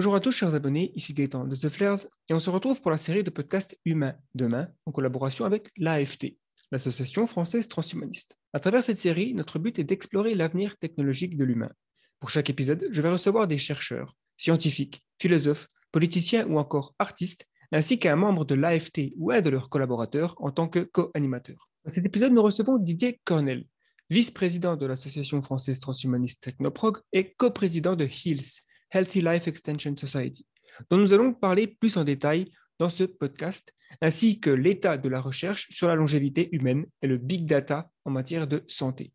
Bonjour à tous, chers abonnés, ici Gaëtan de The Flares, et on se retrouve pour la série de podcasts Humains demain, en collaboration avec l'AFT, l'Association française transhumaniste. À travers cette série, notre but est d'explorer l'avenir technologique de l'humain. Pour chaque épisode, je vais recevoir des chercheurs, scientifiques, philosophes, politiciens ou encore artistes, ainsi qu'un membre de l'AFT ou un de leurs collaborateurs en tant que co-animateur. Dans cet épisode, nous recevons Didier Cornel, vice-président de l'Association française transhumaniste Technoprog et coprésident de HEALS, Healthy Life Extension Society, dont nous allons parler plus en détail dans ce podcast, ainsi que l'état de la recherche sur la longévité humaine et le big data en matière de santé.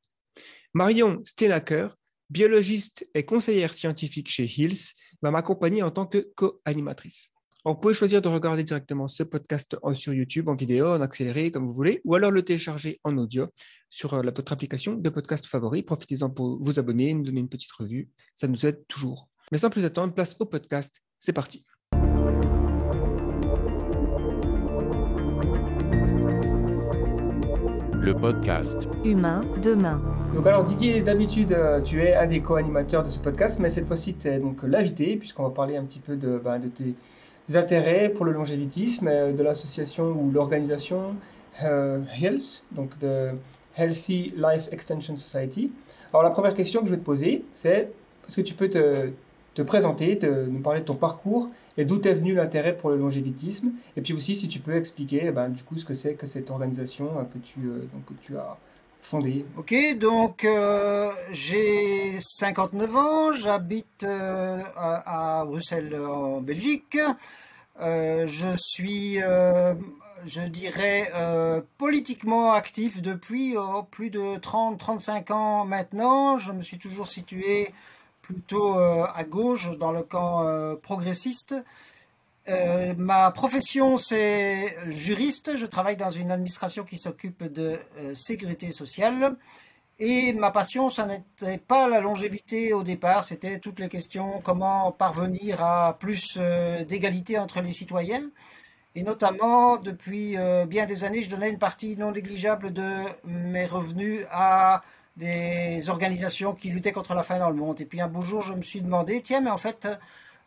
Marion Stenaker, biologiste et conseillère scientifique chez Hills, va m'accompagner en tant que co-animatrice. Vous pouvez choisir de regarder directement ce podcast sur YouTube, en vidéo, en accéléré, comme vous voulez, ou alors le télécharger en audio sur euh, votre application de podcast favori. Profitez-en pour vous abonner, nous donner une petite revue. Ça nous aide toujours. Mais sans plus attendre, place au podcast. C'est parti. Le podcast Humain demain. Donc alors Didier, d'habitude euh, tu es un des co-animateurs de ce podcast, mais cette fois-ci tu es donc l'invité puisqu'on va parler un petit peu de, bah, de tes intérêts pour le longévitisme, euh, de l'association ou l'organisation euh, Health, donc de Healthy Life Extension Society. Alors la première question que je vais te poser, c'est est-ce que tu peux te, te présenter, de nous parler de ton parcours et d'où est venu l'intérêt pour le longévitisme. Et puis aussi, si tu peux expliquer eh ben, du coup ce que c'est que cette organisation euh, que tu, euh, donc, tu as fondée. Ok, donc euh, j'ai 59 ans, j'habite à, à, Bruxelles en Belgique. je suis, je dirais, politiquement actif depuis plus de 30-35 ans maintenant. Je me suis toujours situé plutôt euh, à gauche, dans le camp euh, progressiste. Euh, ma profession, c'est juriste. Je travaille dans une administration qui s'occupe de sécurité sociale. Et ma passion, ça n'était pas la longévité au départ, c'était toutes les questions comment parvenir à plus d'égalité entre les citoyens. Et notamment, depuis bien des années, je donnais une partie non négligeable de mes revenus à des organisations qui luttaient contre la faim dans le monde. Et puis un beau jour, je me suis demandé, tiens, mais en fait,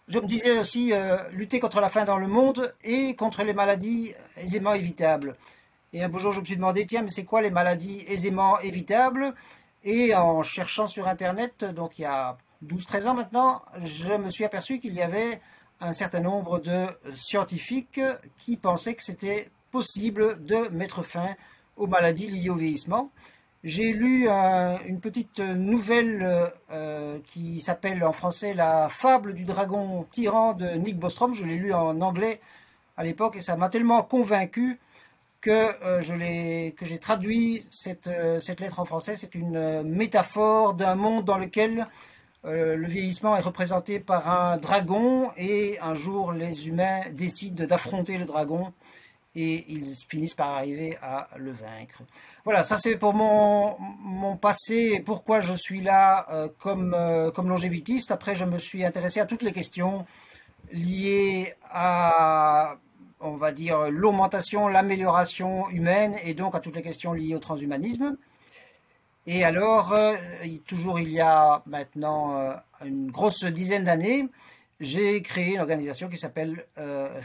je me disais aussi euh, lutter contre la faim dans le monde et contre les maladies aisément évitables. Et un beau jour, je me suis demandé, tiens, mais c'est quoi les maladies aisément évitables? Et en cherchant sur Internet, donc il y a 12-13 ans maintenant, je me suis aperçu qu'il y avait un certain nombre de scientifiques qui pensaient que c'était possible de mettre fin aux maladies liées au vieillissement. J'ai lu euh, une petite nouvelle euh, qui s'appelle en français La fable du dragon tyran de Nick Bostrom. Je l'ai lu en anglais à l'époque et ça m'a tellement convaincu euh, que j'ai traduit cette, cette lettre en français. C'est une métaphore d'un monde dans lequel le vieillissement est représenté par un dragon et un jour les humains décident d'affronter le dragon et ils finissent par arriver à le vaincre. Voilà, ça c'est pour mon, passé, pourquoi je suis là euh, comme, euh, comme longévitiste. Après, je me suis intéressé à toutes les questions liées à, on va dire, l'augmentation, l'amélioration humaine et donc à toutes les questions liées au transhumanisme. Et alors, euh, toujours il y a maintenant une grosse dizaine d'années, j'ai créé une organisation qui s'appelle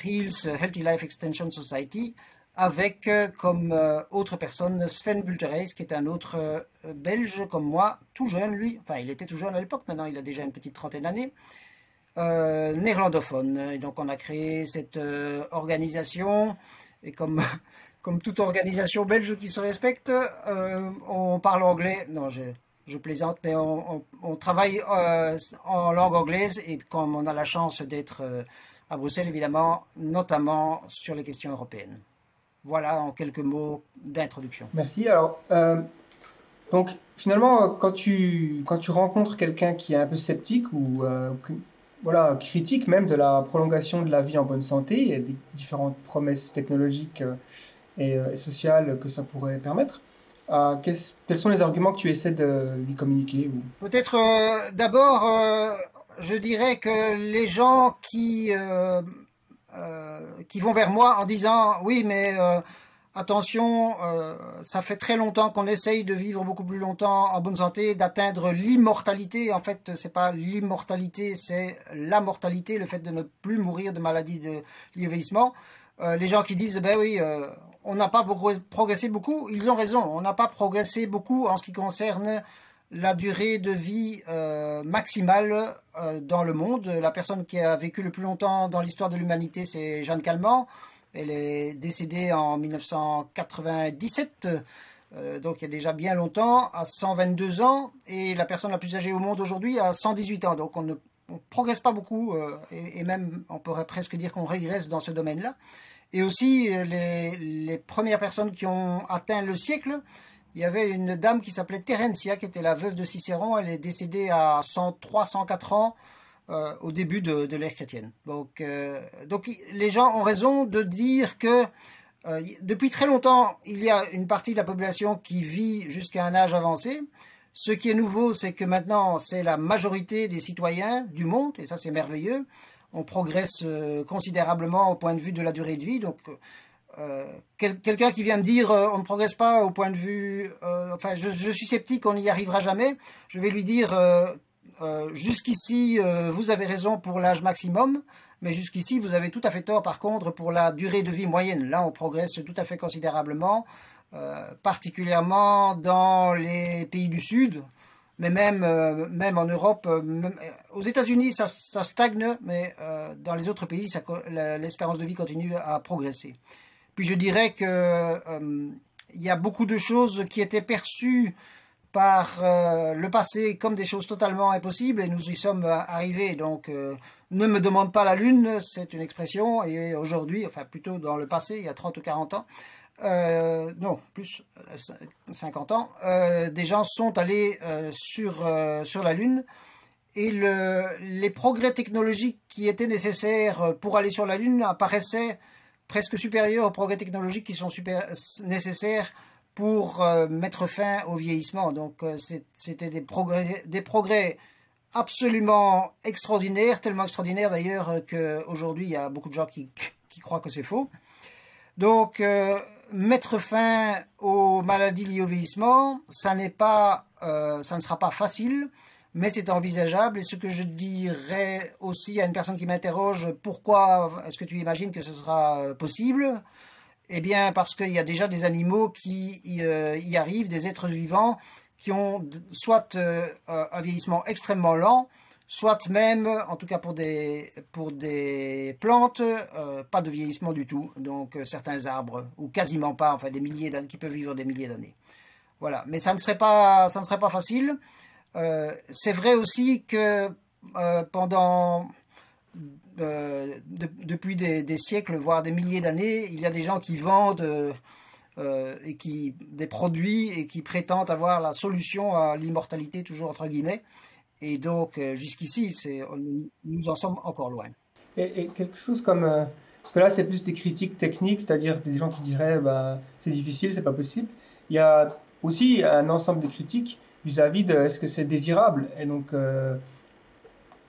Heals Healthy Life Extension Society avec euh, comme euh, autre personne Sven Bultereis, qui est un autre euh, belge comme moi, tout jeune lui, enfin il était tout jeune à l'époque, maintenant il a déjà une petite trentaine d'années, néerlandophone. Et donc on a créé cette organisation, et comme, comme toute organisation belge qui se respecte, on parle anglais. Non, je, je plaisante, mais on, travaille en langue anglaise et comme on a la chance d'être à Bruxelles, évidemment, notamment sur les questions européennes. Voilà en quelques mots d'introduction. Merci. Alors, euh, donc finalement, quand tu, quand tu rencontres quelqu'un qui est un peu sceptique ou voilà, critique même de la prolongation de la vie en bonne santé et des différentes promesses technologiques et sociales que ça pourrait permettre, euh, quels sont les arguments que tu essaies de lui communiquer Peut-être euh, d'abord, euh, je dirais que les gens qui, qui vont vers moi en disant oui, mais attention, euh, ça fait très longtemps qu'on essaye de vivre beaucoup plus longtemps en bonne santé, d'atteindre l'immortalité. En fait, c'est pas l'immortalité, c'est la mortalité, le fait de ne plus mourir de maladies de vieillissement. Euh, les gens qui disent, ben oui, euh, on n'a pas progressé beaucoup, ils ont raison. On n'a pas progressé beaucoup en ce qui concerne la durée de vie maximale dans le monde. La personne qui a vécu le plus longtemps dans l'histoire de l'humanité, c'est Jeanne Calment. Elle est décédée en 1997, euh, donc il y a déjà bien longtemps, à 122 ans, et la personne la plus âgée au monde aujourd'hui a 118 ans. Donc on ne progresse pas beaucoup, euh, et, même on pourrait presque dire qu'on régresse dans ce domaine-là. Et aussi les, premières personnes qui ont atteint le siècle, il y avait une dame qui s'appelait Terencia, qui était la veuve de Cicéron. Elle est décédée à 103, 104 ans. Euh, au début de, l'ère chrétienne. Donc, euh, donc les gens ont raison de dire que euh, depuis très longtemps, il y a une partie de la population qui vit jusqu'à un âge avancé. Ce qui est nouveau, c'est que maintenant, c'est la majorité des citoyens du monde, et ça c'est merveilleux. On progresse considérablement au point de vue de la durée de vie. Donc, quelqu'un qui vient me dire on ne progresse pas au point de vue, enfin, je, suis sceptique, on n'y arrivera jamais. Je vais lui dire euh, jusqu'ici, euh, vous avez raison pour l'âge maximum, mais jusqu'ici, vous avez tout à fait tort par contre pour la durée de vie moyenne. Là, on progresse tout à fait considérablement, euh, particulièrement dans les pays du Sud, mais même, même en Europe. aux États-Unis, ça, ça, stagne, mais dans les autres pays, l'espérance de vie continue à progresser. Puis je dirais que il y a beaucoup de choses qui étaient perçues par euh, le passé comme des choses totalement impossibles et nous y sommes euh, arrivés. Donc, euh, ne me demande pas la Lune, c'est une expression, et aujourd'hui, enfin plutôt dans le passé, il y a 30 ou 40 ans, non, plus 50 ans, des gens sont allés sur, sur la Lune et le, les progrès technologiques qui étaient nécessaires pour aller sur la Lune apparaissaient presque supérieurs aux progrès technologiques qui sont nécessaires pour euh, mettre fin au vieillissement. Donc euh, c'était des progrès, absolument extraordinaires, tellement extraordinaires d'ailleurs euh, qu'aujourd'hui il y a beaucoup de gens qui, qui croient que c'est faux. Donc mettre fin aux maladies liées au vieillissement, ça n'est pas, ça ne sera pas facile, mais c'est envisageable. Et ce que je dirais aussi à une personne qui m'interroge, pourquoi est-ce que tu imagines que ce sera possible? Eh bien, parce qu'il y a déjà des animaux qui y, euh, arrivent, des êtres vivants qui ont soit euh, un vieillissement extrêmement lent, soit même, en tout cas pour des, pour des plantes, euh, pas de vieillissement du tout. Donc certains arbres, ou quasiment pas, enfin des milliers d'années, qui peuvent vivre des milliers d'années. Voilà. Mais ça ne serait pas, ça ne serait pas facile. C'est vrai aussi que pendant euh, depuis des, siècles, voire des milliers d'années, il y a des gens qui vendent euh, et qui, des produits et qui prétendent avoir la solution à l'immortalité, toujours entre guillemets. Et donc, euh, jusqu'ici, nous en sommes encore loin. Et, quelque chose comme. parce que là, c'est plus des critiques techniques, c'est-à-dire des gens qui diraient bah, c'est difficile, c'est pas possible. Il y a aussi un ensemble de critiques vis-à-vis de est-ce que c'est désirable. Et donc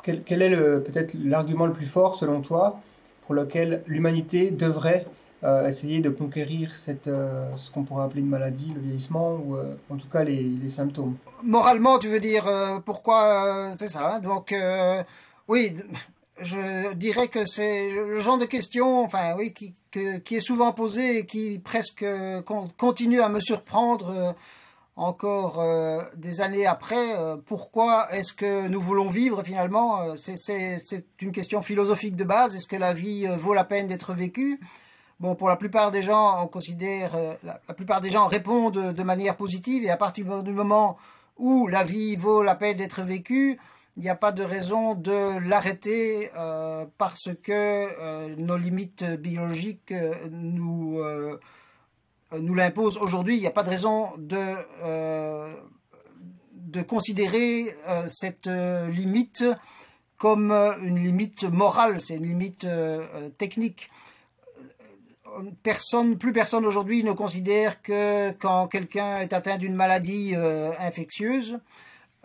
quel, est peut-être l'argument le plus fort selon toi pour lequel l'humanité devrait euh, essayer de conquérir euh, ce qu'on pourrait appeler une maladie, le vieillissement, ou euh, en tout cas les, symptômes? Moralement, tu veux dire pourquoi c'est ça. Hein? donc, oui, je dirais que c'est le genre de question enfin, oui, qui, qui est souvent posée et qui presque continue à me surprendre encore euh, des années après, euh, pourquoi est-ce que nous voulons vivre finalement euh, C'est une question philosophique de base. Est-ce que la vie vaut la peine d'être vécue? Bon, pour la plupart des gens, on considère, la, plupart des gens répondent de manière positive et à partir du moment où la vie vaut la peine d'être vécue, il n'y a pas de raison de l'arrêter parce que nos limites biologiques nous nous l'impose aujourd'hui, il n'y a pas de raison de, euh, de considérer euh, cette limite comme une limite morale, c'est une limite technique. Personne, plus personne aujourd'hui ne considère que quand quelqu'un est atteint d'une maladie infectieuse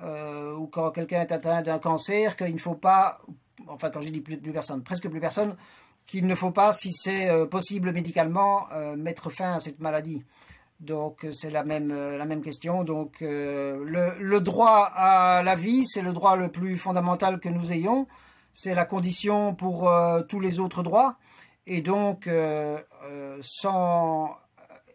ou quand quelqu'un est atteint d'un cancer, qu'il ne faut pas, enfin quand je dis plus personne, presque plus personne, qu'il ne faut pas, si c'est possible médicalement, mettre fin à cette maladie. Donc c'est la même, la même question. Donc le, le, droit à la vie, c'est le droit le plus fondamental que nous ayons. C'est la condition pour tous les autres droits. Et donc, sans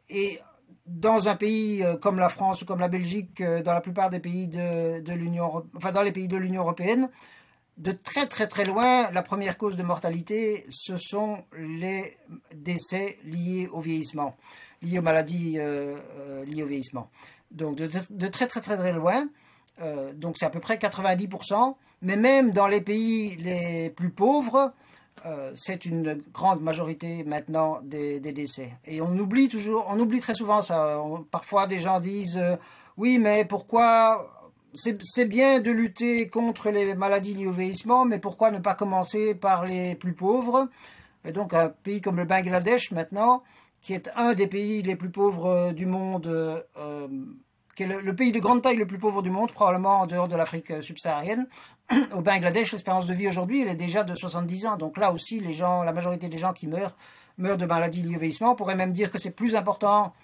et dans un pays euh, comme la France ou comme la Belgique, euh, dans la plupart des pays de, l'Union, enfin dans les pays de l'Union européenne, de très très très loin, la première cause de mortalité, ce sont les décès liés au vieillissement, liés aux maladies euh, liées au vieillissement. Donc de, très très très très loin, donc c'est à peu près 90%, mais même dans les pays les plus pauvres, euh, c'est une grande majorité maintenant des, décès. Et on oublie toujours, on oublie très souvent ça. parfois, des gens disent euh, oui, mais pourquoi c'est bien de lutter contre les maladies liées au vieillissement, mais pourquoi ne pas commencer par les plus pauvres? Et donc, un pays comme le Bangladesh maintenant, qui est un des pays les plus pauvres euh, du monde, qui est le, pays de grande taille le plus pauvre du monde, probablement en dehors de l'Afrique subsaharienne, au Bangladesh, l'espérance de vie aujourd'hui, elle est déjà de 70 ans. Donc là aussi, les gens, la majorité des gens qui meurent, meurent de maladies liées au vieillissement. On pourrait même dire que c'est plus important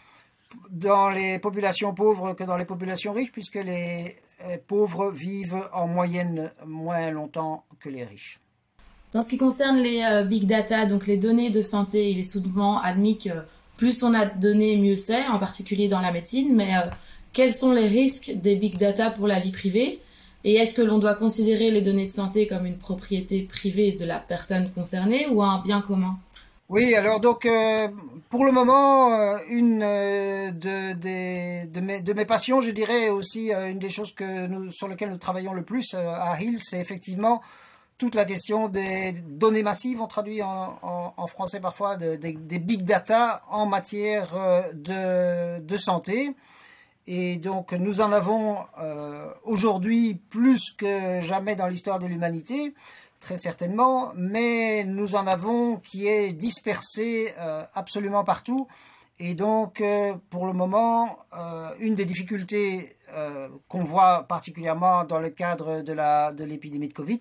dans les populations pauvres que dans les populations riches, puisque les euh, pauvres vivent en moyenne moins longtemps que les riches. Dans ce qui concerne les euh, big data, donc les données de santé, il est souvent admis que plus on a de données, mieux c'est, en particulier dans la médecine. Mais euh, quels sont les risques des big data pour la vie privée? Et est-ce que l'on doit considérer les données de santé comme une propriété privée de la personne concernée ou un bien commun? Oui, alors donc euh, pour le moment, euh, une euh, de, mes, de, mes, passions, je dirais aussi une des choses que sur lesquelles nous travaillons le plus à Hill, c'est effectivement toute la question des données massives, on traduit en, français parfois, de, des big data en matière de, santé. Et donc nous en avons aujourd'hui plus que jamais dans l'histoire de l'humanité, très certainement, mais nous en avons qui est dispersé euh, absolument partout. Et donc euh, pour le moment, une des difficultés qu'on voit particulièrement dans le cadre de l'épidémie de, de Covid,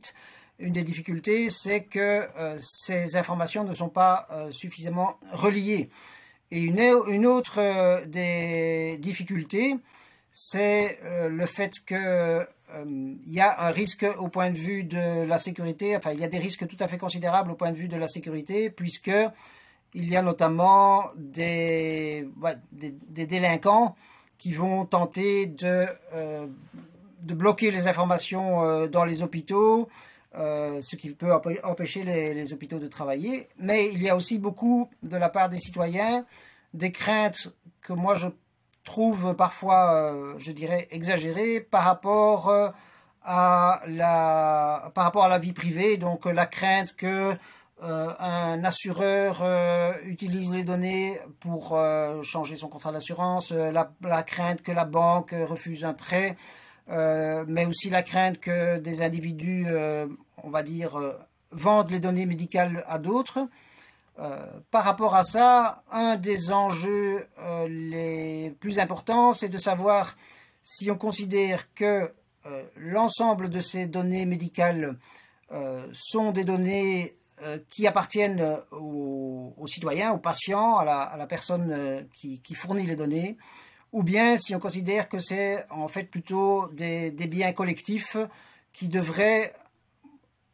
une des difficultés, c'est que ces informations ne sont pas suffisamment reliées. Et une, autre euh, des difficultés, c'est euh, le fait qu'il euh, y a un risque au point de vue de la sécurité, enfin il y a des risques tout à fait considérables au point de vue de la sécurité, puisque il y a notamment des, des, délinquants qui vont tenter de, de bloquer les informations dans les hôpitaux, euh, ce qui peut empêcher les, hôpitaux de travailler. Mais il y a aussi beaucoup, de la part des citoyens, des craintes que moi je trouve parfois, euh, je dirais, exagérées par rapport euh, à la, par rapport à la vie privée. Donc la crainte que un assureur utilise les données pour changer son contrat d'assurance, la, la, crainte que la banque refuse un prêt, euh, mais aussi la crainte que des individus, euh, on va dire, euh, vendent les données médicales à d'autres. Par rapport à ça, un des enjeux les plus importants, c'est de savoir si on considère que l'ensemble de ces données médicales sont des données qui appartiennent aux, citoyens, aux patients, à la, personne qui, fournit les données, ou bien si on considère que c'est en fait plutôt des, biens collectifs qui devraient,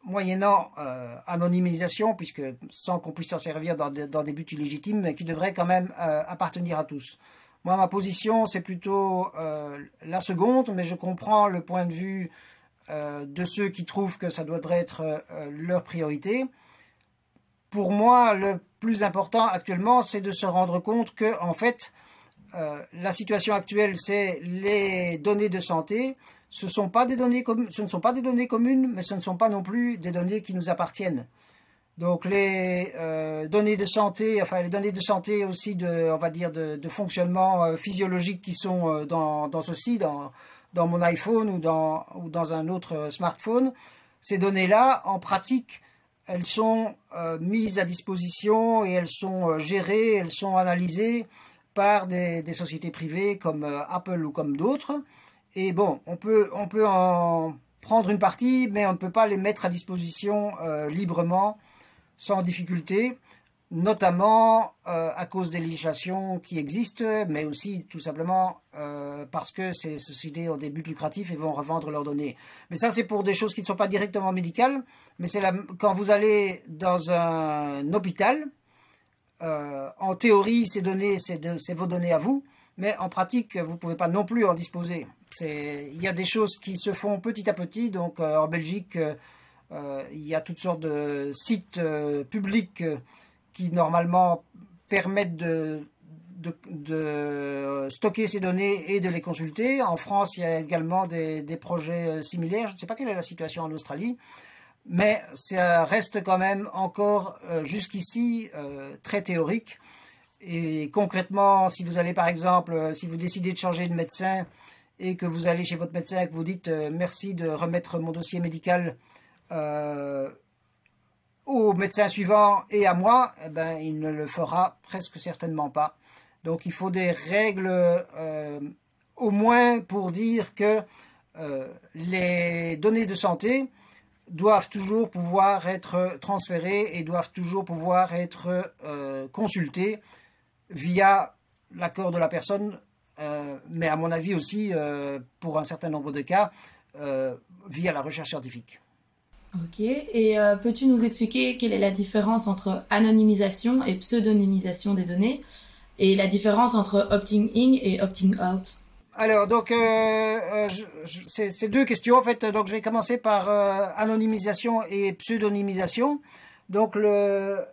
moyennant euh, anonymisation, puisque sans qu'on puisse s'en servir dans, des buts illégitimes, mais qui devraient quand même euh, appartenir à tous. Moi, ma position, c'est plutôt euh, la seconde, mais je comprends le point de vue de ceux qui trouvent que ça devrait être leur priorité. Pour moi, le plus important actuellement, c'est de se rendre compte que, en fait, la situation actuelle, c'est les données de santé. Ce, ne sont pas des données communes, mais ce ne sont pas non plus des données qui nous appartiennent. Donc les euh, données de santé, enfin les données de santé aussi de, on va dire de, fonctionnement euh, physiologique qui sont dans, dans ceci, dans, dans mon iPhone ou dans, ou dans un autre smartphone, ces données-là, en pratique, elles sont mises à disposition et elles sont gérées, elles sont analysées par des, sociétés privées comme euh, Apple ou comme d'autres. Et bon, on peut, on peut en prendre une partie, mais on ne peut pas les mettre à disposition euh, librement sans difficulté, notamment à cause des législations qui existent, mais aussi tout simplement parce que ces sociétés ont des buts lucratifs et vont revendre leurs données. Mais ça, c'est pour des choses qui ne sont pas directement médicales, mais c'est quand vous allez dans un hôpital, en théorie, ces données, c'est vos données à vous, mais en pratique, vous ne pouvez pas non plus en disposer. Il y a des choses qui se font petit à petit. Donc euh, en Belgique, euh, euh, il y a toutes sortes de sites publics qui normalement permettent de, stocker ces données et de les consulter. En France, il y a également des, projets similaires. Je ne sais pas quelle est la situation en Australie, mais ça reste quand même encore jusqu'ici très théorique. Et concrètement, si vous allez par exemple, si vous décidez de changer de médecin et que vous allez chez votre médecin et que vous dites euh, merci de remettre mon dossier médical euh, au médecin suivant et à moi, eh ben, il ne le fera presque certainement pas. Donc il faut des règles au moins pour dire que les données de santé doivent toujours pouvoir être transférées et doivent toujours pouvoir être consultées via l'accord de la personne, euh, mais à mon avis aussi, euh, pour un certain nombre de cas, euh, via la recherche scientifique. Ok, et peux-tu nous expliquer quelle est la différence entre anonymisation et pseudonymisation des données et la différence entre opting in et opting out? Alors, donc, c'est deux questions en fait. Donc, je vais commencer par anonymisation et pseudonymisation. Donc, le,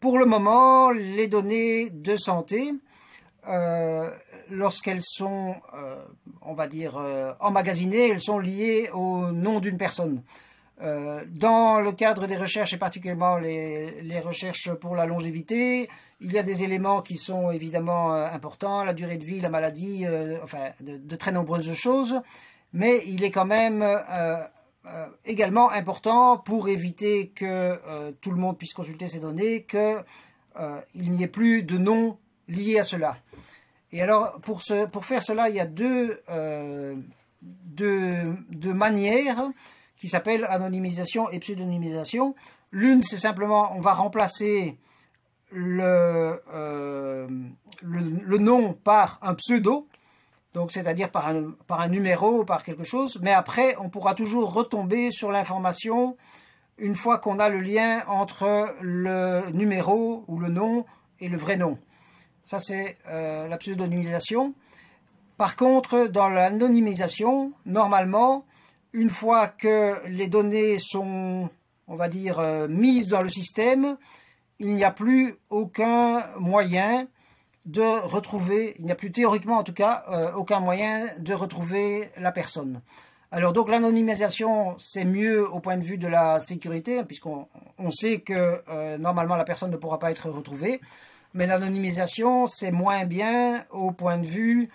pour le moment, les données de santé, euh, lorsqu'elles sont, euh, on va dire, euh, emmagasinées, elles sont liées au nom d'une personne. dans le cadre des recherches, et particulièrement les, recherches pour la longévité, il y a des éléments qui sont évidemment importants, la durée de vie, la maladie, enfin, de, très nombreuses choses, mais il est quand même euh, également important pour éviter que euh, tout le monde puisse consulter ces données, qu'il euh, n'y ait plus de noms liés à cela. Et alors, pour, faire cela, il y a deux, deux, manières qui s'appellent anonymisation et pseudonymisation. L'une, c'est simplement, on va remplacer le, le, nom par un pseudo donc c'est-à-dire par un numéro, par quelque chose, mais après on pourra toujours retomber sur l'information une fois qu'on a le lien entre le numéro ou le nom et le vrai nom. Ça c'est euh, la pseudonymisation. Par contre, dans l'anonymisation, normalement, une fois que les données sont, on va dire, euh, mises dans le système, il n'y a plus aucun moyen de retrouver, il n'y a plus théoriquement en tout cas euh, aucun moyen de retrouver la personne. Alors donc l'anonymisation c'est mieux au point de vue de la sécurité puisqu'on on sait que normalement la personne ne pourra pas être retrouvée, mais l'anonymisation c'est moins bien au point de vue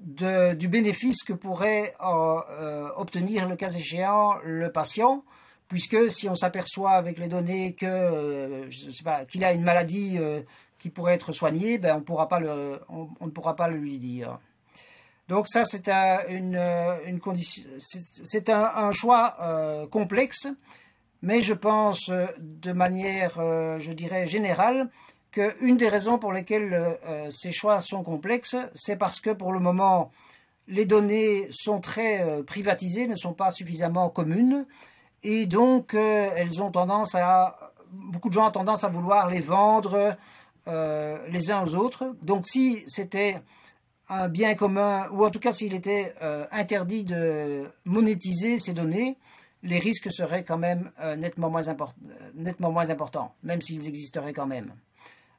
de, du bénéfice que pourrait euh, obtenir le cas échéant le patient puisque si on s'aperçoit avec les données que je sais pas qu'il a une maladie qui pourrait être soigné, ben on, pourra pas le, on, ne pourra pas le lui dire. Donc ça, c'est un, une, une condition, c'est un, un, choix euh, complexe, mais je pense euh, de manière, euh, je dirais, générale, qu'une des raisons pour lesquelles ces choix sont complexes, c'est parce que pour le moment, les données sont très privatisées, ne sont pas suffisamment communes, et donc elles ont tendance à, beaucoup de gens ont tendance à vouloir les vendre euh, les uns aux autres. Donc si c'était un bien commun, ou en tout cas s'il était euh, interdit de monétiser ces données, les risques seraient quand même euh, nettement moins importants, même s'ils existeraient quand même.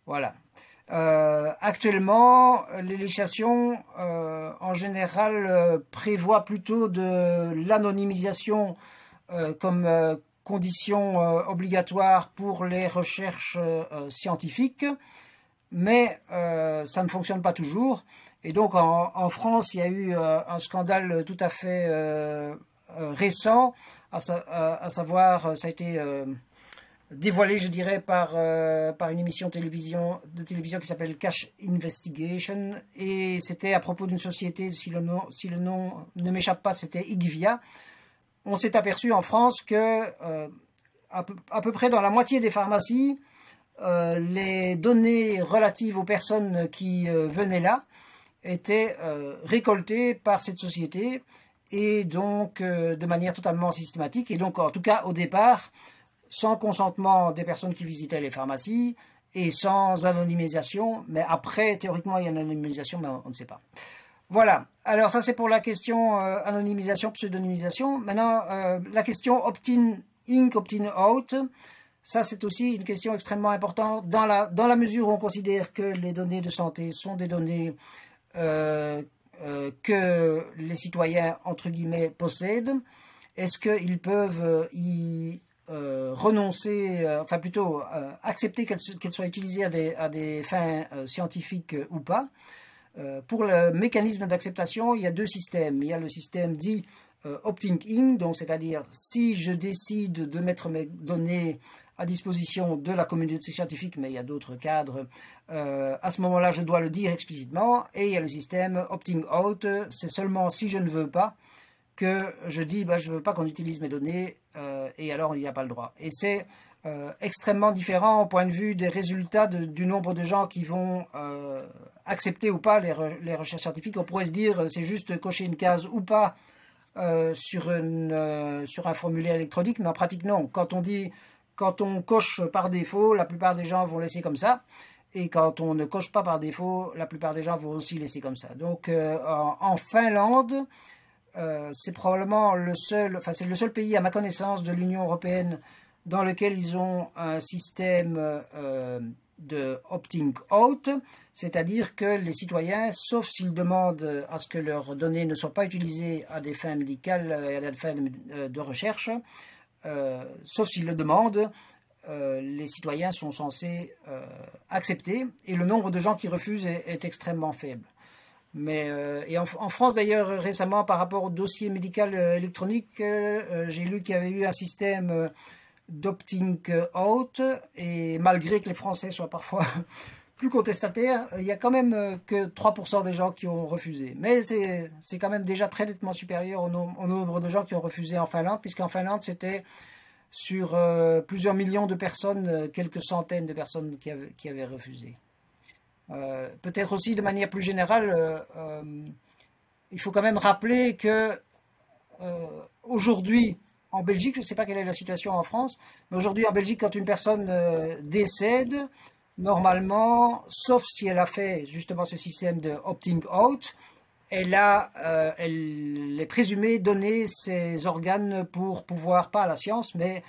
Voilà. actuellement, les législations en général prévoient plutôt de l'anonymisation comme condition obligatoire pour les recherches scientifiques mais euh, ça ne fonctionne pas toujours. Et donc en, France, il y a eu euh, un scandale tout à fait euh, récent, à, savoir, ça a été dévoilé, je dirais, par, par une émission de télévision qui s'appelle Cash Investigation, et c'était à propos d'une société, si le nom, si le nom ne m'échappe pas, c'était Igvia. On s'est aperçu en France que à peu, près dans la moitié des pharmacies, les données relatives aux personnes qui venaient là étaient récoltées par cette société et donc de manière totalement systématique. Et donc, en tout cas, au départ, sans consentement des personnes qui visitaient les pharmacies et sans anonymisation. Mais après, théoriquement, il y a une anonymisation, mais on ne sait pas. Voilà. Alors ça, c'est pour la question euh, anonymisation, pseudonymisation. Maintenant, euh, la question opt-in, ink, opt-in, out. Ça, c'est aussi une question extrêmement importante dans la, dans la mesure où on considère que les données de santé sont des données euh, que les citoyens, entre guillemets, possèdent. Est-ce qu'ils peuvent y renoncer, enfin plutôt accepter qu'elles soient utilisées à des, à des fins scientifiques ou pas euh, pour le mécanisme d'acceptation, il y a deux systèmes. Il y a le système dit euh, opting in, donc c'est-à-dire si je décide de mettre mes données à disposition de la communauté scientifique, mais il y a d'autres cadres, euh, à ce moment-là, je dois le dire explicitement. Et il y a le système opting out, c'est seulement si je ne veux pas que je dis bah, je ne veux pas qu'on utilise mes données, et alors il n'y a pas le droit. Et c'est extrêmement différent au point de vue des résultats du nombre de gens qui vont accepter ou pas les, recherches scientifiques. On pourrait se dire euh, c'est juste cocher une case ou pas euh, sur, une, euh, sur un formulaire électronique, mais en pratique non. Quand on dit quand on coche par défaut, la plupart des gens vont laisser comme ça. Et quand on ne coche pas par défaut, la plupart des gens vont aussi laisser comme ça. Donc en, Finlande, c'est probablement le seul, pays à ma connaissance de l'Union européenne dans lequel ils ont un système de opting out, c'est-à-dire que les citoyens, sauf s'ils demandent à ce que leurs données ne soient pas utilisées à des fins médicales et à des fins de recherche, euh, sauf s'ils le demandent, euh, les citoyens sont censés euh, accepter et le nombre de gens qui refusent est, extrêmement faible. Mais, et en, France d'ailleurs récemment par rapport au dossier médical électronique, j'ai lu qu'il y avait eu un système d'opting out et malgré que les Français soient parfois plus contestataires, il y a quand même euh, que 3% des gens qui ont refusé. Mais c'est quand même déjà très nettement supérieur au, nombre de gens qui ont refusé en Finlande, puisqu'en Finlande c'était sur euh, plusieurs millions de personnes, euh, quelques centaines de personnes qui avaient refusé. Peut-être aussi de manière plus générale, il faut quand même rappeler que aujourd'hui, en Belgique, je ne sais pas quelle est la situation en France, mais aujourd'hui en Belgique, quand une personne euh, décède, normalement, sauf si elle a fait justement ce système de opting out, elle, a, euh, elle est présumée donner ses organes pour pouvoir, pas à la science, mais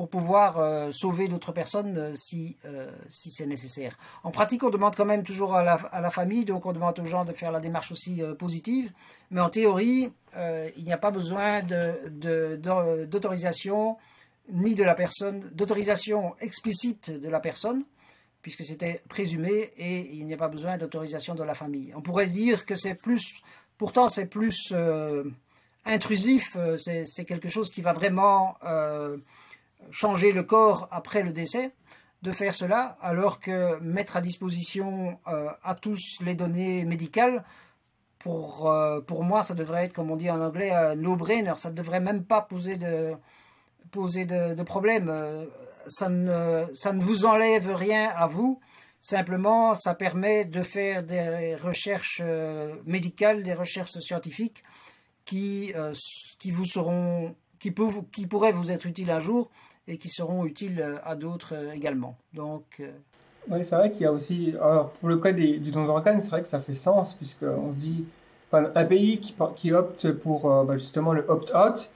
pour pouvoir euh, sauver d'autres personnes euh, si, euh, si c'est nécessaire. En pratique, on demande quand même toujours à la, à la, famille, donc on demande aux gens de faire la démarche aussi positive, mais en théorie, il n'y a pas besoin d'autorisation de, ni de la personne, d'autorisation explicite de la personne, puisque c'était présumé, et il n'y a pas besoin d'autorisation de la famille. On pourrait dire que c'est plus, pourtant c'est plus intrusif, c'est quelque chose qui va vraiment changer le corps après le décès, de faire cela, alors que mettre à disposition euh, à tous les données médicales, pour, euh, pour moi, ça devrait être, comme on dit en anglais, un no-brainer. Ça ne devrait même pas poser de, poser de, problème. Euh, ça ne, ça ne vous enlève rien à vous. Simplement, ça permet de faire des recherches médicales, des recherches scientifiques qui, qui vous seront, qui, qui pourraient vous être utiles un jour et qui seront utiles euh, à d'autres euh, également. Donc, euh, oui, c'est vrai qu'il y a aussi, alors pour le cas du don d'organes, c'est vrai que ça fait sens, puisqu'on se dit, un pays qui, qui opte pour bah, justement le opt-out,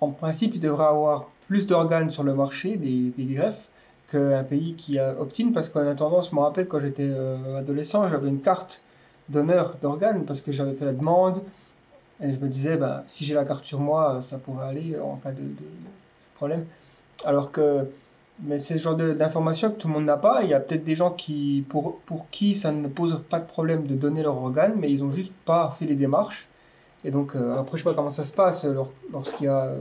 en principe, il devrait avoir plus d'organes sur le marché, des, greffes, qu'un pays qui a opt-in, parce qu'en attendant, je me rappelle quand j'étais adolescent, j'avais une carte d'honneur d'organes, parce que j'avais fait la demande, et je me disais, bah, si j'ai la carte sur moi, ça pourrait aller en cas de problème. Alors que mais c'est ce genre d'informations que tout le monde n'a pas. Il y a peut-être des gens qui, pour, pour qui ça ne pose pas de problème de donner leur organe, mais ils n'ont juste pas fait les démarches. Et donc, euh, après, je sais pas comment ça se passe lorsqu'il y a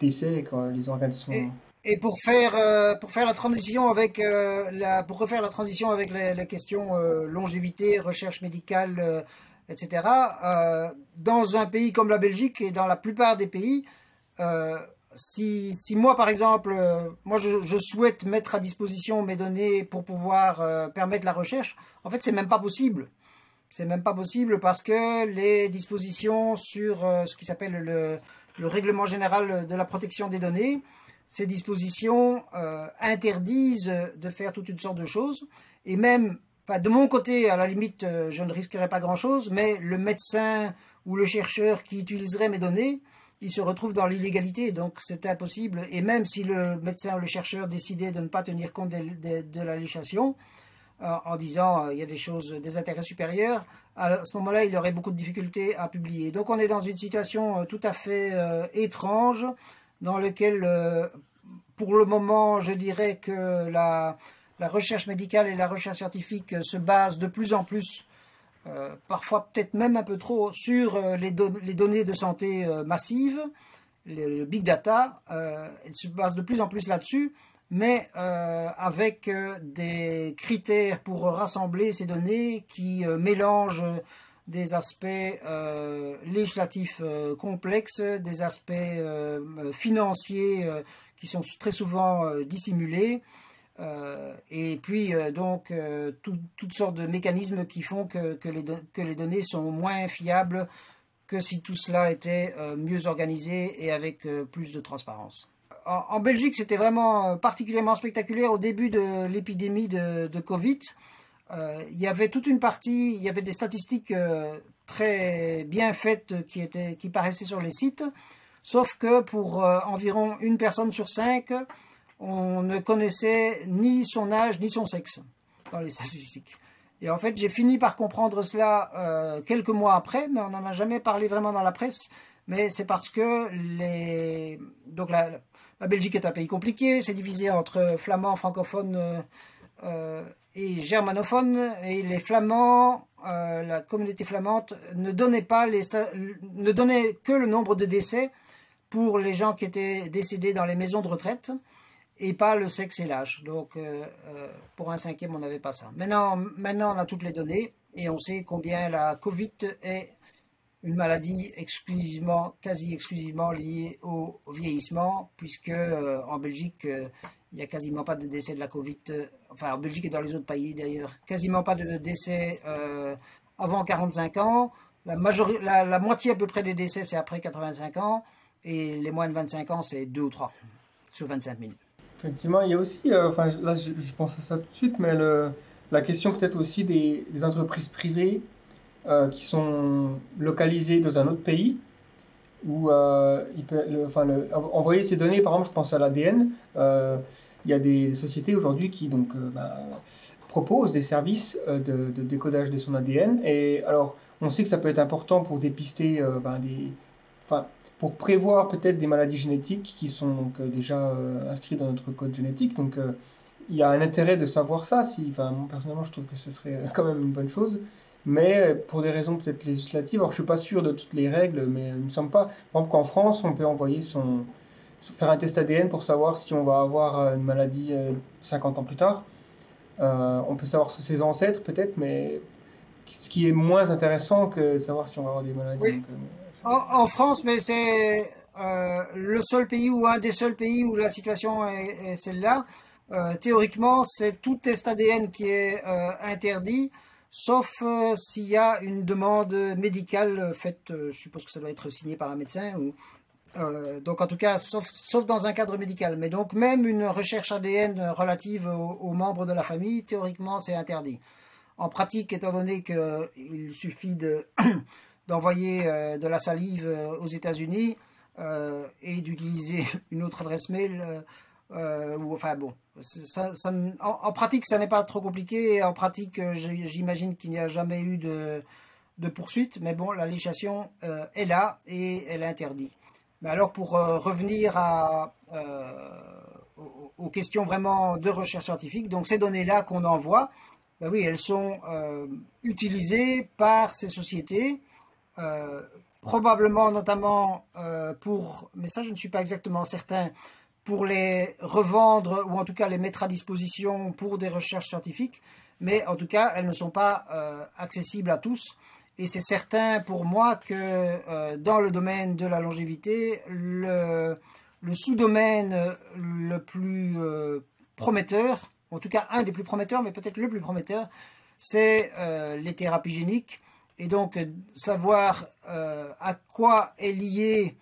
décès, quand les organes sont. Et, pour, faire, euh, pour faire la transition avec euh, la, pour refaire la transition avec les, questions longévité, recherche médicale, etc., dans un pays comme la Belgique et dans la plupart des pays, si, moi, par exemple, euh, moi, je, souhaite mettre à disposition mes données pour pouvoir euh, permettre la recherche, en fait, c'est même pas possible. C'est même pas possible parce que les dispositions sur euh, ce qui s'appelle le, le, règlement général de la protection des données, ces dispositions interdisent de faire toute une sorte de choses. Et même, de mon côté, à la limite, je ne risquerais pas grand-chose, mais le médecin ou le chercheur qui utiliserait mes données, il se retrouve dans l'illégalité, donc c'est impossible. Et même si le médecin ou le chercheur décidait de ne pas tenir compte de, la législation, euh, en disant euh, il y a des choses, des intérêts supérieurs, à ce moment-là, il aurait beaucoup de difficultés à publier. Donc on est dans une situation euh, tout à fait étrange, dans laquelle, pour le moment, je dirais que la recherche médicale et la recherche scientifique se basent de plus en plus euh, parfois peut-être même un peu trop, sur euh, les, données de santé euh, massives, le, big data. elle se base de plus en plus là-dessus, mais avec des critères pour rassembler ces données qui mélangent des aspects législatifs complexes, des aspects financiers qui sont très souvent dissimulés, et puis euh, donc euh, toutes sortes de mécanismes qui font que, les données sont moins fiables que si tout cela était mieux organisé et avec plus de transparence. En, Belgique, c'était vraiment particulièrement spectaculaire au début de l'épidémie de, de, Covid. il y avait toute une partie, il y avait des statistiques très bien faites qui, étaient, qui paraissaient sur les sites, sauf que pour environ une personne sur cinq, on ne connaissait ni son âge ni son sexe dans les statistiques. Et en fait, j'ai fini par comprendre cela euh, quelques mois après, mais on n'en a jamais parlé vraiment dans la presse. Mais c'est parce que les... Donc la, Belgique est un pays compliqué, c'est divisé entre flamands, francophones euh, euh, et germanophones. Et les flamands, la communauté flamande, ne donnait, pas les, ne donnait que le nombre de décès pour les gens qui étaient décédés dans les maisons de retraite et pas le sexe et l'âge. Donc, euh, euh, pour un cinquième, on n'avait pas ça. Maintenant, maintenant, on a toutes les données et on sait combien la Covid est une maladie quasi exclusivement liée au, vieillissement, puisque euh, en Belgique, il n'y a quasiment pas de décès de la Covid, enfin en Belgique et dans les autres pays d'ailleurs, quasiment pas de décès avant 45 ans. La, la, moitié à peu près des décès, c'est après 85 ans, et les moins de 25 ans, c'est 2 ou 3 sur 25 000. Effectivement, il y a aussi, euh, enfin là je, pense à ça tout de suite, mais le, la question peut-être aussi des, entreprises privées euh, qui sont localisées dans un autre pays, où euh, enfin, envoyer ces données, par exemple, je pense à l'ADN, il y a des sociétés aujourd'hui qui donc bah, proposent des services de, décodage de son ADN, et alors on sait que ça peut être important pour dépister ben, des, enfin, pour prévoir peut-être des maladies génétiques qui sont donc euh, déjà euh, inscrites dans notre code génétique. Donc euh, il y a un intérêt de savoir ça. Si, enfin, moi, personnellement, je trouve que ce serait quand même une bonne chose. Mais pour des raisons peut-être législatives, alors je suis pas sûr de toutes les règles, mais il ne me semble pas. Par exemple, qu'en France, on peut envoyer son, faire un test ADN pour savoir si on va avoir une maladie 50 ans plus tard. on peut savoir ses ancêtres peut-être, mais ce qui est moins intéressant que savoir si on va avoir des maladies. En, France, mais c'est euh, le seul pays ou un des seuls pays où la situation est, celle-là. Euh, théoriquement, c'est tout test ADN qui est euh, interdit, sauf s'il y a une demande médicale faite, je suppose que ça doit être signé par un médecin. Donc en tout cas, sauf, dans un cadre médical. Mais donc même une recherche ADN relative aux, membres de la famille, théoriquement, c'est interdit. En pratique, étant donné qu'il suffit de d'envoyer euh, de la salive euh, aux États-Unis euh, et d'utiliser une autre adresse mail. enfin bon, en, pratique, ça n'est pas trop compliqué. En pratique, j'imagine qu'il n'y a jamais eu de, de, poursuite, mais bon, la législation est là et elle est interdite. Mais alors, pour revenir à, aux, questions vraiment de recherche scientifique, donc ces données-là qu'on envoie, ben oui, elles sont utilisées par ces sociétés euh, probablement notamment euh, pour, mais ça je ne suis pas exactement certain, pour les revendre ou en tout cas les mettre à disposition pour des recherches scientifiques, mais en tout cas elles ne sont pas euh, accessibles à tous. Et c'est certain pour moi que dans le domaine de la longévité, le, le sous-domaine le plus prometteur, en tout cas un des plus prometteurs, mais peut-être le plus prometteur, c'est les thérapies géniques. Et donc savoir à quoi est lié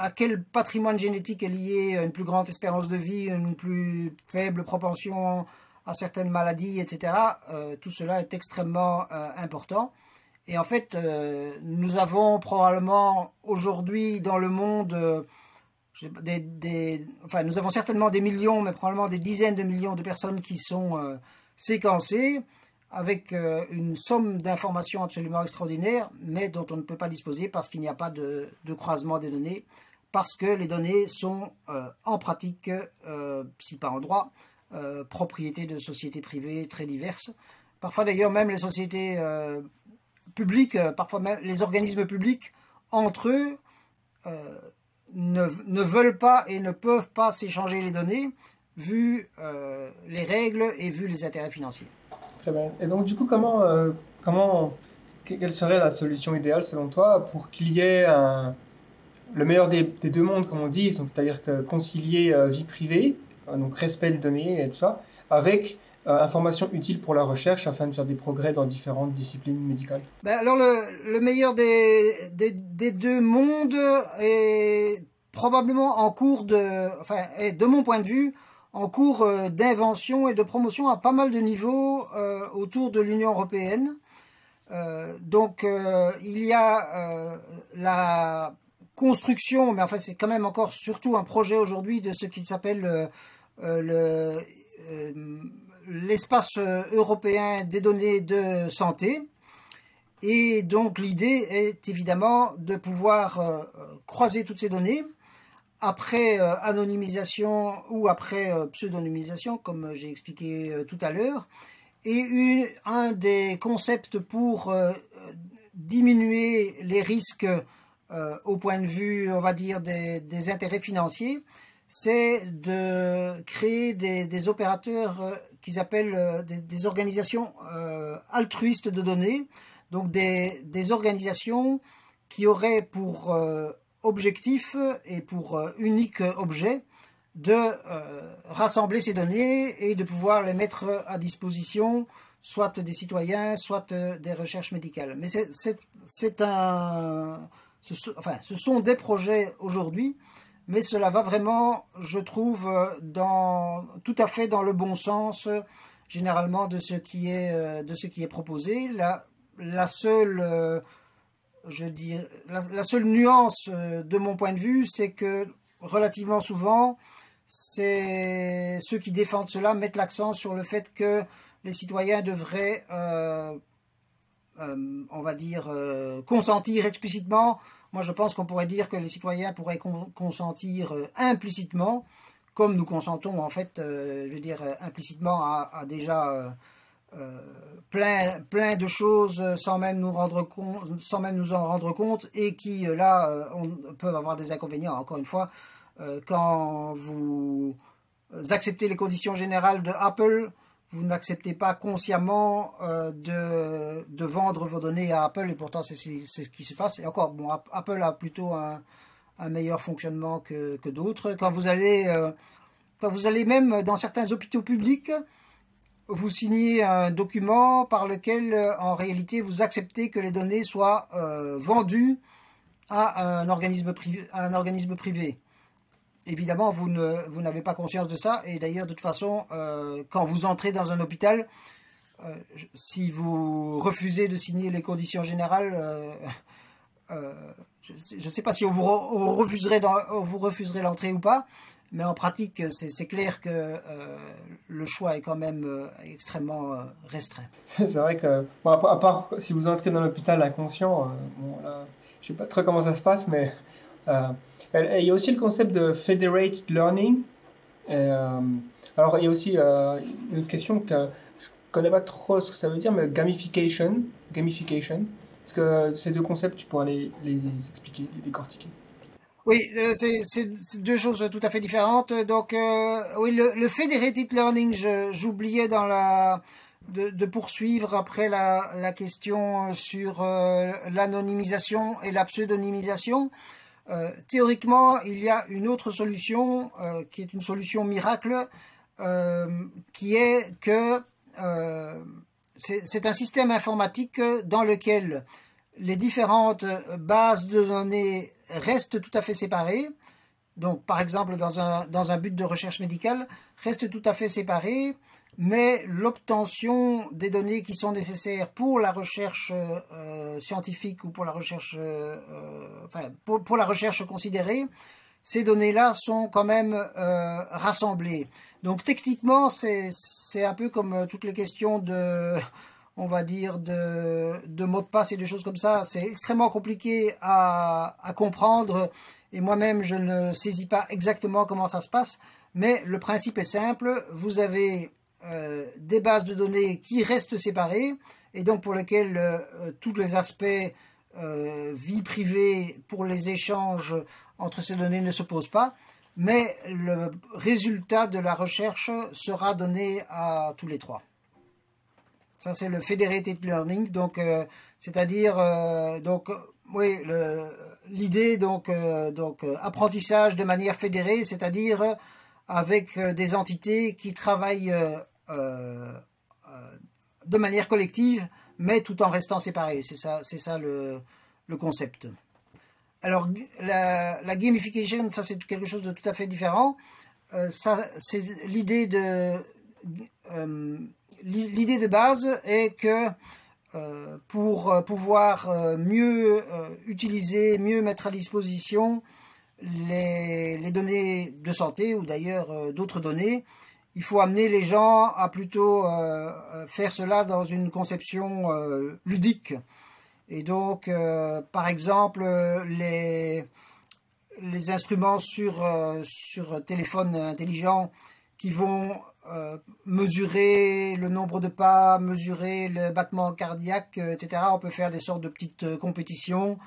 à quel patrimoine génétique est lié une plus grande espérance de vie, une plus faible propension à certaines maladies, etc. Euh, tout cela est extrêmement euh, important. Et en fait, euh, nous avons probablement aujourd'hui dans le monde enfin, nous avons certainement des millions, mais probablement des dizaines de millions de personnes qui sont séquencées avec une somme d'informations absolument extraordinaire, mais dont on ne peut pas disposer parce qu'il n'y a pas de, croisement des données parce que les données sont euh, en pratique, euh, si pas en droit, euh, propriété de sociétés privées très diverses. Parfois d'ailleurs même les sociétés publiques, parfois même les organismes publics, entre eux, ne, veulent pas et ne peuvent pas s'échanger les données, vu les règles et vu les intérêts financiers. Très bien. Et donc du coup, comment, comment quelle serait la solution idéale selon toi pour qu'il y ait le meilleur des, deux mondes, comme on dit, c'est-à-dire que concilier euh, vie privée, euh, donc respect des données et tout ça, avec euh, information utile pour la recherche afin de faire des progrès dans différentes disciplines médicales? Ben alors le, meilleur des, deux mondes est probablement en cours de, enfin, de mon point de vue, en cours d'invention et de promotion à pas mal de niveaux autour de l'Union européenne. donc il y a la construction, mais enfin c'est quand même encore surtout un projet aujourd'hui de ce qui s'appelle euh, euh, euh, l'espace européen des données de santé. Et donc l'idée est évidemment de pouvoir croiser toutes ces données après anonymisation ou après pseudonymisation, comme j'ai expliqué tout à l'heure. Et un des concepts pour diminuer les risques euh, au point de vue, on va dire, des, intérêts financiers, c'est de créer des, opérateurs euh, qu'ils appellent euh, des, organisations altruistes de données, donc des, organisations qui auraient pour objectif et pour unique objet de rassembler ces données et de pouvoir les mettre à disposition soit des citoyens, soit des recherches médicales. Mais c'est un ce, enfin, ce sont des projets aujourd'hui, mais cela va vraiment, je trouve, dans, tout à fait dans le bon sens, généralement, de ce qui est, euh, de ce qui est proposé. La, la seule, euh, je la, seule nuance euh, de mon point de vue, c'est que relativement souvent, c'est ceux qui défendent cela mettent l'accent sur le fait que les citoyens devraient euh, on va dire, euh, consentir explicitement. Moi, je pense qu'on pourrait dire que les citoyens pourraient consentir euh, implicitement, comme nous consentons, en fait, je veux dire, implicitement à, déjà plein, plein de choses sans même nous rendre compte, sans même nous en rendre compte, et qui là peuvent avoir des inconvénients. Encore une fois, quand vous acceptez les conditions générales de Apple, vous n'acceptez pas consciemment euh, de, de, vendre vos données à Apple et pourtant c'est ce qui se passe. Et encore, bon, Apple a plutôt un, un meilleur fonctionnement que, que d'autres. Quand vous allez, euh, quand vous allez même dans certains hôpitaux publics, vous signez un document par lequel, euh, en réalité, vous acceptez que les données soient vendues à un organisme privé. À un organisme privé évidemment, vous n'avez pas conscience de ça. Et d'ailleurs, de toute façon, euh, quand vous entrez dans un hôpital, euh, si vous refusez de signer les conditions générales, euh, je ne sais pas si on vous, refuserait vous l'entrée ou pas, mais en pratique, c'est clair que le choix est quand même extrêmement restreint. C'est vrai que, à part si vous entrez dans l'hôpital inconscient, je ne sais pas trop comment ça se passe, mais il y a aussi le concept de federated learning. Euh, alors, il y a aussi euh, une autre question que je connais pas trop ce que ça veut dire, mais gamification. Gamification. Est-ce que ces deux concepts, tu pourrais les, expliquer, les décortiquer? Oui, euh, c'est deux choses tout à fait différentes. Donc, oui, le, federated learning, j'oubliais de, poursuivre après la, la question sur l'anonymisation et la pseudonymisation. théoriquement, il y a une autre solution qui est une solution miracle, qui est que c'est un système informatique dans lequel les différentes bases de données restent tout à fait séparées. Donc, par exemple, dans un, but de recherche médicale, restent tout à fait séparées, mais l'obtention des données qui sont nécessaires pour la recherche euh, scientifique ou pour la recherche, euh, pour, la recherche considérée, ces données-là sont quand même euh, rassemblées. Donc techniquement, c'est un peu comme toutes les questions de, on va dire, de, mots de passe et de choses comme ça. C'est extrêmement compliqué à, à comprendre et moi-même, je ne saisis pas exactement comment ça se passe. Mais le principe est simple. Vous avez euh, des bases de données qui restent séparées et donc pour lesquelles euh, tous les aspects euh, vie privée pour les échanges entre ces données ne se posent pas mais le résultat de la recherche sera donné à tous les trois. Ça, c'est le federated learning, donc euh, c'est-à-dire euh, donc oui l'idée donc euh, donc apprentissage de manière fédérée, c'est-à-dire avec des entités qui travaillent de manière collective, mais tout en restant séparées. C'est ça, c'est ça le, concept. Alors, la, gamification, ça c'est quelque chose de tout à fait différent. Ça, c'est l'idée de l'idée de base est que euh, pour pouvoir mieux utiliser, mieux mettre à disposition les, données de santé ou d'ailleurs d'autres données, il faut amener les gens à plutôt faire cela dans une conception ludique. Et donc, euh, par exemple, les, instruments euh, sur téléphone intelligent qui vont euh, mesurer le nombre de pas, mesurer le battement cardiaque, etc. On peut faire des sortes de petites compétitions.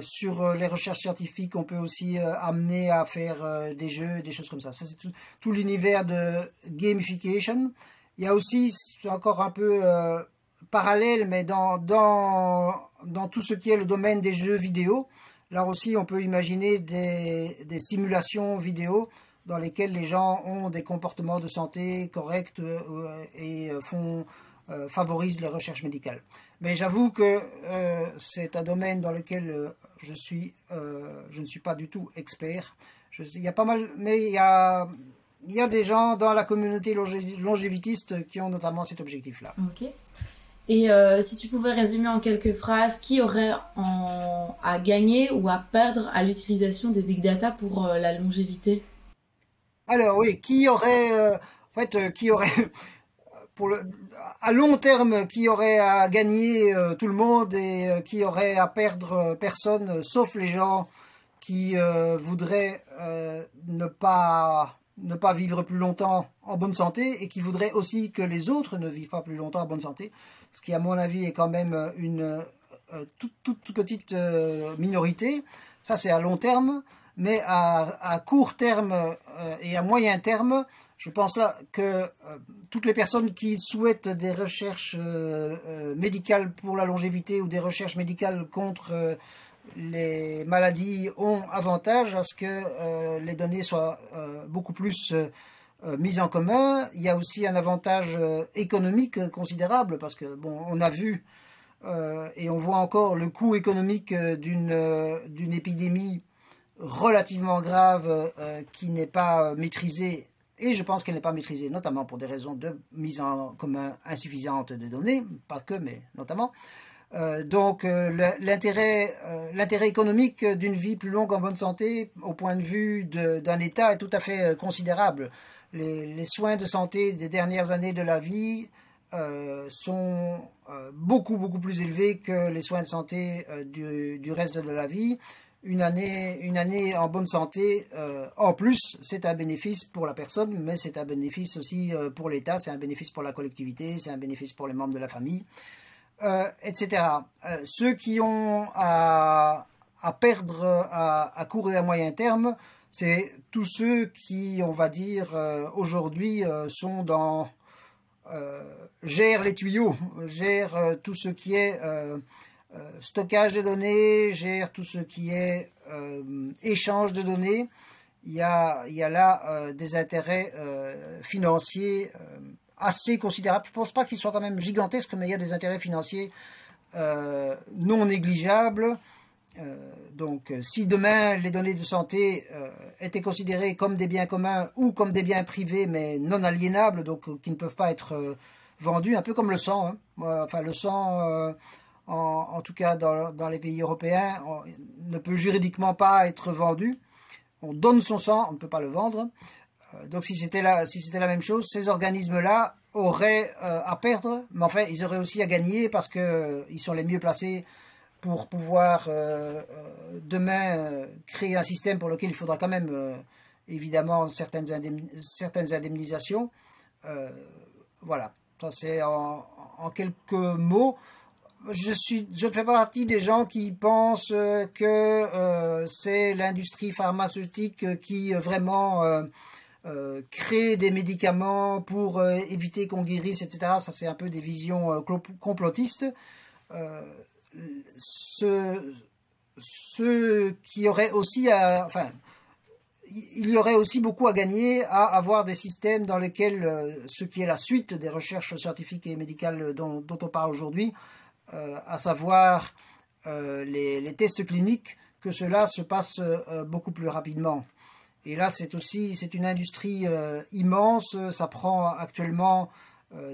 sur les recherches scientifiques, on peut aussi amener à faire des jeux, des choses comme ça. Ça, c'est tout, tout l'univers de gamification. Il y a aussi, encore un peu parallèle, mais dans, dans, dans tout ce qui est le domaine des jeux vidéo. Là aussi, on peut imaginer des, des simulations vidéo dans lesquelles les gens ont des comportements de santé corrects euh, et font, euh, favorisent les recherches médicales. Mais j'avoue que euh, c'est un domaine dans lequel je, suis, je ne suis pas du tout expert. Il y a pas mal, mais il y a, des gens dans la communauté longévitiste qui ont notamment cet objectif-là. Ok. Et euh, si tu pouvais résumer en quelques phrases, qui aurait à gagner ou à perdre à l'utilisation des big data pour euh, la longévité? Alors oui, qui aurait, euh, en fait, qui aurait, pour le, à long terme, qui aurait à gagner tout le monde et qui aurait à perdre personne, sauf les gens qui voudraient ne pas ne pas vivre plus longtemps en bonne santé et qui voudraient aussi que les autres ne vivent pas plus longtemps en bonne santé ce qui à mon avis est quand même une euh, toute, petite euh, minorité. Ça c'est à long terme, mais à, court terme euh, et à moyen terme, je pense là que toutes les personnes qui souhaitent des recherches médicales pour la longévité ou des recherches médicales contre les maladies ont avantage à ce que les données soient beaucoup plus euh, mise en commun. Il y a aussi un avantage euh, économique considérable parce que bon, on a vu euh, et on voit encore le coût économique d'une d'une épidémie relativement grave qui n'est pas maîtrisée et je pense qu'elle n'est pas maîtrisée notamment pour des raisons de mise en commun insuffisante de données, pas que mais notamment. donc l'intérêt économique d'une vie plus longue en bonne santé au point de vue d'un État est tout à fait considérable les, soins de santé des dernières années de la vie euh, sont euh, beaucoup beaucoup plus élevés que les soins de santé euh, du, reste de la vie. Une année, une année en bonne santé, en plus, c'est un bénéfice pour la personne, mais c'est un bénéfice aussi pour l'État, c'est un bénéfice pour la collectivité, c'est un bénéfice pour les membres de la famille, etc. ceux qui ont à, perdre à, à, court et à moyen terme c'est tous ceux qui, on va dire, euh, aujourd'hui euh, sont dans euh, gèrent les tuyaux, gèrent tout ce qui est stockage des données, gère tout ce qui est échange de données. Il y a, là des intérêts financiers assez considérables. Je ne pense pas qu'ils soient quand même gigantesques, mais il y a des intérêts financiers non négligeables. Euh, donc, euh, si demain les données de santé euh, étaient considérées comme des biens communs ou comme des biens privés mais non aliénables, donc qui ne peuvent pas être vendus, un peu comme le sang. Hein. Enfin, le sang, en, tout cas dans, les pays européens, ne peut juridiquement pas être vendu. On donne son sang, on ne peut pas le vendre. donc, si c'était la, si la même chose, ces organismes-là auraient à perdre, mais enfin, ils auraient aussi à gagner parce qu'ils sont les mieux placés pour pouvoir euh, euh, demain euh, créer un système pour lequel il faudra quand même évidemment certaines, certaines indemnisations. voilà, ça c'est en, quelques mots. Je, suis, je fais partie des gens qui pensent que c'est l'industrie pharmaceutique qui vraiment crée des médicaments pour éviter qu'on guérisse, etc. Ça c'est un peu des visions complotistes ce, ce qui aurait aussi enfin, il y aurait aussi beaucoup à gagner à avoir des systèmes dans lesquels euh, ce qui est la suite des recherches scientifiques et médicales dont, on parle aujourd'hui, euh, à savoir euh, les, tests cliniques, que cela se passe beaucoup plus rapidement. Et là, c'est aussi c'est une industrie immense. Ça prend actuellement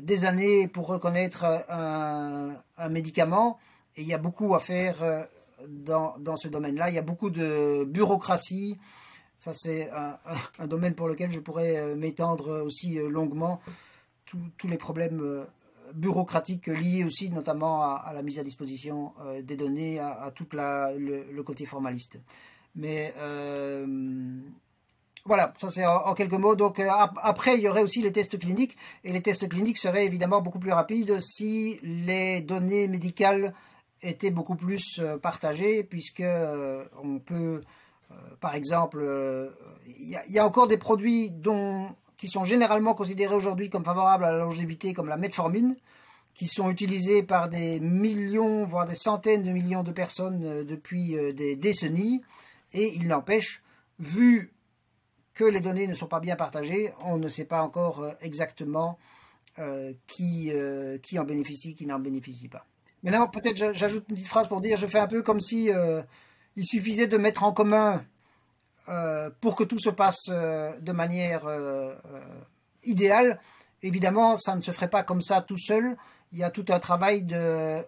des années pour reconnaître un médicament. Et il y a beaucoup à faire euh, dans, dans ce domaine-là. Il y a beaucoup de bureaucratie. Ça, c'est un, domaine pour lequel je pourrais euh, m'étendre aussi euh, longuement. tous les problèmes bureaucratiques liés aussi notamment à, la mise à disposition des données, à, tout le, côté formaliste. Mais voilà, ça c'est en, quelques mots. Donc après, il y aurait aussi les tests cliniques, et les tests cliniques seraient évidemment beaucoup plus rapides si les données médicales était beaucoup plus euh, partagé puisque euh, on peut, euh, par exemple, il y, a encore des produits dont, qui sont généralement considérés aujourd'hui comme favorables à la longévité, comme la metformine, qui sont utilisés par des millions, voire des centaines de millions de personnes depuis des décennies, et il n'empêche, vu que les données ne sont pas bien partagées, on ne sait pas encore exactement qui, en bénéficie, qui n'en bénéficie pas. Mais là, peut-être j'ajoute une petite phrase pour dire, je fais un peu comme si euh, il suffisait de mettre en commun euh, pour que tout se passe euh, de manière idéale. Évidemment, ça ne se ferait pas comme ça tout seul. Il y a tout un travail de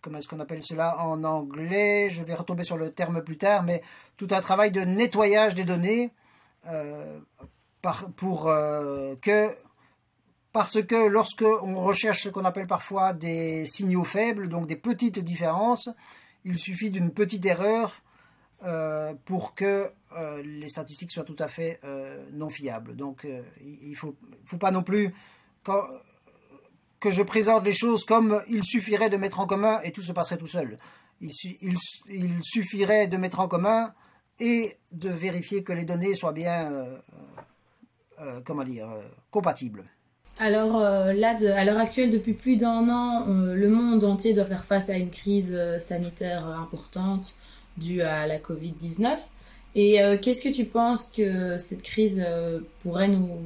comment est-ce qu'on appelle cela en anglais? Je vais retomber sur le terme plus tard, mais tout un travail de nettoyage des données pour que parce que lorsque on recherche ce qu'on appelle parfois des signaux faibles, donc des petites différences, il suffit d'une petite erreur euh, pour que euh, les statistiques soient tout à fait euh, non fiables. Donc il ne faut, pas non plus que je présente les choses comme il suffirait de mettre en commun et tout se passerait tout seul. Il, suffirait de mettre en commun et de vérifier que les données soient bien, comment dire, compatibles. Alors euh, là, à l'heure actuelle, depuis plus d'un an, euh, le monde entier doit faire face à une crise euh, sanitaire importante due à la Covid-19. Et qu'est-ce que tu penses que cette crise pourrait nous,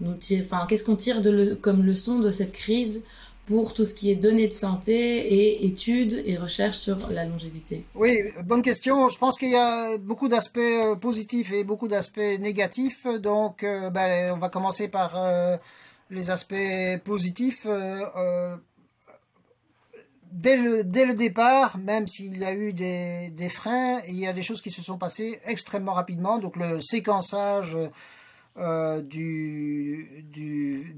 nous tirer, enfin, qu'est-ce qu'on tire de comme leçon de cette crise pour tout ce qui est données de santé et études et recherches sur la longévité? Oui, bonne question. Je pense qu'il y a beaucoup d'aspects positifs et beaucoup d'aspects négatifs. Donc, ben, on va commencer par les aspects positifs. Euh, euh, dès, le, dès le départ, même s'il y a eu des, freins, il y a des choses qui se sont passées extrêmement rapidement. Donc le séquençage euh, du,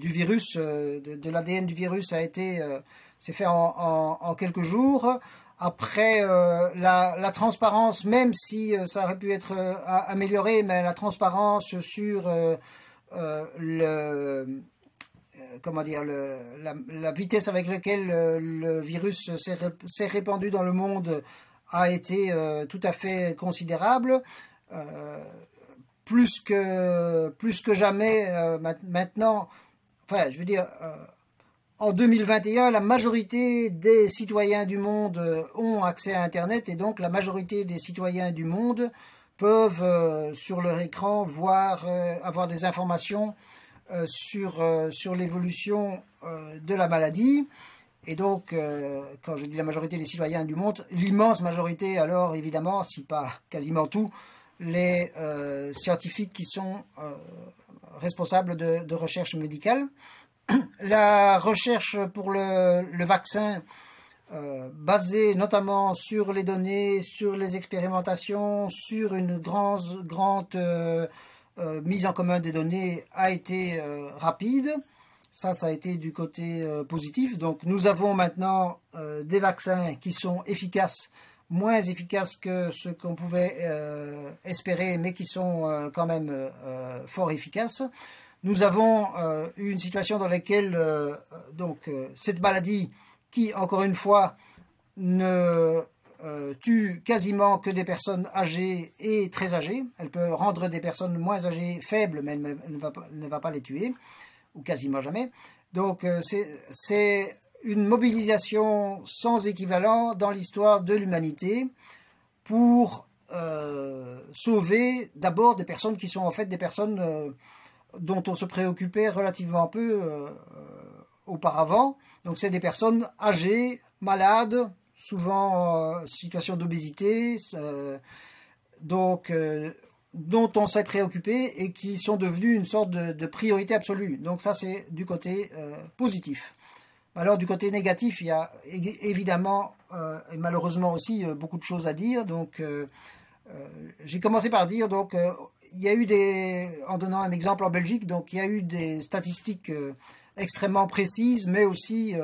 virus, de, l'ADN du virus a été, s'est fait en, en, quelques jours. Après, la, la, transparence, même si ça aurait pu être amélioré, mais la transparence sur le comment dire, la, vitesse avec laquelle euh, le, virus s'est répandu dans le monde a été euh, tout à fait considérable. Euh, plus, que, plus que jamais maintenant, enfin, je veux dire, en 2021, la majorité des citoyens du monde ont accès à Internet et donc la majorité des citoyens du monde peuvent sur leur écran voir, avoir des informations sur, sur l'évolution de la maladie. Et donc, euh, quand je dis la majorité des citoyens du monde, l'immense majorité, alors évidemment, si pas quasiment tout, les euh, scientifiques qui sont euh, responsables de, recherche médicale. La recherche pour le, vaccin, basée notamment sur les données, sur les expérimentations, sur une grande, grande mise en commun des données, a été rapide. Ça, ça a été du côté euh, positif. Donc nous avons maintenant euh, des vaccins qui sont efficaces, moins efficaces que ce qu'on pouvait euh, espérer, mais qui sont quand même fort efficaces. Nous avons eu une situation dans laquelle donc cette maladie, qui encore une fois ne tue quasiment que des personnes âgées et très âgées. Elle peut rendre des personnes moins âgées faibles, mais elle ne va pas les tuer ou quasiment jamais. Donc euh, c'est une mobilisation sans équivalent dans l'histoire de l'humanité pour euh, sauver d'abord des personnes qui sont en fait des personnes euh, dont on se préoccupait relativement peu auparavant. Donc c'est des personnes âgées, malades, souvent en situation d'obésité. donc dont on s'est préoccupé et qui sont devenus une sorte de, priorité absolue. Donc ça, c'est du côté euh, positif. Alors du côté négatif, il y a évidemment euh, et malheureusement aussi euh, beaucoup de choses à dire. Donc j'ai commencé par dire donc il y a eu des en donnant un exemple en Belgique donc il y a eu des statistiques extrêmement précises mais aussi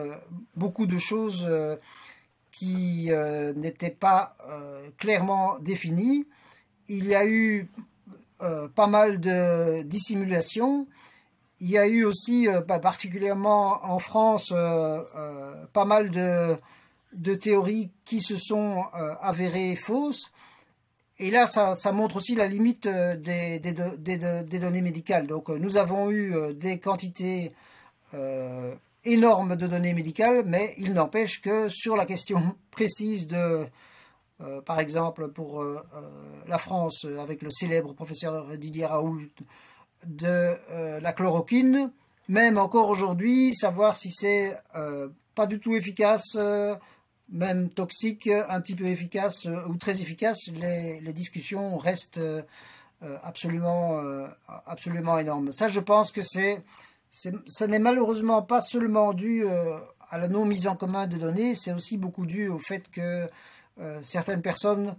beaucoup de choses qui n'étaient pas clairement définies il y a eu euh, pas mal de dissimulation. Il y a eu aussi, euh, particulièrement en France, euh, pas mal de, théories qui se sont avérées fausses. Et là, ça, montre aussi la limite des, données médicales. Donc, nous avons eu des quantités énormes de données médicales, mais il n'empêche que sur la question précise de euh, par exemple, pour euh, euh, la France, avec le célèbre professeur Didier Raoult, de la chloroquine, même encore aujourd'hui, savoir si c'est pas du tout efficace, même toxique, un petit peu efficace ou très efficace, les, discussions restent absolument, absolument énormes. Ça, je pense que c'est, ça n'est malheureusement pas seulement dû à la non mise en commun des données, c'est aussi beaucoup dû au fait que euh, certaines personnes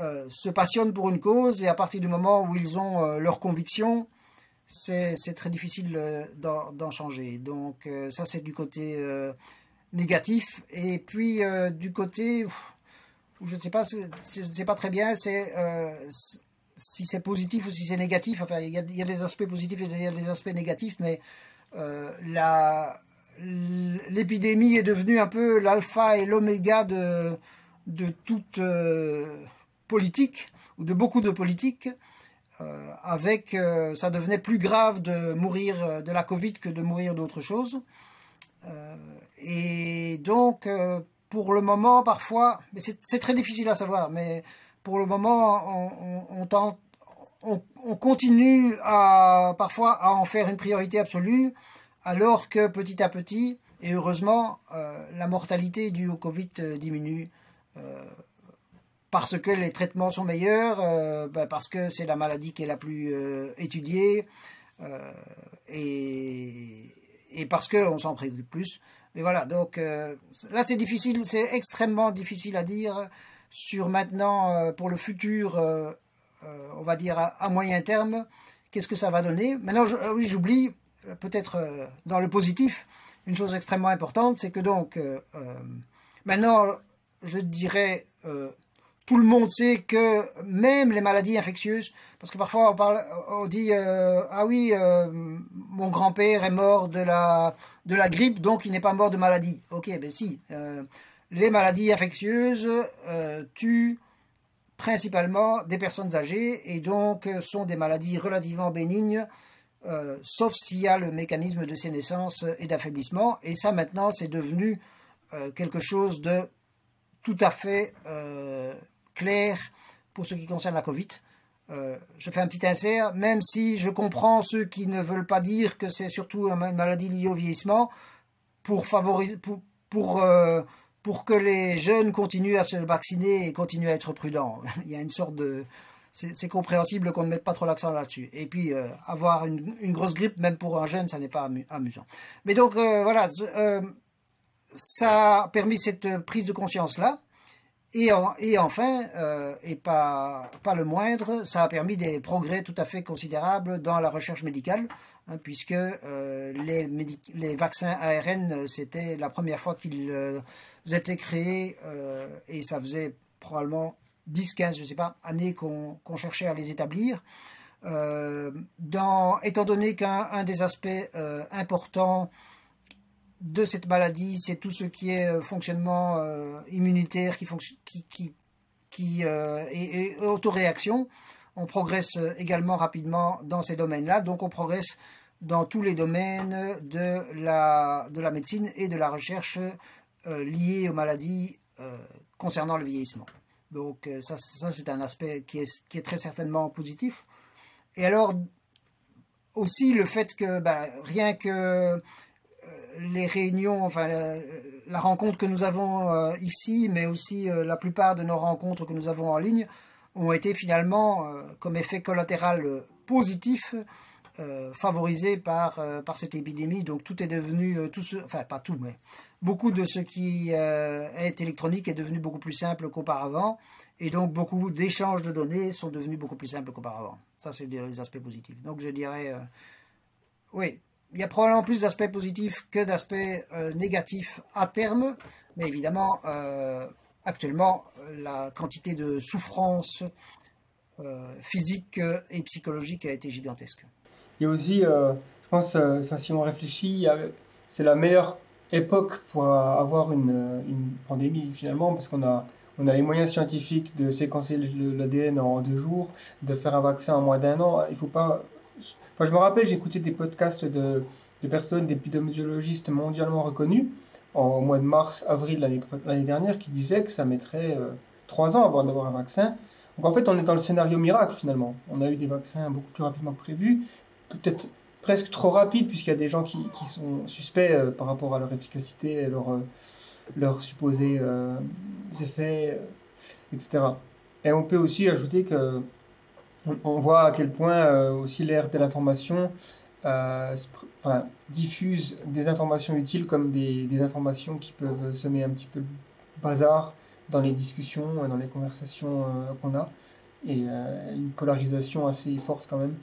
euh, se passionnent pour une cause et à partir du moment où ils ont euh, leur conviction, c'est très difficile d'en changer. Donc ça c'est du côté négatif. Et puis du côté, je ne sais pas, je ne sais pas très bien, c'est si c'est positif ou si c'est négatif. Enfin, il y, a, des aspects positifs et il y a des aspects négatifs, mais l'épidémie est devenue un peu l'alpha et l'oméga de, de toute euh, politique, ou de beaucoup de politiques, euh, avec, euh, ça devenait plus grave de mourir de la Covid que de mourir d'autre chose. et donc, pour le moment, parfois, mais c'est très difficile à savoir, mais pour le moment, on, on, on, continue à, parfois à en faire une priorité absolue, alors que petit à petit, et heureusement, la mortalité due au Covid diminue euh, parce que les traitements sont meilleurs, euh, ben, parce que c'est la maladie qui est la plus euh, étudiée, et, et, parce qu'on s'en préoccupe plus. Mais voilà, donc là c'est difficile, c'est extrêmement difficile à dire sur maintenant, pour le futur, on va dire à, moyen terme, qu'est-ce que ça va donner? Maintenant, oui, j'oublie, peut-être dans le positif, une chose extrêmement importante, c'est que donc, maintenant, je dirais, euh, tout le monde sait que même les maladies infectieuses, parce que parfois on, dit euh, ah oui, euh, mon grand-père est mort de la, de la grippe, donc il n'est pas mort de maladie. Ok, ben si. Les maladies infectieuses tuent principalement des personnes âgées et donc sont des maladies relativement bénignes sauf s'il y a le mécanisme de sénescence et d'affaiblissement. Et ça, maintenant, c'est devenu quelque chose de tout à fait clair pour ce qui concerne la Covid. je fais un petit insert, même si je comprends ceux qui ne veulent pas dire que c'est surtout une maladie liée au vieillissement, pour favoriser, pour, pour que les jeunes continuent à se vacciner et continuent à être prudents. Il y a une sorte de... C'est compréhensible qu'on ne mette pas trop l'accent là-dessus. Et puis, euh, avoir une, grosse grippe, même pour un jeune, ça n'est pas amusant. Mais donc, euh, voilà, euh, ça a permis cette prise de conscience-là. Et, et, enfin, et pas, pas le moindre, ça a permis des progrès tout à fait considérables dans la recherche médicale. Hein, puisque les, vaccins ARN, c'était la première fois qu'ils euh, étaient créés, et ça faisait probablement 10, 15, je ne sais pas, années qu'on cherchait à les établir. Dans, étant donné qu'un des aspects importants de cette maladie, c'est tout ce qui est fonctionnement immunitaire qui, qui, qui, et autoréaction, on progresse également rapidement dans ces domaines-là. Donc on progresse dans tous les domaines de la, de la médecine et de la recherche euh, liée aux maladies euh, concernant le vieillissement. Donc euh, ça, c'est un aspect qui est, très certainement positif. Et alors aussi le fait que ben, rien que les réunions, enfin la, rencontre que nous avons ici, mais aussi la plupart de nos rencontres que nous avons en ligne, ont été finalement comme effet collatéral positif euh, favorisé par, par cette épidémie. Donc tout est devenu, tout enfin pas tout, mais beaucoup de ce qui est électronique est devenu beaucoup plus simple qu'auparavant. Et donc beaucoup d'échanges de données sont devenus beaucoup plus simples qu'auparavant. Ça, c'est les aspects positifs. Donc je dirais, oui, il y a probablement plus d'aspects positifs que d'aspects négatifs à terme. Mais évidemment, actuellement, la quantité de souffrance physique et psychologique a été gigantesque. Il y a aussi, euh, je pense, euh, si on réfléchit, c'est la meilleure époque pour avoir une, une pandémie finalement, parce qu'on a, on a les moyens scientifiques de séquencer l'ADN en deux jours, de faire un vaccin en moins d'un an. Il faut pas. Enfin, je me rappelle, j'écoutais des podcasts de, de personnes, d'épidémiologistes mondialement reconnus, en, au mois de mars, avril l'année dernière, qui disaient que ça mettrait euh, trois ans avant d'avoir un vaccin. Donc en fait, on est dans le scénario miracle finalement. On a eu des vaccins beaucoup plus rapidement que prévu, peut-être presque trop rapide, puisqu'il y a des gens qui, sont suspects euh, par rapport à leur efficacité et euh, leurs supposés euh, effets, etc. Et on peut aussi ajouter que on, voit à quel point aussi l'ère de l'information diffuse des informations utiles comme des, informations qui peuvent semer un petit peu le bazar dans les discussions, dans les conversations qu'on a, et une polarisation assez forte quand même.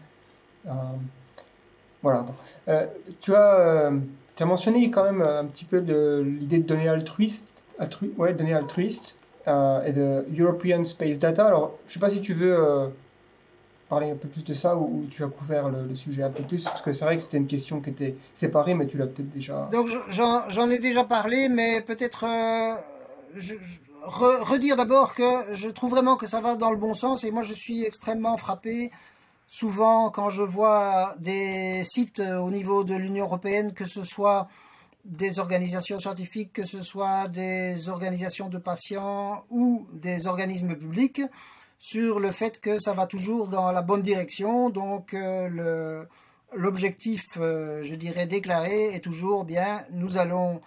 Euh, voilà. Euh, tu, as, euh, as mentionné quand même un petit peu de l'idée de données altruistes, ouais, données altruistes et de European Space Data. Alors, je ne sais pas si tu veux parler un peu plus de ça ou, tu as couvert le, sujet un peu plus Parce que c'est vrai que c'était une question qui était séparée, mais tu l'as peut-être déjà. Donc j'en ai déjà parlé, mais peut-être redire d'abord que je trouve vraiment que ça va dans le bon sens et moi je suis extrêmement frappé Souvent, quand je vois des sites euh, au niveau de l'Union européenne, que ce soit des organisations scientifiques, que ce soit des organisations de patients ou des organismes publics, sur le fait que ça va toujours dans la bonne direction. Donc, euh, l'objectif, euh, je dirais, déclaré est toujours bien, nous allons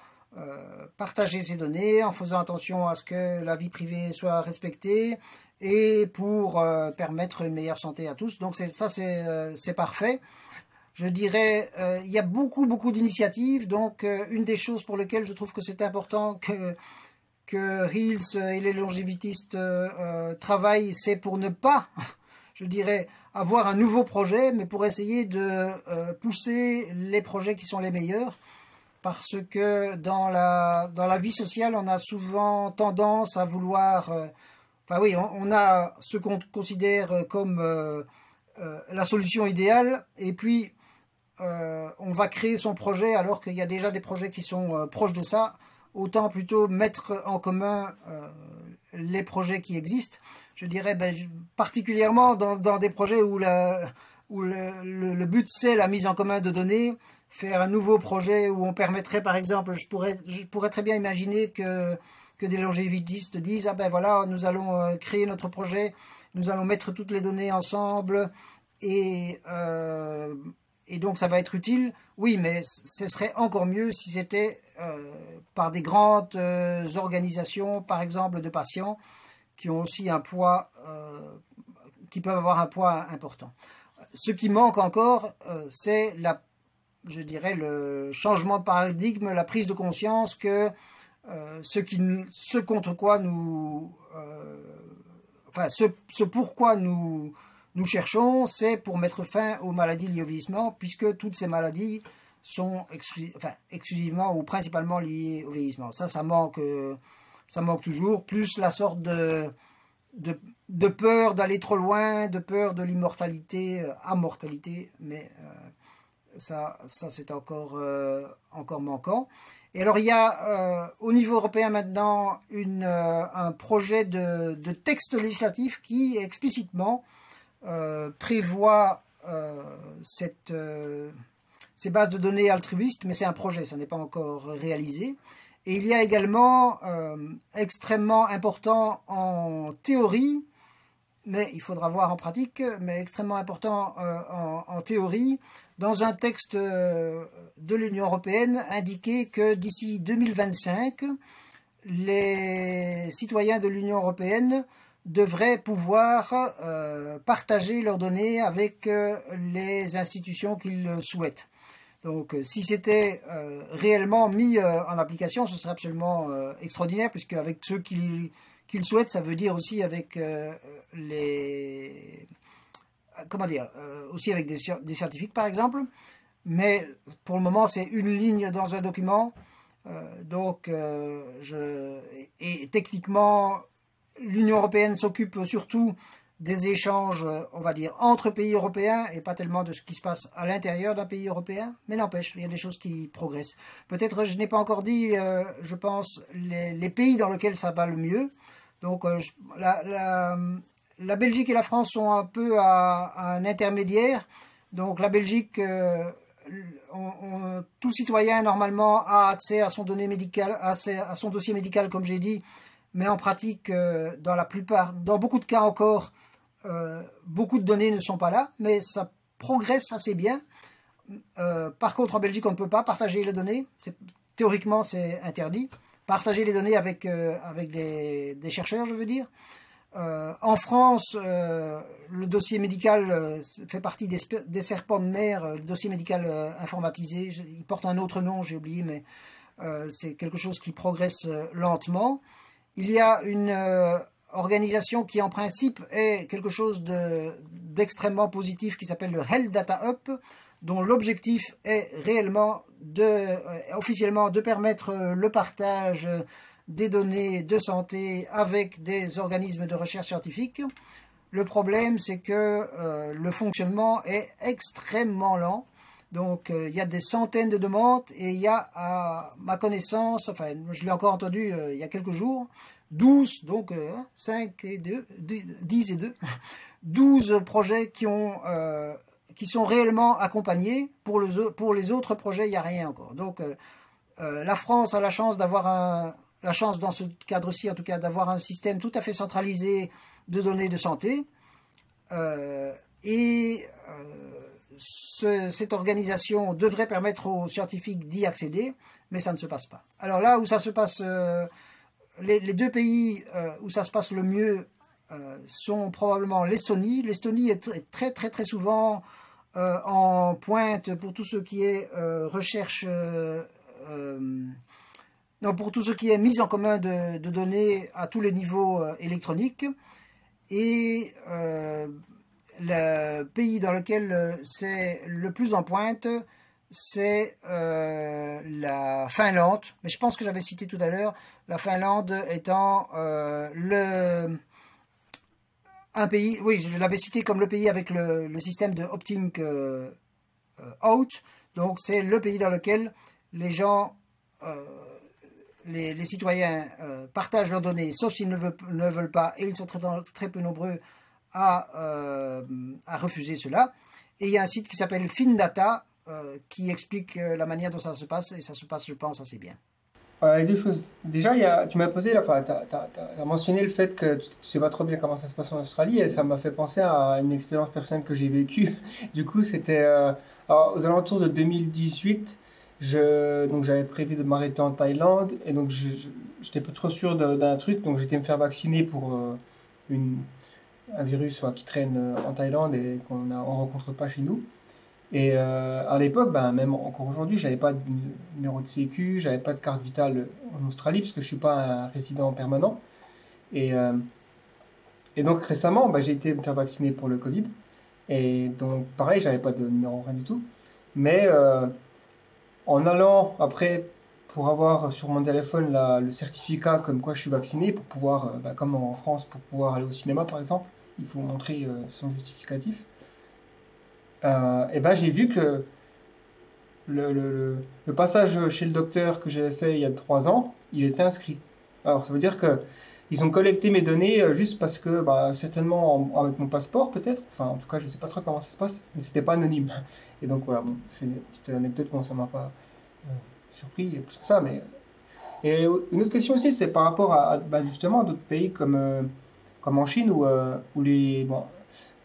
partager ces données en faisant attention à ce que la vie privée soit respectée, et pour euh, permettre une meilleure santé à tous. Donc ça, euh, c'est parfait. Je dirais, euh, il y a beaucoup, beaucoup d'initiatives. Donc une des choses pour lesquelles je trouve que c'est important que, que et les longévitistes travaillent, c'est pour ne pas, je dirais, avoir un nouveau projet, mais pour essayer de pousser les projets qui sont les meilleurs parce que dans la, dans la vie sociale, on a souvent tendance à vouloir Enfin oui, on, a ce qu'on considère comme euh, euh, la solution idéale, et puis euh, on va créer son projet alors qu'il y a déjà des projets qui sont proches de ça. Autant plutôt mettre en commun les projets qui existent. Je dirais ben, particulièrement dans, des projets où le, but c'est la mise en commun de données, faire un nouveau projet où on permettrait par exemple, je pourrais très bien imaginer que, que des longévitistes disent, ah ben voilà, nous allons euh, créer notre projet, nous allons mettre toutes les données ensemble et, euh, et donc ça va être utile. Oui, mais ce serait encore mieux si c'était euh, par des grandes organisations, par exemple de patients, qui ont aussi un poids, qui peuvent avoir un poids important ce qui manque encore, c'est la, je dirais, le changement de paradigme, la prise de conscience que euh, ce, contre quoi nous, euh, enfin, ce, pourquoi nous, nous cherchons, c'est pour mettre fin aux maladies liées au vieillissement, puisque toutes ces maladies sont exclusivement ou principalement liées au vieillissement. Ça, ça manque, ça manque toujours, plus la sorte de de, peur d'aller trop loin, de peur de l'immortalité, euh, mortalité, mais euh, ça, ça c'est encore, encore manquant. Et alors il y a au niveau européen maintenant une, un projet de, texte législatif qui explicitement prévoit cette, ces bases de données altruistes, mais c'est un projet, ça n'est pas encore réalisé. Et il y a également euh, extrêmement important en théorie, mais il faudra voir en pratique, mais extrêmement important euh, en, théorie, dans un texte euh, de l'Union européenne indiqué que d'ici 2025, les citoyens de l'Union européenne devraient pouvoir partager leurs données avec les institutions qu'ils souhaitent. Donc euh, si c'était euh, réellement mis euh, en application, ce serait absolument extraordinaire, puisque avec ceux qui, le souhaitent, ça veut dire aussi avec les... Comment dire Aussi avec des, scientifiques, par exemple. Mais pour le moment, c'est une ligne dans un document. donc, je... et techniquement, l'Union européenne s'occupe surtout des échanges, on va dire, entre pays européens et pas tellement de ce qui se passe à l'intérieur d'un pays européen, mais n'empêche, il y a des choses qui progressent. Peut-être, je n'ai pas encore dit, euh, je pense, les, pays dans lesquels ça va le mieux. Donc, euh, Belgique et la France sont un peu à, un intermédiaire. Donc, la Belgique, euh, tout citoyen, normalement, a accès à son, à son dossier médical, comme j'ai dit, mais en pratique, dans la plupart, dans beaucoup de cas encore, euh, beaucoup de données ne sont pas là, mais ça progresse assez bien. Euh, par contre, en Belgique, on ne peut pas partager les données. Théoriquement, c'est interdit. Partager les données avec, euh, avec des, chercheurs, je veux dire. En France, le dossier médical fait partie des, serpents de mer, le dossier médical informatisé. Il porte un autre nom, j'ai oublié, mais c'est quelque chose qui progresse lentement. Il y a une organisation qui en principe est quelque chose d'extrêmement positif qui s'appelle le Health Data Hub, dont l'objectif est réellement euh, officiellement de permettre le partage des données de santé avec des organismes de recherche scientifique. Le problème, c'est que euh, le fonctionnement est extrêmement lent. Donc, euh, il y a des centaines de demandes et il y a, à ma connaissance, enfin, je l'ai encore entendu il y a quelques jours, 12, donc 5 euh, et 2, 10 et 2, 12 projets qui, ont, euh, qui sont réellement accompagnés. Pour, pour les autres projets, il n'y a rien encore. Donc euh, la France a la chance d'avoir un, la chance dans ce cadre-ci, en tout cas, d'avoir un système tout à fait centralisé de données de santé. et cette organisation devrait permettre aux scientifiques d'y accéder, mais ça ne se passe pas. Alors là où ça se passe les, deux pays euh, où ça se passe le mieux euh, sont probablement l'Estonie. L'Estonie est très très très souvent euh, en pointe pour tout ce qui est recherche, non pour tout ce qui est mise en commun de, données à tous les niveaux électroniques. Et le pays dans lequel c'est le plus en pointe, c'est euh, la Finlande. Mais je pense que j'avais cité tout à l'heure, la Finlande étant euh, le un pays, oui, je l'avais cité comme le pays avec le, système de opting euh, out. Donc c'est le pays dans lequel les gens, les, citoyens partagent leurs données, sauf s'ils ne veulent, pas, et ils sont très, peu nombreux à, à refuser cela. Et il y a un site qui s'appelle FinData qui explique la manière dont ça se passe et ça se passe, je pense, assez bien. Euh, deux choses. Déjà, tu m'as posé, enfin, tu as, mentionné le fait que tu ne sais pas trop bien comment ça se passe en Australie et ça m'a fait penser à une expérience personnelle que j'ai vécue. Du coup, c'était euh, aux alentours de 2018. Je, donc j'avais prévu de m'arrêter en Thaïlande et donc j'étais pas trop sûr d'un truc, donc j'étais me faire vacciner pour euh, une, un virus qui traîne euh, en Thaïlande et qu'on ne rencontre pas chez nous. Et euh, à l'époque, ben, même encore aujourd'hui, j'avais pas de numéro de sécu, j'avais pas de carte vitale en Australie puisque je suis pas un résident permanent. Et, euh, et donc récemment, ben, j'ai été me faire vacciner pour le Covid. Et donc pareil, j'avais pas de numéro rien du tout. Mais euh, en allant après pour avoir sur mon téléphone le certificat comme quoi je suis vacciné, pour pouvoir, ben, comme en France, pour pouvoir aller au cinéma par exemple, il faut montrer son justificatif euh, et ben j'ai vu que le, le, passage chez le docteur que j'avais fait il y a trois ans, il était inscrit. Alors ça veut dire que ils ont collecté mes données euh, juste parce que, bah, certainement avec mon passeport peut-être, enfin en tout cas je sais pas trop comment ça se passe, mais c'était pas anonyme. Et donc voilà, bon, c'est une petite anecdote, bon ça m'a pas euh, surpris plus que ça, mais... Et une autre question aussi, c'est par rapport à, bah, justement d'autres pays comme, euh, comme en Chine où, où les...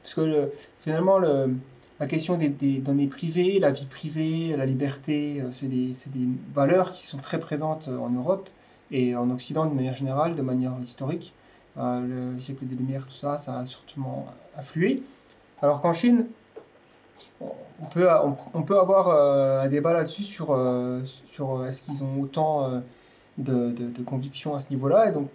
Parce que finalement le la question des, données privées, la vie privée, la liberté, c'est des, des, valeurs qui sont très présentes en Europe et en Occident de manière générale, de manière historique. Euh, le siècle des Lumières, tout ça, ça a surtout afflué. Alors qu'en Chine, on peut, avoir un débat là-dessus sur, sur est-ce qu'ils ont autant de, de, convictions à ce niveau-là. Et donc,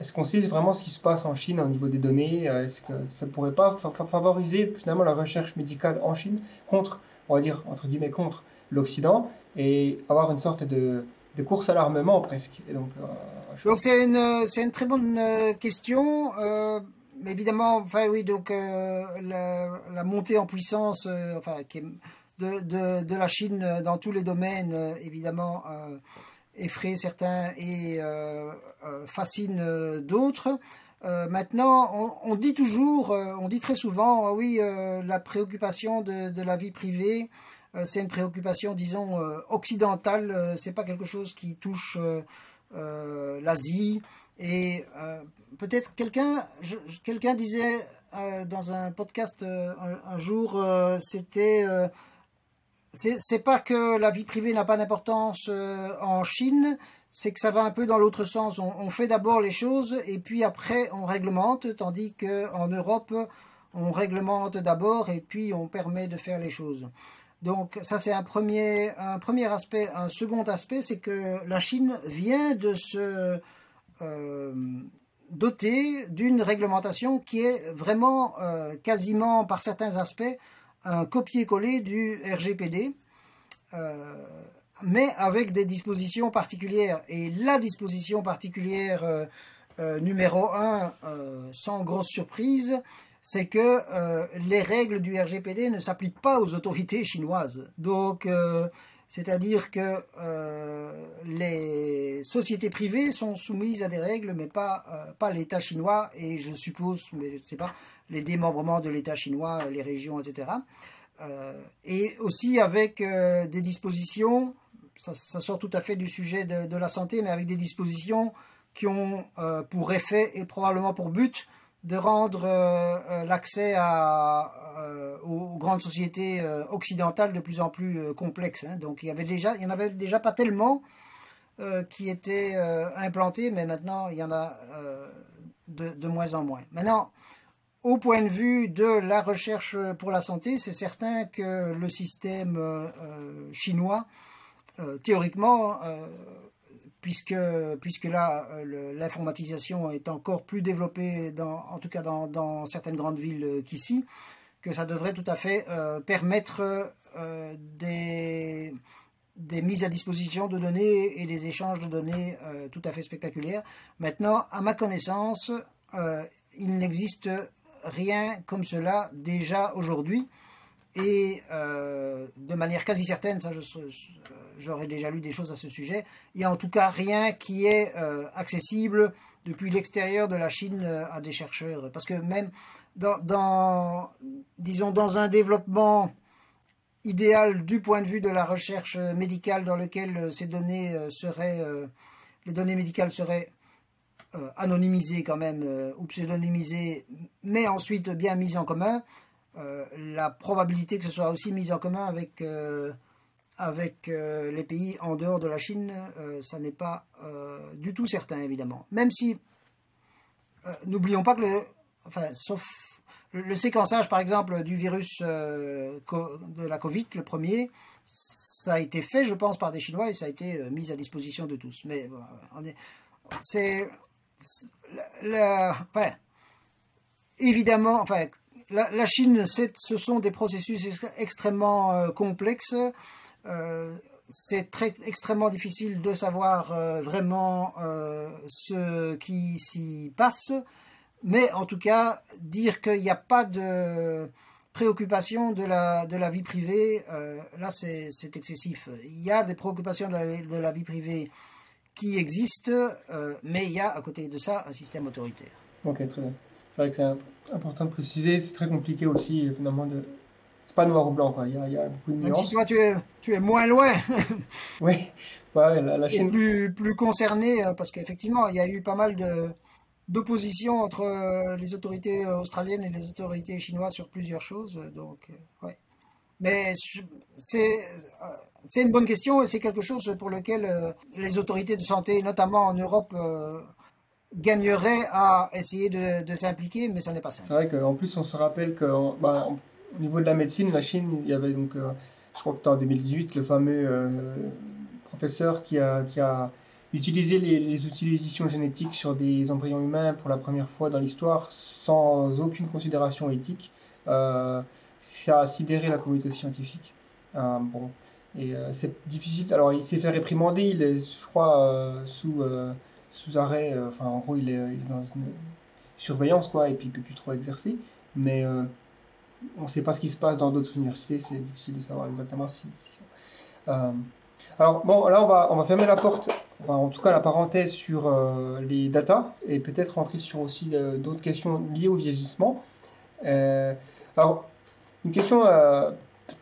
est-ce qu'on sait vraiment ce qui se passe en Chine au niveau des données euh, Est-ce que ça ne pourrait pas favoriser finalement la recherche médicale en Chine contre, on va dire, entre guillemets, contre l'Occident et avoir une sorte de, course à l'armement presque Donc, euh, c'est une, c'est une très bonne euh, question. évidemment, enfin oui, donc la, montée en puissance, enfin, de, de, la Chine dans tous les domaines, évidemment effraie certains et euh, euh, fascine euh, d'autres. maintenant, on, dit toujours, on dit très souvent, ah oui, la préoccupation de, la vie privée, c'est une préoccupation, disons, occidentale. c'est pas quelque chose qui touche l'Asie. Et peut-être quelqu'un, disait dans un podcast un, jour, c'était c'est pas que la vie privée n'a pas d'importance euh, en Chine, c'est que ça va un peu dans l'autre sens. On, fait d'abord les choses et puis après on réglemente, tandis qu'en Europe on réglemente d'abord et puis on permet de faire les choses. Donc ça c'est un premier, aspect. Un second aspect, c'est que la Chine vient de se euh, doter d'une réglementation qui est vraiment euh, quasiment par certains aspects un copier-coller du RGPD, euh, mais avec des dispositions particulières. Et la disposition particulière numéro un, sans grosse surprise, c'est que les règles du RGPD ne s'appliquent pas aux autorités chinoises. Donc, c'est-à-dire que les sociétés privées sont soumises à des règles, mais pas, pas l'État chinois, et je suppose, mais je ne sais pas, les démembrements de l'État chinois, les régions, etc. Euh, et aussi avec euh, des dispositions, ça, sort tout à fait du sujet de, la santé, mais avec des dispositions qui ont euh, pour effet et probablement pour but de rendre l'accès aux grandes sociétés occidentales de plus en plus complexe. Hein. Donc il y en avait déjà pas tellement qui étaient implantés, mais maintenant il y en a de, moins en moins. Maintenant, au point de vue de la recherche pour la santé, c'est certain que le système euh, chinois, euh, théoriquement, euh, puisque, puisque là, l'informatisation est encore plus développée, en tout cas dans, certaines grandes villes qu'ici, que ça devrait tout à fait permettre des, des mises à disposition de données et des échanges de données tout à fait spectaculaires. Maintenant, à ma connaissance, il n'existe rien comme cela déjà aujourd'hui. Et euh, de manière quasi certaine, ça j'aurais déjà lu des choses à ce sujet, il n'y a en tout cas rien qui est euh, accessible depuis l'extérieur de la Chine à des chercheurs. Parce que même dans, disons, dans un développement idéal du point de vue de la recherche médicale dans lequel ces données seraient, les données médicales seraient anonymisées quand même ou pseudonymisées, mais ensuite bien mises en commun, la probabilité que ce soit aussi mis en commun avec avec euh, les pays en dehors de la Chine, euh, ça n'est pas euh, du tout certain, évidemment. Même si, n'oublions pas que le, enfin, sauf le, séquençage, par exemple, du virus de la Covid, le premier, ça a été fait, je pense, par des Chinois et ça a été mis à disposition de tous. Mais c'est, évidemment, enfin, la, Chine, ce sont des processus extrêmement complexes. Euh, c'est extrêmement difficile de savoir euh, vraiment euh, ce qui s'y passe, mais en tout cas, dire qu'il n'y a pas de préoccupation de la, de la vie privée, là c'est excessif. Il y a des préoccupations de la, de la vie privée qui existent, mais il y a à côté de ça un système autoritaire. Ok, très bien. C'est vrai que c'est important de préciser, c'est très compliqué aussi finalement de, c'est pas noir ou blanc, quoi. Il y a, il y a beaucoup de nuances. Même si toi, tu es, tu es moins loin. oui, ouais, la, la Chine. plus, plus concerné, euh, parce qu'effectivement, il y a eu pas mal de d'opposition entre euh, les autorités australiennes et les autorités chinoises sur plusieurs choses. Donc, euh, ouais. Mais c'est c'est une bonne question et c'est quelque chose pour lequel les autorités de santé, notamment en Europe, gagneraient à essayer de, s'impliquer, mais ça n'est pas ça. C'est vrai qu'en plus, on se rappelle que bah, au niveau de la médecine, la Chine, il y avait donc, euh, je crois que c'était en 2018, le fameux euh, professeur qui a, utilisé les, les utilisations génétiques sur des embryons humains pour la première fois dans l'histoire sans aucune considération éthique. Euh, ça a sidéré la communauté scientifique. bon, et c'est difficile. Alors, il s'est fait réprimander, il est, je crois, sous, sous arrêt. Enfin, en gros, il est, dans une surveillance, quoi, et puis il peut plus trop exercer. Mais on ne sait pas ce qui se passe dans d'autres universités, c'est difficile de savoir exactement si. Euh, alors, bon, là, on va, on va fermer la porte, en tout cas la parenthèse sur euh, les data, et peut-être rentrer sur aussi euh, d'autres questions liées au vieillissement. alors, une question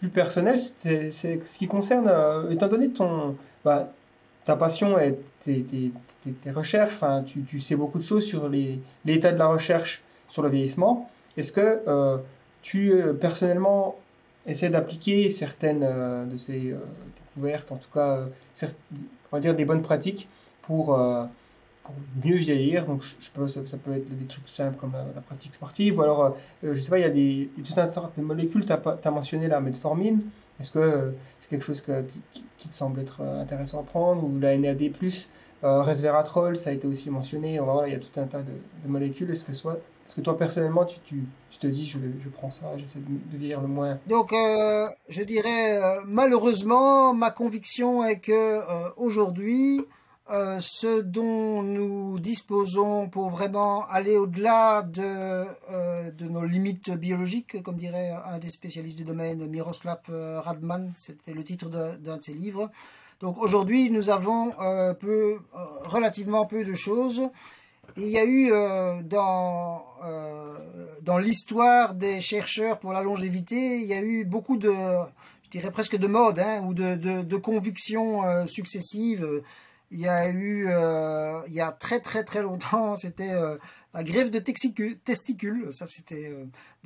plus personnelle, c'est ce qui concerne, étant donné ton, bah, ta passion et tes, recherches, tu, sais beaucoup de choses sur l'état de la recherche sur le vieillissement. Est-ce que tu euh, personnellement essaies d'appliquer certaines euh, de ces euh, découvertes, en tout cas, on va dire des bonnes pratiques pour, mieux vieillir? Donc, ça, peut être des trucs simples comme la, pratique sportive, ou alors, je sais pas, il y a des, tout un tas de molécules. Tu as, mentionné la metformine. Est-ce que c'est quelque chose qui, te semble être intéressant à prendre Ou la NAD, resveratrol, ça a été aussi mentionné. Il y a tout un tas de, de molécules. Est-ce que soit est-ce que toi, personnellement, tu, te dis, je, prends ça, j'essaie de, vieillir le moins? Donc, euh, je dirais, euh, malheureusement, ma conviction est que euh, aujourd'hui, ce dont nous disposons pour vraiment aller au-delà de, de nos limites biologiques, comme dirait un des spécialistes du domaine, Miroslav Radman, c'était le titre d'un de, ses livres. Donc aujourd'hui, nous avons peu, relativement peu de choses il y a eu euh, dans, euh, l'histoire des chercheurs pour la longévité, il y a eu beaucoup de, je dirais presque de modes hein, ou de, convictions euh, successives. Il y a eu, il y a très très très longtemps, c'était la grève de testicules. Ça c'était,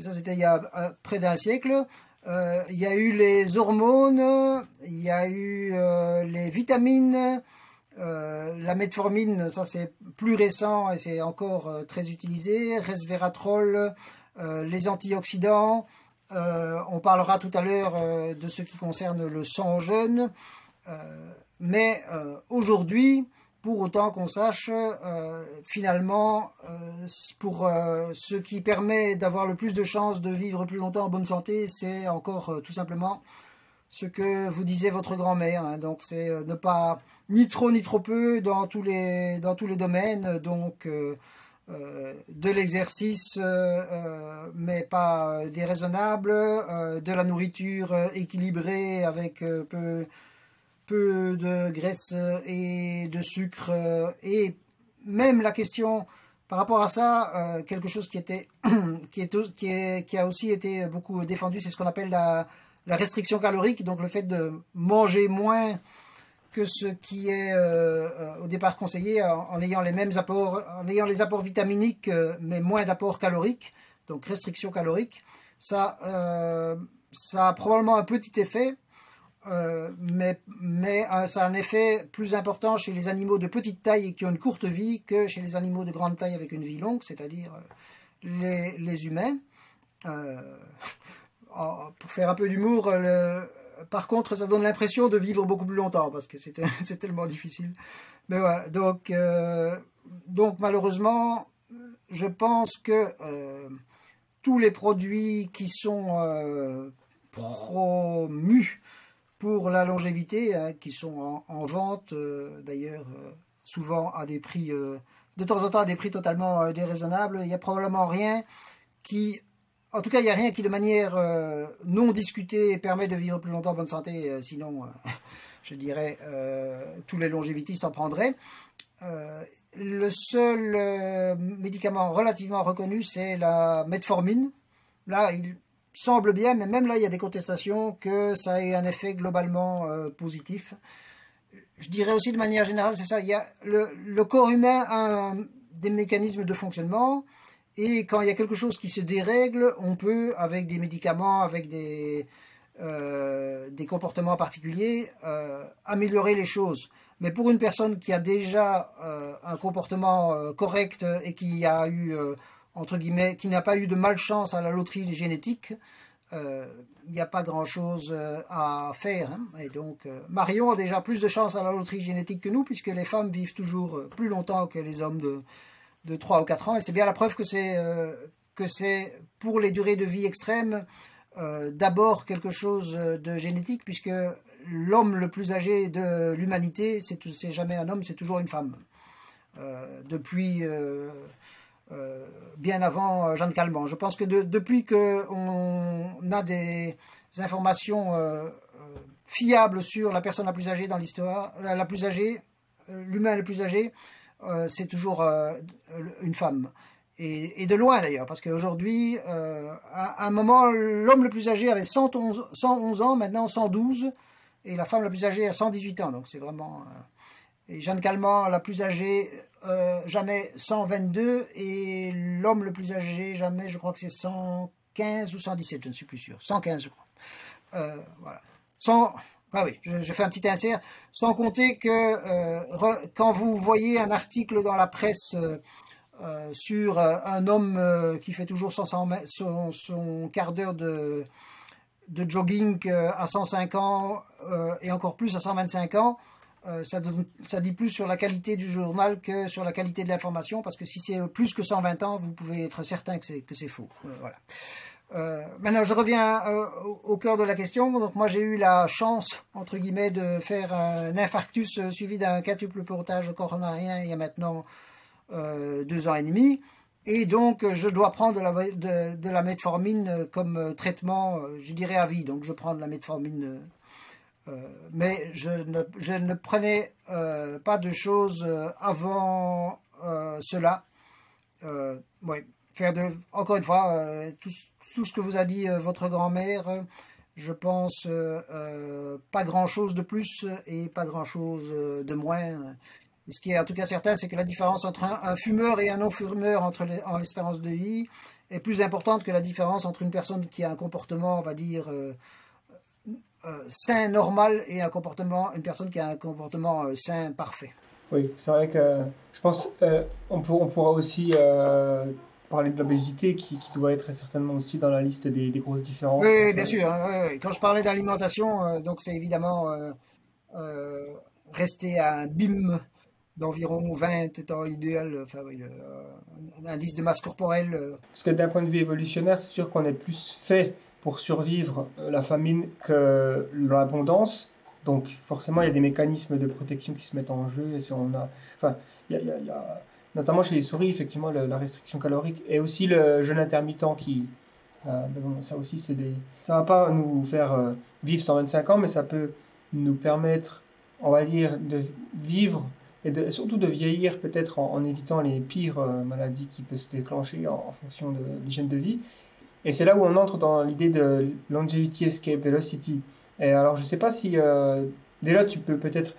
ça c'était il y a près d'un siècle. il y a eu les hormones, il y a eu les vitamines. Euh, la metformine, ça c'est plus récent et c'est encore euh, très utilisé. Resveratrol, euh, les antioxydants. on parlera tout à l'heure de ce qui concerne le sang jeune. Mais aujourd'hui, pour autant qu'on sache, finalement, pour ce qui permet d'avoir le plus de chances de vivre plus longtemps en bonne santé, c'est encore tout simplement ce que vous disait votre grand-mère. Hein. donc c'est ne pas ni trop ni trop peu dans tous les, dans tous les domaines. Donc, euh, euh, de l'exercice, euh, mais pas déraisonnable, de la nourriture équilibrée avec peu, peu de graisse et de sucre et même la question par rapport à ça, quelque chose qui était qui est qui, a aussi été beaucoup défendu, c'est ce qu'on appelle la, restriction calorique, donc le fait de manger moins que ce qui est euh, euh, au départ conseillé en, ayant les mêmes apports, en ayant les apports vitaminiques, euh, mais moins d'apports caloriques, donc restriction calorique. Ça, ça a probablement un petit effet, mais, mais ça a un effet plus important chez les animaux de petite taille qui ont une courte vie que chez les animaux de grande taille avec une vie longue, c'est-à-dire les, les, humains. Oh, pour faire un peu d'humour, par contre, ça donne l'impression de vivre beaucoup plus longtemps parce que c'est tellement difficile. Mais voilà, donc, euh, donc malheureusement, je pense que euh, tous les produits qui sont euh, promus pour la longévité, hein, qui sont en, vente, d'ailleurs, souvent à des prix, de temps en temps à des prix totalement déraisonnables, il n'y a probablement rien qui en tout cas, il n'y a rien qui, de manière euh, non discutée, permet de vivre plus longtemps en bonne santé. Euh, sinon, euh, je dirais, tous les longévitistes en prendraient. le seul médicament relativement reconnu, c'est la metformine. Là, il semble bien, mais même là, il y a des contestations que ça ait un effet globalement positif. Je dirais aussi de manière générale, c'est ça. Il y a le, corps humain a des mécanismes de fonctionnement et quand il y a quelque chose qui se dérègle, on peut, avec des médicaments, avec des, euh, des comportements particuliers, euh, améliorer les choses. Mais pour une personne qui a déjà euh, un comportement correct et qui a eu, entre guillemets, qui n'a pas eu de malchance à la loterie génétique, il n'y a pas grand-chose à faire. Hein. Et donc, Marion a déjà plus de chance à la loterie génétique que nous, puisque les femmes vivent toujours plus longtemps que les hommes de, de 3 ou 4 ans. Et c'est bien la preuve que c'est euh, pour les durées de vie extrêmes euh, d'abord quelque chose de génétique, puisque l'homme le plus âgé de l'humanité, c'est jamais un homme, c'est toujours une femme. Euh, bien avant Jeanne Calment. Je pense que depuis qu'on a des informations fiables sur la personne la plus âgée dans l'histoire, la plus âgée, l'humain le plus âgé, euh, c'est toujours euh, une femme. Et, de loin d'ailleurs, parce qu'aujourd'hui, euh, à, un moment, l'homme le plus âgé avait 111, 111, ans, maintenant 112, et la femme la plus âgée a 118 ans. Donc c'est vraiment. et Jeanne Calment, la plus âgée, jamais 122, et l'homme le plus âgé, jamais, je crois que c'est 115 ou 117, je ne suis plus sûr. 115, je crois. voilà. 100, ah oui, je, fais un petit insert, sans compter que euh, quand vous voyez un article dans la presse euh, euh, sur un homme qui fait toujours son, quart d'heure de, jogging à 105 ans et encore plus à 125 ans, ça, ça, dit plus sur la qualité du journal que sur la qualité de l'information, parce que si c'est plus que 120 ans, vous pouvez être certain que c'est faux. voilà. Euh, maintenant, je reviens euh, au, cœur de la question. Donc, moi, j'ai eu la chance, entre guillemets, de faire un infarctus suivi d'un quatuple portage coronarien il y a maintenant euh, deux ans et demi. Et donc, je dois prendre de la, de, la metformine comme traitement, je dirais à vie. Donc, je prends de la metformine. Mais je ne, prenais pas de choses avant cela. oui, faire de, encore une fois, tout, ce que vous a dit euh, votre grand-mère, je pense euh, euh, pas grand-chose de plus et pas grand-chose de moins. ce qui est en tout cas certain, c'est que la différence entre un, fumeur et un non-fumeur en l'espérance de vie est plus importante que la différence entre une personne qui a un comportement, on va dire, sain, normal, et un comportement, une personne qui a un comportement sain, parfait. Oui, c'est vrai que je pense on, on, pourra aussi parler de l'obésité qui, qui, doit être certainement aussi dans la liste des, grosses différences. Oui, bien sûr. Hein, Quand je parlais d'alimentation, euh, donc c'est évidemment euh, euh, rester à un BIM d'environ 20 étant idéal, enfin, un indice de masse corporelle. Parce que d'un point de vue évolutionnaire, c'est sûr qu'on est plus fait pour survivre la famine que l'abondance. Donc forcément, il y a des mécanismes de protection qui se mettent en jeu. Et si on a, enfin, il y a, notamment chez les souris, effectivement, la restriction calorique et aussi le jeûne intermittent qui, euh, ça aussi, c'est des, ça va pas nous faire euh, vivre 125 ans, mais ça peut nous permettre, on va dire, de vivre et surtout de vieillir peut-être en, évitant les pires maladies qui peuvent se déclencher en, fonction de l'hygiène de vie. Et c'est là où on entre dans l'idée de longevity escape velocity. Et alors je ne sais pas si déjà tu peux peut-être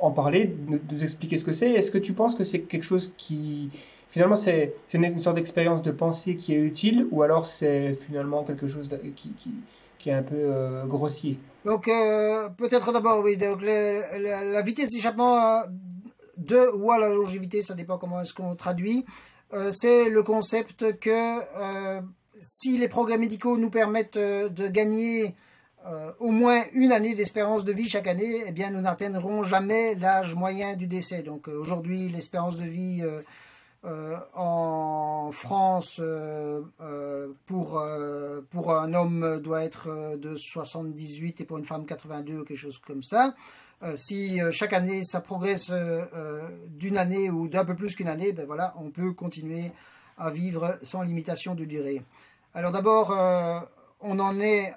en parler, nous, expliquer ce que c'est. Est-ce que tu penses que c'est quelque chose qui, finalement, c'est une, sorte d'expérience de pensée qui est utile, ou alors c'est finalement quelque chose qui, qui, qui, est un peu euh, grossier? Donc, euh, peut-être d'abord, oui, donc la, vitesse d'échappement euh, de ou à la longévité, ça dépend comment est-ce qu'on traduit, c'est le concept que si les progrès médicaux nous permettent de gagner euh, au moins une année d'espérance de vie chaque année, eh bien, nous n'atteindrons jamais l'âge moyen du décès. Donc euh, aujourd'hui, l'espérance de vie euh, en France pour, pour un homme doit être de 78 et pour une femme 82 ou quelque chose comme ça. si chaque année ça progresse d'une année ou d'un peu plus qu'une année, ben voilà, on peut continuer à vivre sans limitation de durée. Alors d'abord, on en est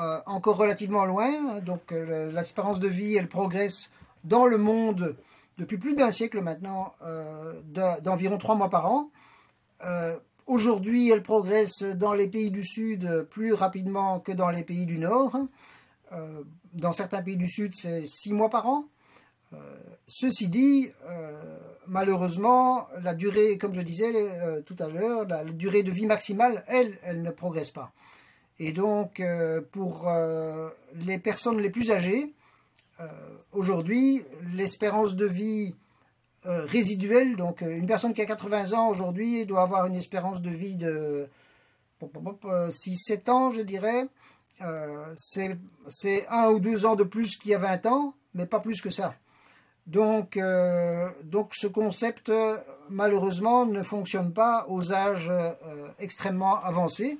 euh, encore relativement loin. Donc euh, l'espérance de vie, elle progresse dans le monde depuis plus d'un siècle maintenant, euh, d'environ trois mois par an. Aujourd'hui, elle progresse dans les pays du Sud plus rapidement que dans les pays du Nord. dans certains pays du Sud, c'est six mois par an. Ceci dit, malheureusement, la durée, comme je disais tout à l'heure, la, durée de vie maximale, elle, elle ne progresse pas. Et donc, euh, pour euh, les personnes les plus âgées, euh, aujourd'hui, l'espérance de vie résiduelle, donc une personne qui a 80 ans aujourd'hui doit avoir une espérance de vie de 6-7 ans, je dirais. c'est un ou deux ans de plus qu'il y a 20 ans, mais pas plus que ça. Donc, donc ce concept, malheureusement, ne fonctionne pas aux âges extrêmement avancés.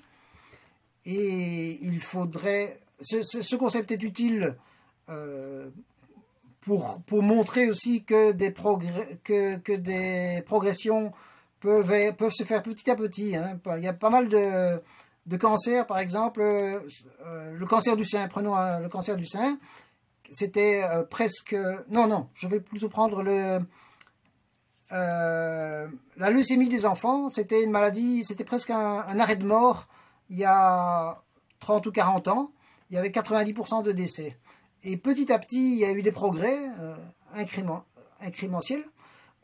Et il faudrait. Ce, concept est utile euh, pour, pour, montrer aussi que des, progrès, que, que des progressions peuvent, peuvent se faire petit à petit. Hein. Il y a pas mal de, de cancers, par exemple, euh, le cancer du sein. Prenons le cancer du sein. C'était euh, presque. Non, non, je vais plutôt prendre le. la leucémie des enfants, c'était une maladie, c'était presque un, arrêt de mort il y a 30 ou 40 ans, il y avait 90% de décès. Et petit à petit, il y a eu des progrès euh, incrémentiels.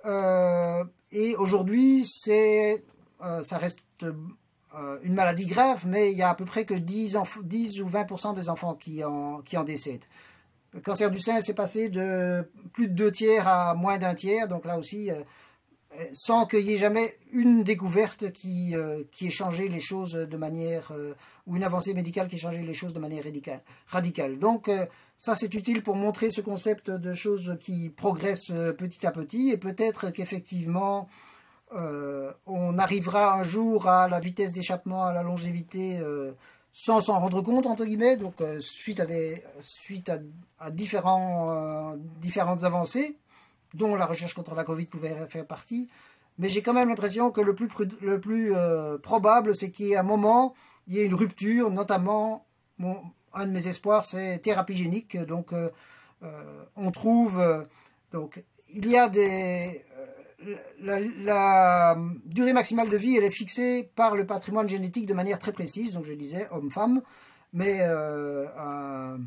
Euh, et aujourd'hui, c'est, euh, ça reste une maladie grave, mais il y a à peu près que 10, 10 ou 20% des enfants qui en, qui en décèdent. Le cancer du sein, s'est passé de plus de deux tiers à moins d'un tiers, donc là aussi, sans qu'il y ait jamais une découverte qui, euh, ait changé les choses de manière, euh, ou une avancée médicale qui ait changé les choses de manière radicale. Donc euh, ça c'est utile pour montrer ce concept de choses qui progressent petit à petit, et peut-être qu'effectivement on arrivera un jour à la vitesse d'échappement, à la longévité, sans s'en rendre compte, entre guillemets, donc suite à, des, suite à, différents, différentes avancées dont la recherche contre la Covid pouvait faire partie. Mais j'ai quand même l'impression que le plus, le plus euh, probable, c'est qu'il y ait un moment, il y ait une rupture, notamment, un de mes espoirs, c'est thérapie génique. Donc, euh, euh, on trouve. donc, il y a des. La, durée maximale de vie, elle est fixée par le patrimoine génétique de manière très précise. Donc, je disais, homme-femme. Mais un,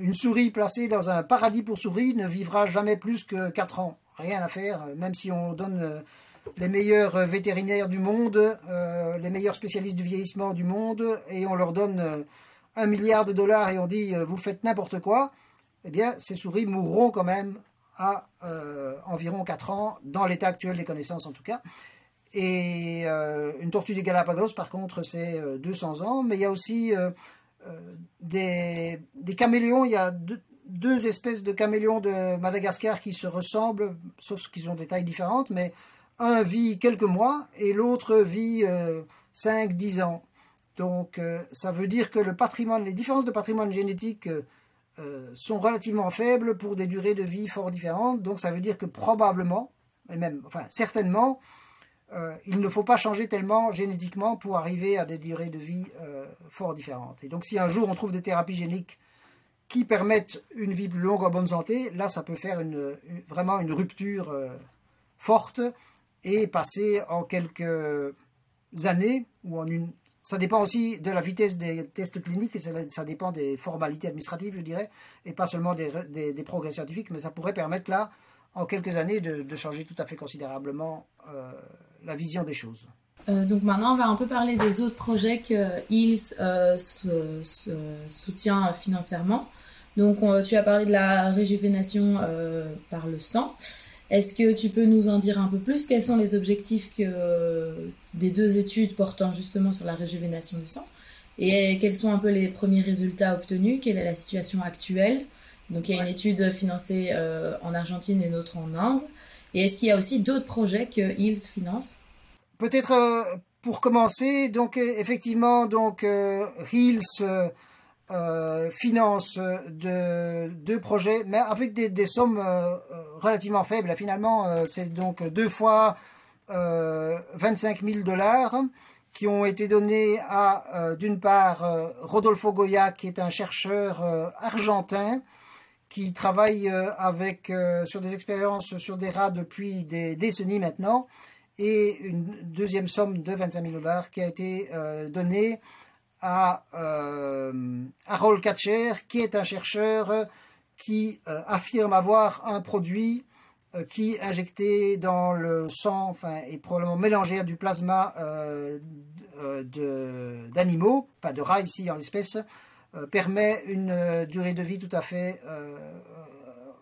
une souris placée dans un paradis pour souris ne vivra jamais plus que 4 ans. Rien à faire, même si on donne euh, les meilleurs vétérinaires du monde, euh, les meilleurs spécialistes du vieillissement du monde, et on leur donne euh, un milliard de dollars et on dit vous faites n'importe quoi, eh bien ces souris mourront quand même à environ 4 ans, dans l'état actuel des connaissances en tout cas. Et une tortue des Galapagos, par contre, c'est 200 ans, mais il y a aussi euh, des, caméléons. Il y a deux, espèces de caméléons de Madagascar qui se ressemblent, sauf qu'ils ont des tailles différentes, mais un vit quelques mois et l'autre vit 5-10 euh, ans. Donc euh, ça veut dire que le patrimoine, les différences de patrimoine génétique sont relativement faibles pour des durées de vie fort différentes. Donc ça veut dire que probablement, et même, enfin certainement, euh, il ne faut pas changer tellement génétiquement pour arriver à des durées de vie euh, fort différentes. Et donc si un jour on trouve des thérapies géniques qui permettent une vie plus longue en bonne santé, là, ça peut faire une, vraiment une rupture euh, forte et passer en quelques années ou en une. Ça dépend aussi de la vitesse des tests cliniques et ça, dépend des formalités administratives, je dirais, et pas seulement des, progrès scientifiques, mais ça pourrait permettre là, en quelques années, de, changer tout à fait considérablement euh, la vision des choses. Euh, donc maintenant, on va un peu parler des autres projets que Hills euh, soutient financièrement. Donc tu as parlé de la réjuvénation par le sang. Est-ce que tu peux nous en dire un peu plus? Quels sont les objectifs que, des deux études portant justement sur la réjuvénation du sang? Et quels sont un peu les premiers résultats obtenus? Quelle est la situation actuelle? Donc il y a une étude financée en Argentine et une autre en Inde. Et est-ce qu'il y a aussi d'autres projets que Hills finance? Peut-être euh, pour commencer, donc euh, effectivement, donc euh, Hills finance deux projets, mais avec des, sommes relativement faibles. Finalement, c'est donc deux fois 25 000 dollars qui ont été donnés à, d'une part, Rodolfo Goya, qui est un chercheur argentin, qui travaille avec, sur des expériences sur des rats depuis des décennies maintenant, et une deuxième somme de 25 000 dollars qui a été euh, donnée à euh, Harold Katcher, qui est un chercheur qui euh, affirme avoir un produit qui, injecté dans le sang, enfin, et probablement mélangé à du plasma d'animaux, enfin de rats ici en l'espèce, permet une durée de vie tout à fait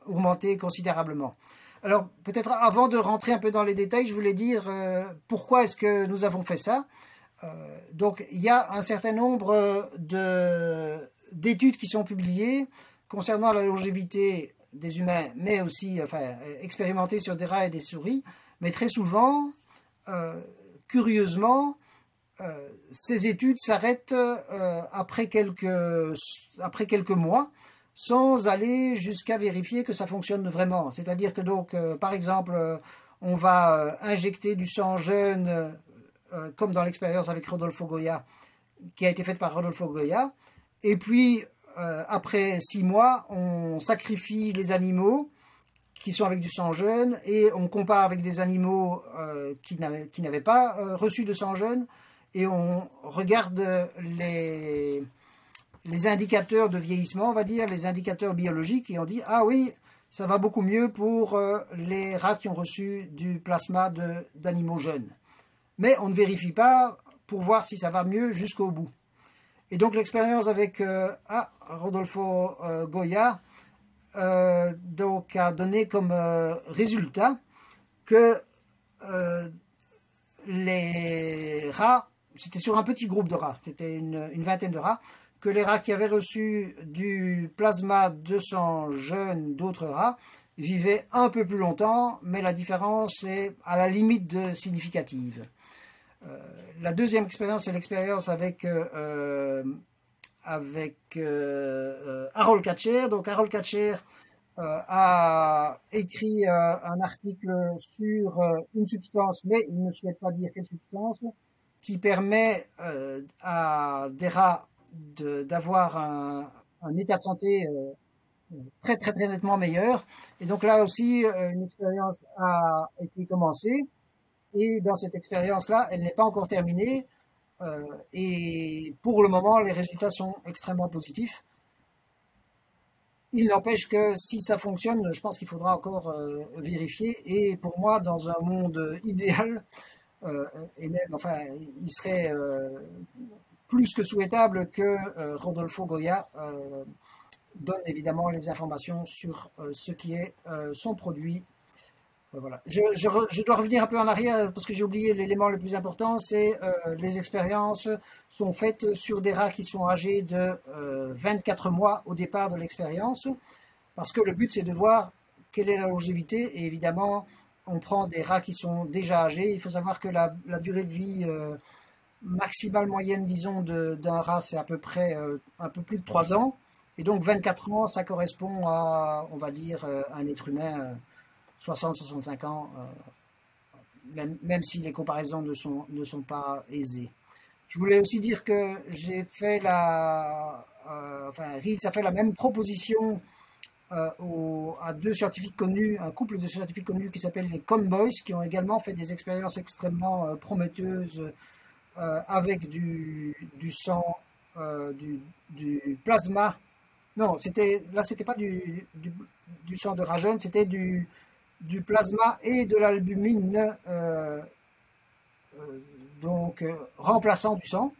augmentée considérablement. Alors, peut-être avant de rentrer un peu dans les détails, je voulais dire euh, pourquoi est-ce que nous avons fait ça? Euh, donc, il y a un certain nombre d'études qui sont publiées concernant la longévité des humains, mais aussi enfin, expérimentées sur des rats et des souris. Mais très souvent, euh, curieusement, ces études s'arrêtent après, quelques, après quelques mois sans aller jusqu'à vérifier que ça fonctionne vraiment. C'est-à-dire que donc, euh, par exemple, euh, on va euh, injecter du sang jeune, comme dans l'expérience avec Rodolfo Goya, qui a été faite par Rodolfo Goya, et puis après six mois, on sacrifie les animaux qui sont avec du sang jeune et on compare avec des animaux qui n'avaient pas reçu de sang jeune et on regarde les indicateurs de vieillissement, on va dire, les indicateurs biologiques, et on dit ah oui, ça va beaucoup mieux pour euh, les rats qui ont reçu du plasma d'animaux jeunes. Mais on ne vérifie pas pour voir si ça va mieux jusqu'au bout. Et donc l'expérience avec euh, ah, Rodolfo euh, Goya donc, a donné comme résultat que les rats, c'était sur un petit groupe de rats, c'était une, une vingtaine de rats, que les rats qui avaient reçu du plasma de sang jeune d'autres rats vivaient un peu plus longtemps, mais la différence est à la limite de significative. Euh, la deuxième expérience, c'est l'expérience avec, euh, euh, avec Harold Katcher. Donc Harold Katcher a écrit un article sur une substance, mais il ne souhaite pas dire quelle substance, qui permet à des rats d'avoir un, état de santé très très très nettement meilleur. Et donc là aussi, une expérience a été commencée. Et dans cette expérience-là, elle n'est pas encore terminée. Euh, et pour le moment, les résultats sont extrêmement positifs. Il n'empêche que si ça fonctionne, je pense qu'il faudra encore vérifier. Et pour moi, dans un monde idéal, et même, enfin, il serait plus que souhaitable que euh, Rodolfo Goya euh, donne évidemment les informations sur euh, ce qui est son produit. Voilà. Je, dois revenir un peu en arrière parce que j'ai oublié l'élément le plus important, c'est les expériences sont faites sur des rats qui sont âgés de 24 mois au départ de l'expérience, parce que le but c'est de voir quelle est la longévité et évidemment on prend des rats qui sont déjà âgés. Il faut savoir que la, durée de vie maximale moyenne, disons, d'un rat, c'est à peu près euh, un peu plus de 3 ans. Et donc 24 ans, ça correspond à, on va dire, euh, un être humain 60-65 euh, ans, même, même, si les comparaisons ne sont, ne sont pas aisées. Je voulais aussi dire que j'ai fait la, enfin, Reels a fait la même proposition à deux scientifiques connus, un couple de scientifiques connus qui s'appellent les Conboys, qui ont également fait des expériences extrêmement prometteuses avec du, du sang, du, du, plasma. Non, c'était là, c'était pas du, du, sang de rajeune, c'était du, du plasma et de l'albumine, euh, euh, donc euh, remplaçant du sang.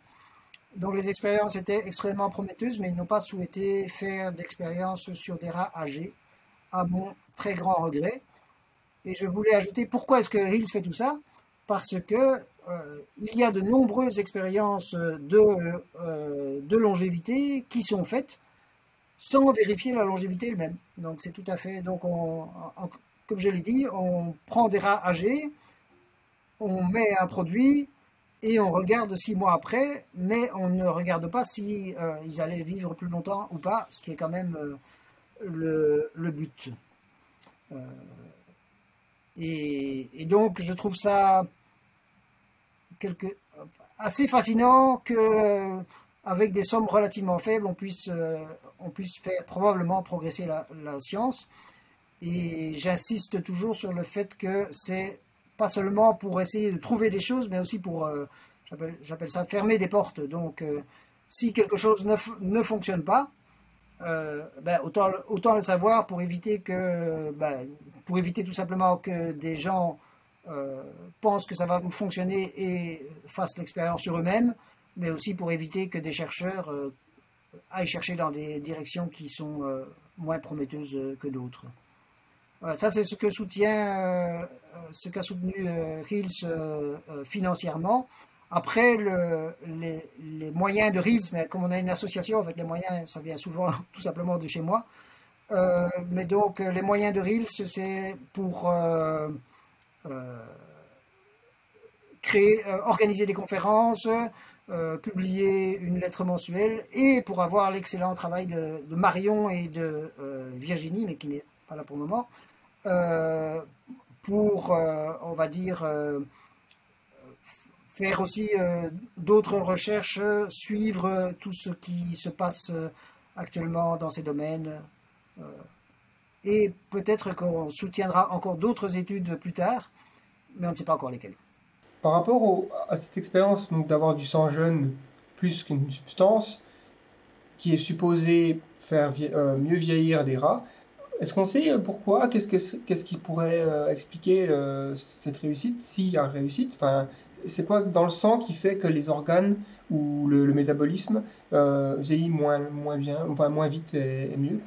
Donc les expériences étaient extrêmement prometteuses, mais ils n'ont pas souhaité faire d'expériences sur des rats âgés, à mon très grand regret. Et je voulais ajouter pourquoi est-ce que Hills fait tout ça? Parce que il y a de nombreuses expériences de, longévité qui sont faites sans vérifier la longévité elle-même. Donc c'est tout à fait. Comme je l'ai dit, on prend des rats âgés, on met un produit et on regarde six mois après, mais on ne regarde pas si euh, ils allaient vivre plus longtemps ou pas, ce qui est quand même euh, le, but. Euh, et, donc je trouve ça assez fascinant que avec des sommes relativement faibles, on puisse, on puisse faire probablement progresser la science. Et j'insiste toujours sur le fait que c'est pas seulement pour essayer de trouver des choses, mais aussi pour, euh, j'appelle ça, fermer des portes. Donc, euh, si quelque chose ne, ne fonctionne pas, euh, ben, autant, le savoir pour éviter que, ben, pour éviter tout simplement que des gens pensent que ça va fonctionner et fassent l'expérience sur eux-mêmes, mais aussi pour éviter que des chercheurs aillent chercher dans des directions qui sont moins prometteuses que d'autres ça, c'est ce euh, qu'a soutenu euh, Hills euh, financièrement. Après, les, moyens de Hills, mais comme on a une association avec les moyens, ça vient souvent tout simplement de chez moi. mais donc, les moyens de Hills, c'est pour créer, organiser des conférences, publier une lettre mensuelle et pour avoir l'excellent travail de, Marion et de Virginie, mais qui n'est pas là pour le moment, euh, pour, euh, on va dire, euh, faire aussi d'autres recherches, suivre tout ce qui se passe actuellement dans ces domaines. et peut-être qu'on soutiendra encore d'autres études plus tard, mais on ne sait pas encore lesquelles. Par rapport à cette expérience d'avoir du sang jeune plus qu'une substance qui est supposée faire mieux vieillir des rats, est-ce qu'on sait euh, pourquoi? Qu'est-ce qui pourrait euh, expliquer euh, cette réussite S'il y a réussite, enfin, c'est quoi dans le sang qui fait que les organes ou le, métabolisme vieillit moins, moins bien, enfin moins vite et, mieux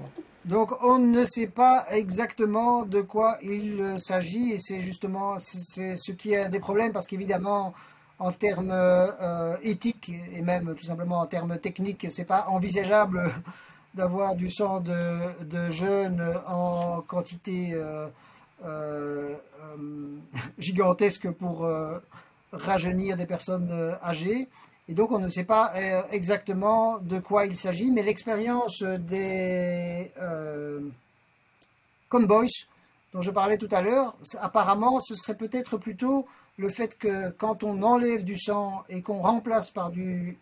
Donc on ne sait pas exactement de quoi il s'agit et c'est justement c'est ce qui est des problèmes parce qu'évidemment en termes éthiques et même tout simplement en termes techniques c'est pas envisageable d'avoir du sang de, jeunes en quantité euh, euh, euh, gigantesque pour rajeunir des personnes âgées. Et donc on ne sait pas exactement de quoi il s'agit, mais l'expérience des conboys dont je parlais tout à l'heure, apparemment ce serait peut-être plutôt le fait que quand on enlève du sang et qu'on remplace par du,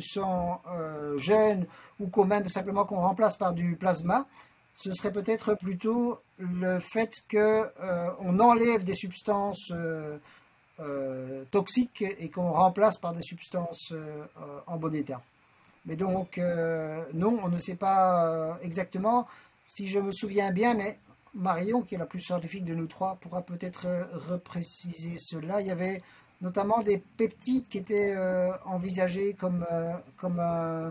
sang euh, jeune ou qu'on même simplement qu'on remplace par du plasma, ce serait peut-être plutôt le fait que euh, enlève des substances euh, toxiques et qu'on remplace par des substances en bon état. Mais donc non, on ne sait pas exactement. Si je me souviens bien, mais Marion, qui est la plus scientifique de nous trois, pourra peut-être euh, repréciser cela. Il y avait notamment des peptides qui étaient euh, envisagés comme, euh,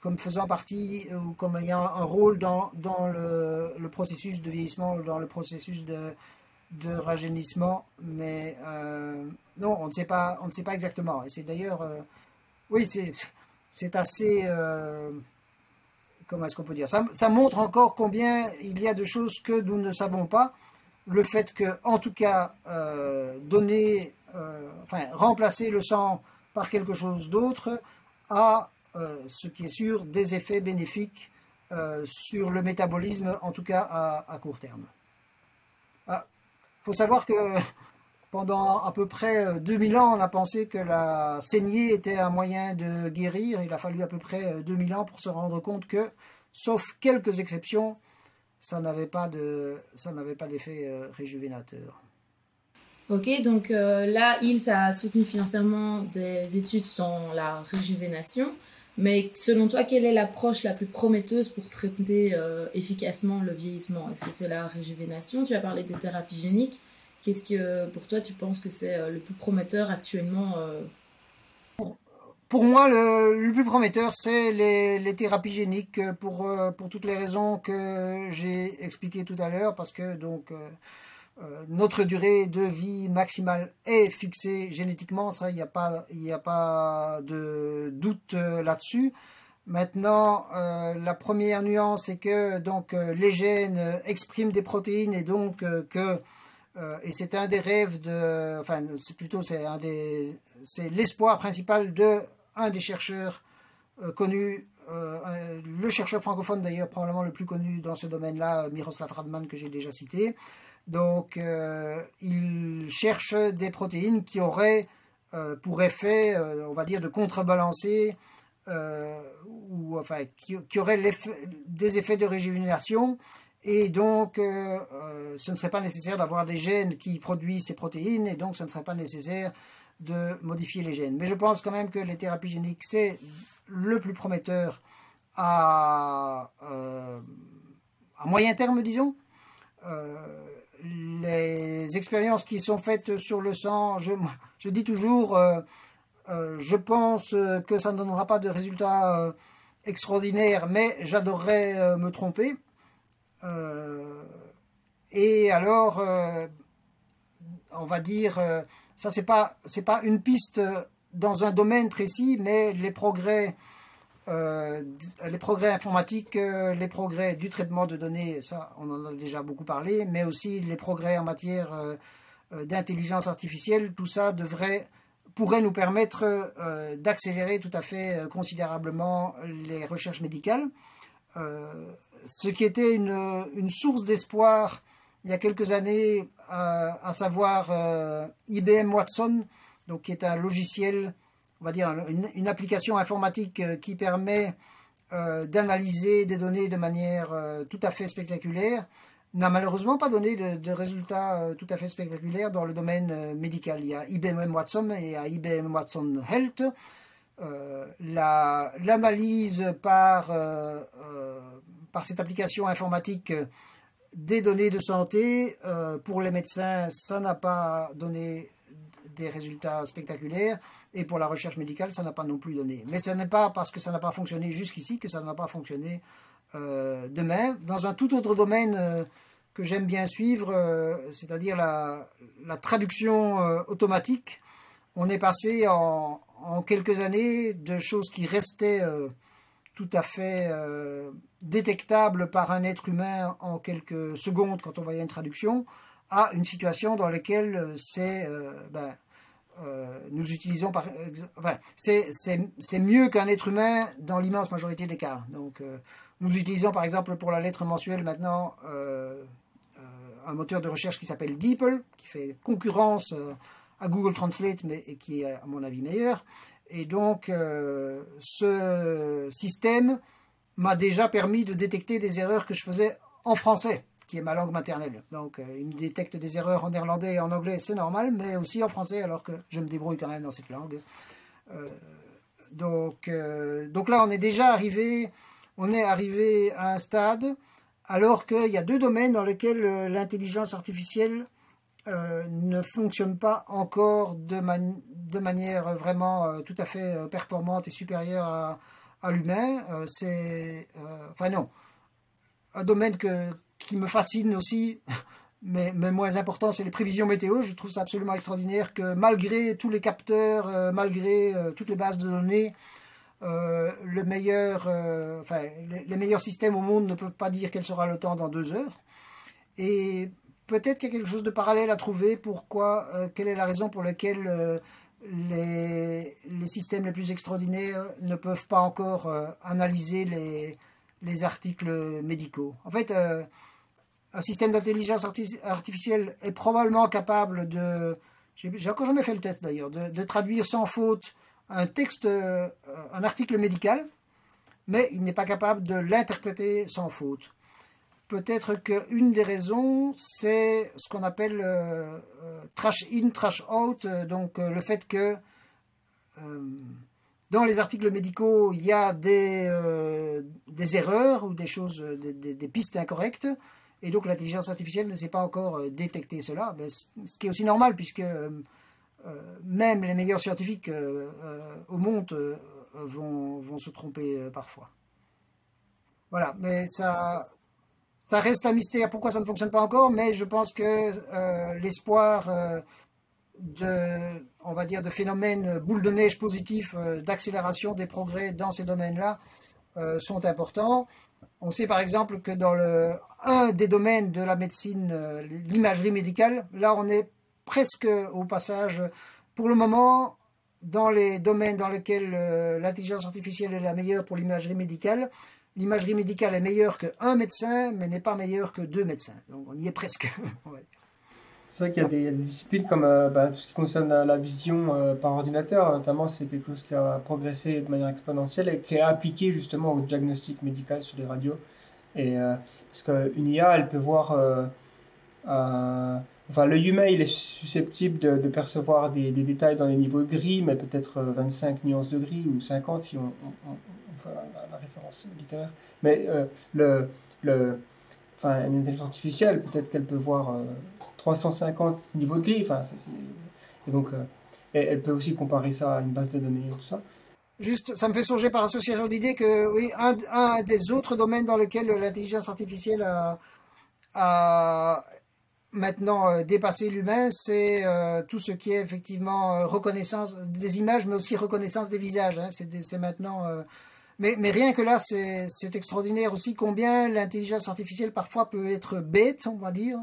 comme, faisant partie ou comme ayant un rôle dans, le, processus de vieillissement, dans le processus de, de rajeunissement. Mais non, on ne sait pas, on ne sait pas exactement. Et c'est d'ailleurs, oui, c'est assez comment est-ce qu'on peut dire ça, montre encore combien il y a de choses que nous ne savons pas. Le fait que, en tout cas, euh, donner, euh, remplacer le sang par quelque chose d'autre a, euh, ce qui est sûr, des effets bénéfiques sur le métabolisme, en tout cas à, court terme. Il ah, faut savoir que pendant à peu près 2000 ans, on a pensé que la saignée était un moyen de guérir. Il a fallu à peu près 2000 ans pour se rendre compte que, sauf quelques exceptions, ça n'avait pas d'effet réjuvénateur. Ok, donc là, il a soutenu financièrement des études sur la réjuvénation. Mais selon toi, quelle est l'approche la plus prometteuse pour traiter euh, efficacement le vieillissement? Est-ce que c'est la réjuvénation? Tu as parlé des thérapies géniques. Qu'est-ce que pour toi tu penses que c'est euh, le plus prometteur actuellement euh? pour, moi, le, plus prometteur, c'est les, thérapies géniques pour, pour toutes les raisons que j'ai expliquées tout à l'heure, parce que donc euh, notre durée de vie maximale est fixée génétiquement, ça, il n'y a, pas, a pas de doute euh, là-dessus. Maintenant, euh, la première nuance est que donc les gènes expriment des protéines et donc que et c'est un des rêves de, enfin c'est plutôt c'est un des, c'est l'espoir principal de un des chercheurs connus, le chercheur francophone d'ailleurs probablement le plus connu dans ce domaine-là, Miroslav Radman que j'ai déjà cité, donc, euh, il cherche des protéines qui auraient euh, pour effet, euh, on va dire, de contrebalancer ou enfin qui, auraient des effets de régénération. Et donc, ce ne serait pas nécessaire d'avoir des gènes qui produisent ces protéines, et donc ce ne serait pas nécessaire de modifier les gènes. Mais je pense quand même que les thérapies géniques, c'est le plus prometteur à, à moyen terme, disons les expériences qui sont faites sur le sang, je, dis toujours, euh, euh, je pense que ça ne donnera pas de résultats euh, extraordinaires, mais j'adorerais me tromper. Et alors, on va dire, ça c'est pas c'est pas une piste dans un domaine précis, mais les progrès euh, les progrès informatiques, euh, les progrès du traitement de données, ça on en a déjà beaucoup parlé, mais aussi les progrès en matière euh, d'intelligence artificielle, tout ça devrait, pourrait nous permettre d'accélérer tout à fait considérablement les recherches médicales. Ce qui était une, source d'espoir il y a quelques années, à savoir IBM Watson, donc qui est un logiciel on va dire, une, application informatique euh, qui permet euh, d'analyser des données de manière euh, tout à fait spectaculaire, n'a malheureusement pas donné de, résultats tout à fait spectaculaires dans le domaine médical. Il y a IBM Watson et a IBM Watson Health. L'analyse par, par cette application informatique des données de santé, pour les médecins, ça n'a pas donné des résultats spectaculaires. Et pour la recherche médicale, ça n'a pas non plus donné. Mais ce n'est pas parce que ça n'a pas fonctionné jusqu'ici que ça ne va pas fonctionner euh, demain. Dans un tout autre domaine euh, que j'aime bien suivre, euh, c'est-à-dire la, traduction automatique, on est passé en, quelques années de choses qui restaient tout à fait détectables par un être humain en quelques secondes quand on voyait une traduction, à une situation dans laquelle c'est ben, euh, nous utilisons enfin, c'est mieux qu'un être humain dans l'immense majorité des cas. Donc, euh, nous utilisons par exemple pour la lettre mensuelle maintenant euh, un moteur de recherche qui s'appelle DeepL, qui fait concurrence à Google Translate, mais qui est à mon avis meilleur. Et donc, ce système m'a déjà permis de détecter des erreurs que je faisais en français qui est ma langue maternelle. Donc, euh, il me détecte des erreurs en néerlandais et en anglais, c'est normal, mais aussi en français, alors que je me débrouille quand même dans cette langue. Euh, donc, euh, donc là, on est déjà arrivé, on est arrivé à un stade, alors qu'il y a deux domaines dans lesquels l'intelligence artificielle ne fonctionne pas encore de, de manière vraiment tout à fait performante et supérieure à, à l'humain. c'est, enfin non, un domaine que, qui me fascine aussi, mais, moins important, c'est les prévisions météo. Je trouve ça absolument extraordinaire que malgré tous les capteurs, euh, malgré euh, toutes les bases de données, euh, le meilleur, enfin, les, meilleurs systèmes au monde ne peuvent pas dire quel sera le temps dans deux heures. Et peut-être qu'il y a quelque chose de parallèle à trouver. Pourquoi Quelle est la raison pour laquelle les, systèmes les plus extraordinaires ne peuvent pas encore analyser les, les articles médicaux En fait, un système d'intelligence artificielle est probablement capable de j'ai encore jamais fait le test d'ailleurs, de, traduire sans faute un texte, un article médical, mais il n'est pas capable de l'interpréter sans faute. Peut-être qu'une des raisons, c'est ce qu'on appelle trash in, trash out, donc le fait que dans les articles médicaux, il y a des, euh, erreurs ou des choses, des, pistes incorrectes, et donc l'intelligence artificielle ne sait pas encore euh, détecter cela, ce qui est aussi normal puisque euh, même les meilleurs scientifiques au monde vont, se tromper parfois. Voilà, mais ça, ça reste un mystère pourquoi ça ne fonctionne pas encore, mais je pense que l'espoir de, on va dire, de phénomènes boule de neige positifs euh, d'accélération des progrès dans ces domaines-là euh, sont importants. On sait par exemple que dans le, un des domaines de la médecine, euh, l'imagerie médicale, là on est presque au passage, pour le moment, dans les domaines dans lesquels l'intelligence artificielle est la meilleure pour l'imagerie médicale, l'imagerie médicale est meilleure qu'un médecin, mais n'est pas meilleure que deux médecins. Donc on y est presque. C'est vrai qu'il y, a des disciplines comme euh, bah, tout ce qui concerne la, vision euh, par ordinateur, notamment, c'est quelque chose qui a progressé de manière exponentielle et qui est appliqué justement au diagnostic médical sur les radios. Et, euh, parce qu'une IA, elle peut voir. enfin, l'œil humain, il est susceptible de, percevoir des, détails dans les niveaux gris, mais peut-être 25 nuances de gris ou 50 si on, la, référence littéraire. Mais le, le, enfin, une intelligence artificielle, peut-être qu'elle peut voir 350 niveaux de gris. Enfin, et donc, euh, elle peut aussi comparer ça à une base de données et tout ça. Juste, ça me fait songer par association d'idées que, oui, un, des autres domaines dans lesquels l'intelligence artificielle a, maintenant euh, dépassé l'humain, c'est euh, tout ce qui est effectivement reconnaissance des images, mais aussi reconnaissance des visages. Hein. C'est maintenant. Mais, rien que là, c'est extraordinaire aussi combien l'intelligence artificielle parfois peut être bête, on va dire.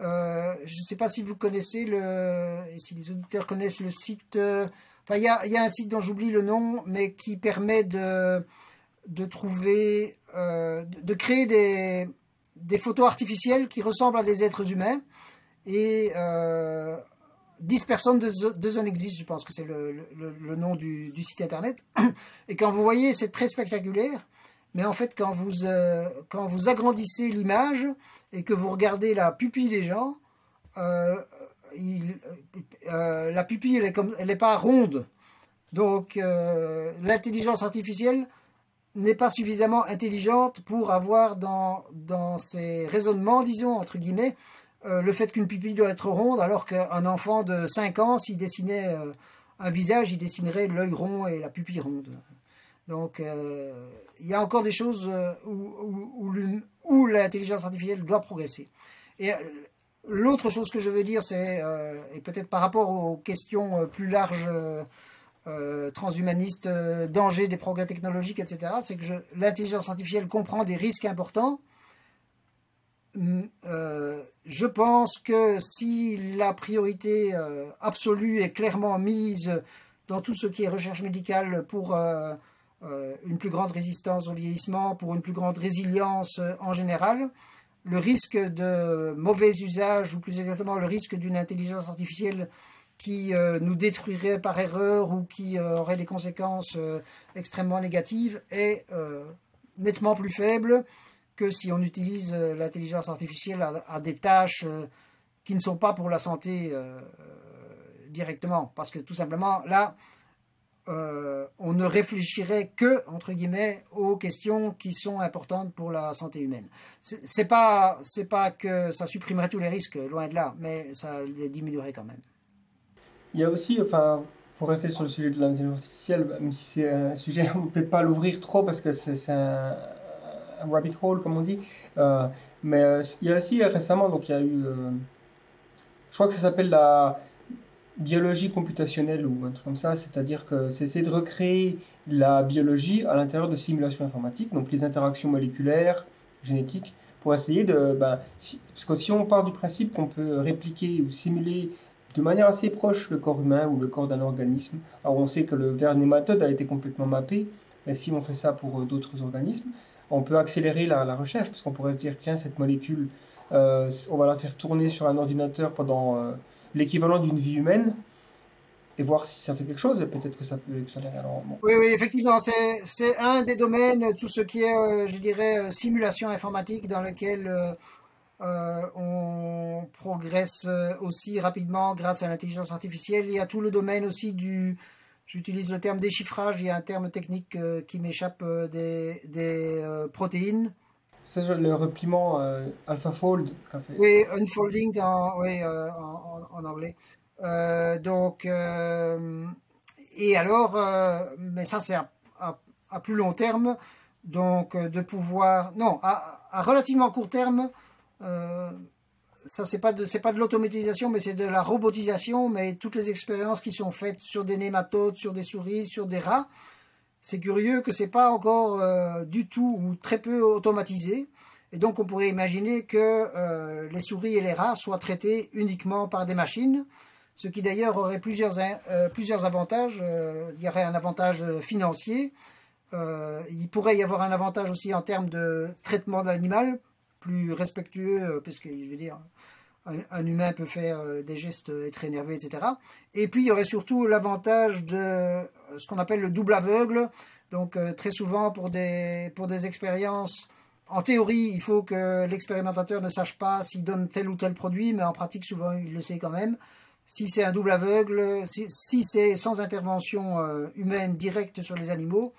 Euh, je ne sais pas si vous connaissez le, si les auditeurs connaissent le site. Euh, enfin, il y a, y a, un site dont j'oublie le nom, mais qui permet de, de trouver, euh, de créer des, des photos artificielles qui ressemblent à des êtres humains. Et 10 personnes de, Zone existe, je pense que c'est le, le, nom du, du, site internet. Et quand vous voyez, c'est très spectaculaire. Mais en fait, quand vous, quand vous agrandissez l'image, et que vous regardez la pupille des gens, euh, euh, la pupille, elle elle pas ronde. Donc, euh, l'intelligence artificielle n'est pas suffisamment intelligente pour avoir dans, dans ses raisonnements, disons, entre guillemets, le fait qu'une pupille doit être ronde, alors qu'un enfant de 5 ans, s'il dessinait un visage, il dessinerait l'œil rond et la pupille ronde. Donc, il y a encore des choses où, l'intelligence artificielle doit progresser. Et euh, l'autre chose que je veux dire, c'est, euh, et peut-être par rapport aux questions euh, plus larges, transhumanistes, danger des progrès technologiques, etc., c'est que l'intelligence artificielle comprend des risques importants. Hum, je pense que si la priorité absolue est clairement mise dans tout ce qui est recherche médicale pour euh, une plus grande résistance au vieillissement, pour une plus grande résilience euh, en général, le risque de mauvais usage, ou plus exactement le risque d'une intelligence artificielle qui euh, nous détruirait par erreur ou qui aurait des conséquences extrêmement négatives est nettement plus faible que si on utilise l'intelligence artificielle à, des tâches qui ne sont pas pour la santé directement. Parce que tout simplement, là, euh, on ne réfléchirait que, entre guillemets, aux questions qui sont importantes pour la santé humaine. C'est pas, pas que ça supprimerait tous les risques, loin de là, mais ça les diminuerait quand même. Il y a aussi, enfin, pour rester sur le sujet de l'intelligence artificielle, même si c'est un sujet, on ne peut pas l'ouvrir trop parce que c'est un, rabbit hole, comme on dit, euh, mais euh, il y a aussi récemment, donc il y a eu, je crois que ça s'appelle la biologie computationnelle ou un truc comme ça, c'est-à-dire que c'est de recréer la biologie à l'intérieur de simulations informatiques, donc les interactions moléculaires, génétiques, pour essayer de... Ben, parce que si on part du principe qu'on peut répliquer ou simuler de manière assez proche le corps humain ou le corps d'un organisme, alors on sait que le ver nématode a été complètement mappé, mais si on fait ça pour euh, d'autres organismes, on peut accélérer la, recherche parce qu'on pourrait se dire tiens cette molécule euh, on va la faire tourner sur un ordinateur pendant euh, l'équivalent d'une vie humaine et voir si ça fait quelque chose et peut-être que ça peut accélérer. Oui, oui, effectivement, c'est un des domaines, tout ce qui est, euh, je dirais, simulation informatique dans lequel on progresse aussi rapidement grâce à l'intelligence artificielle. Il y a tout le domaine aussi du, J'utilise le terme déchiffrage, il y a un terme technique euh, qui m'échappe euh, des, des euh, protéines. C'est le repliement AlphaFold Oui, unfolding en, oui, en, en, anglais. donc, et alors, mais ça c'est à, à, plus long terme, donc de pouvoir, non, à, à relativement court terme, ça c'est pas de l'automatisation mais c'est de la robotisation. Mais toutes les expériences qui sont faites sur des nématodes sur des souris sur des rats c'est curieux que c'est pas encore euh, du tout ou très peu automatisé. Et donc on pourrait imaginer que euh, les souris et les rats soient traités uniquement par des machines ce qui d'ailleurs aurait plusieurs euh, avantages. Il y aurait un avantage financier. Il pourrait y avoir un avantage aussi en termes de traitement de l'animal plus respectueux, parce que je veux dire, un, humain peut faire euh, des gestes, être énervé, etc. Et puis il y aurait surtout l'avantage de euh, ce qu'on appelle le double aveugle. Donc euh, très souvent pour des, expériences, en théorie, il faut que l'expérimentateur ne sache pas s'il donne tel ou tel produit, mais en pratique, souvent, il le sait quand même. Si c'est un double aveugle, si, c'est sans intervention humaine directe sur les animaux,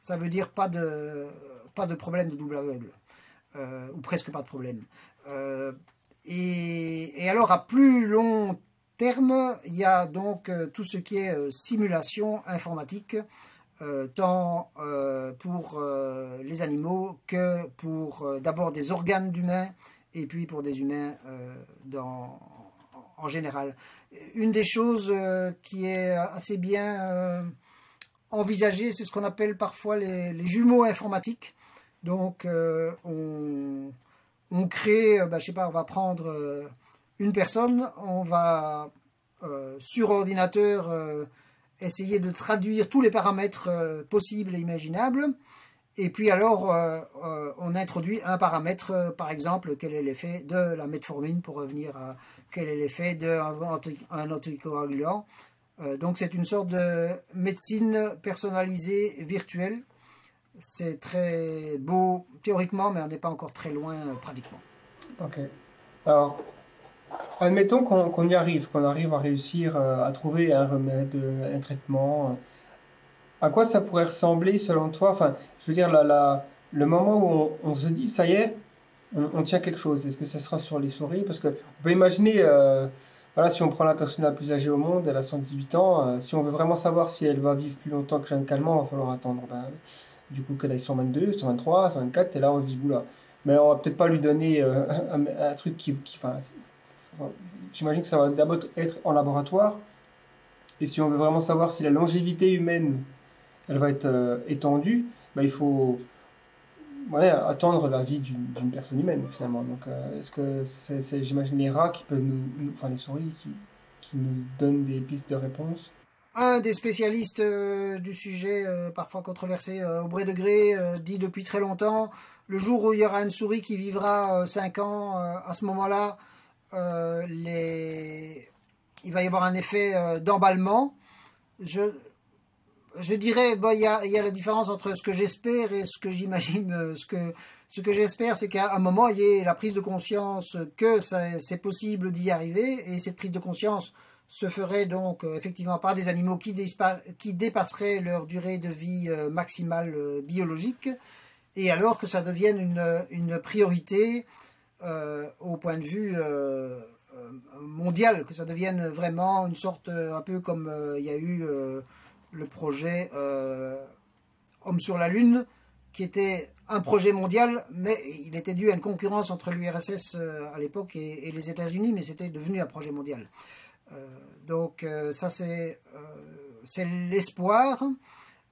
ça veut dire pas de problème de double aveugle, ou presque pas de problème. Et, alors à plus long terme, il y a donc euh, tout ce qui est euh, simulation informatique, euh, tant pour les animaux que pour d'abord des organes d'humains et puis pour des humains en général. Une des choses qui est assez bien envisagée, c'est ce qu'on appelle parfois les, les, jumeaux informatiques. Donc on on crée, euh, bah, je sais pas, on va prendre euh, une personne, on va euh, sur ordinateur essayer de traduire tous les paramètres possibles et imaginables. Et puis alors, on introduit un paramètre, par exemple, quel est l'effet de la metformine pour revenir à quel est l'effet d'un anticoagulant. donc c'est une sorte de médecine personnalisée virtuelle c'est très beau théoriquement, mais on n'est pas encore très loin euh, pratiquement. Ok. Alors, admettons qu'on y arrive, qu'on arrive à réussir euh, à trouver un remède, un traitement. Euh. À quoi ça pourrait ressembler selon toi? Enfin, je veux dire, le moment où on, se dit, ça y est, on, tient quelque chose. Est-ce que ça sera sur les souris? Parce qu'on peut imaginer, voilà, si on prend la personne la plus âgée au monde, elle a 118 ans, si on veut vraiment savoir si elle va vivre plus longtemps que Jeanne Calment, il va falloir attendre. Ben, du coup qu'elle ait 122, 123, 124, et là on se dit, boula. Mais on va peut-être pas lui donner euh, un, truc qui. J'imagine que ça va d'abord être en laboratoire. Et si on veut vraiment savoir si la longévité humaine, elle va être euh, étendue, bah, il faut attendre la vie d'une personne humaine finalement. Donc, euh, est-ce que j'imagine, les rats qui peuvent nous, enfin les souris qui, qui nous donnent des pistes de réponse un des spécialistes euh, du sujet, euh, parfois controversé euh, au bré de gré, dit depuis très longtemps, le jour où il y aura une souris qui vivra 5 ans, à ce moment-là, il va y avoir un effet d'emballement. Je, dirais, il y, a, la différence entre ce que j'espère et ce que j'imagine. Ce que j'espère, c'est qu'à un moment, il y ait la prise de conscience que c'est possible d'y arriver, et cette prise de conscience se ferait donc euh, effectivement par des animaux qui, qui, dépasseraient leur durée de vie euh, maximale euh, biologique, et alors que ça devienne une, une priorité au point de vue mondial, que ça devienne vraiment une sorte, un peu comme il y a eu le projet Homme sur la Lune, qui était un projet mondial, mais il était dû à une concurrence entre l'URSS à l'époque et, et, les États-Unis, mais c'était devenu un projet mondial. Euh, donc euh, ça c'est euh, c'est l'espoir.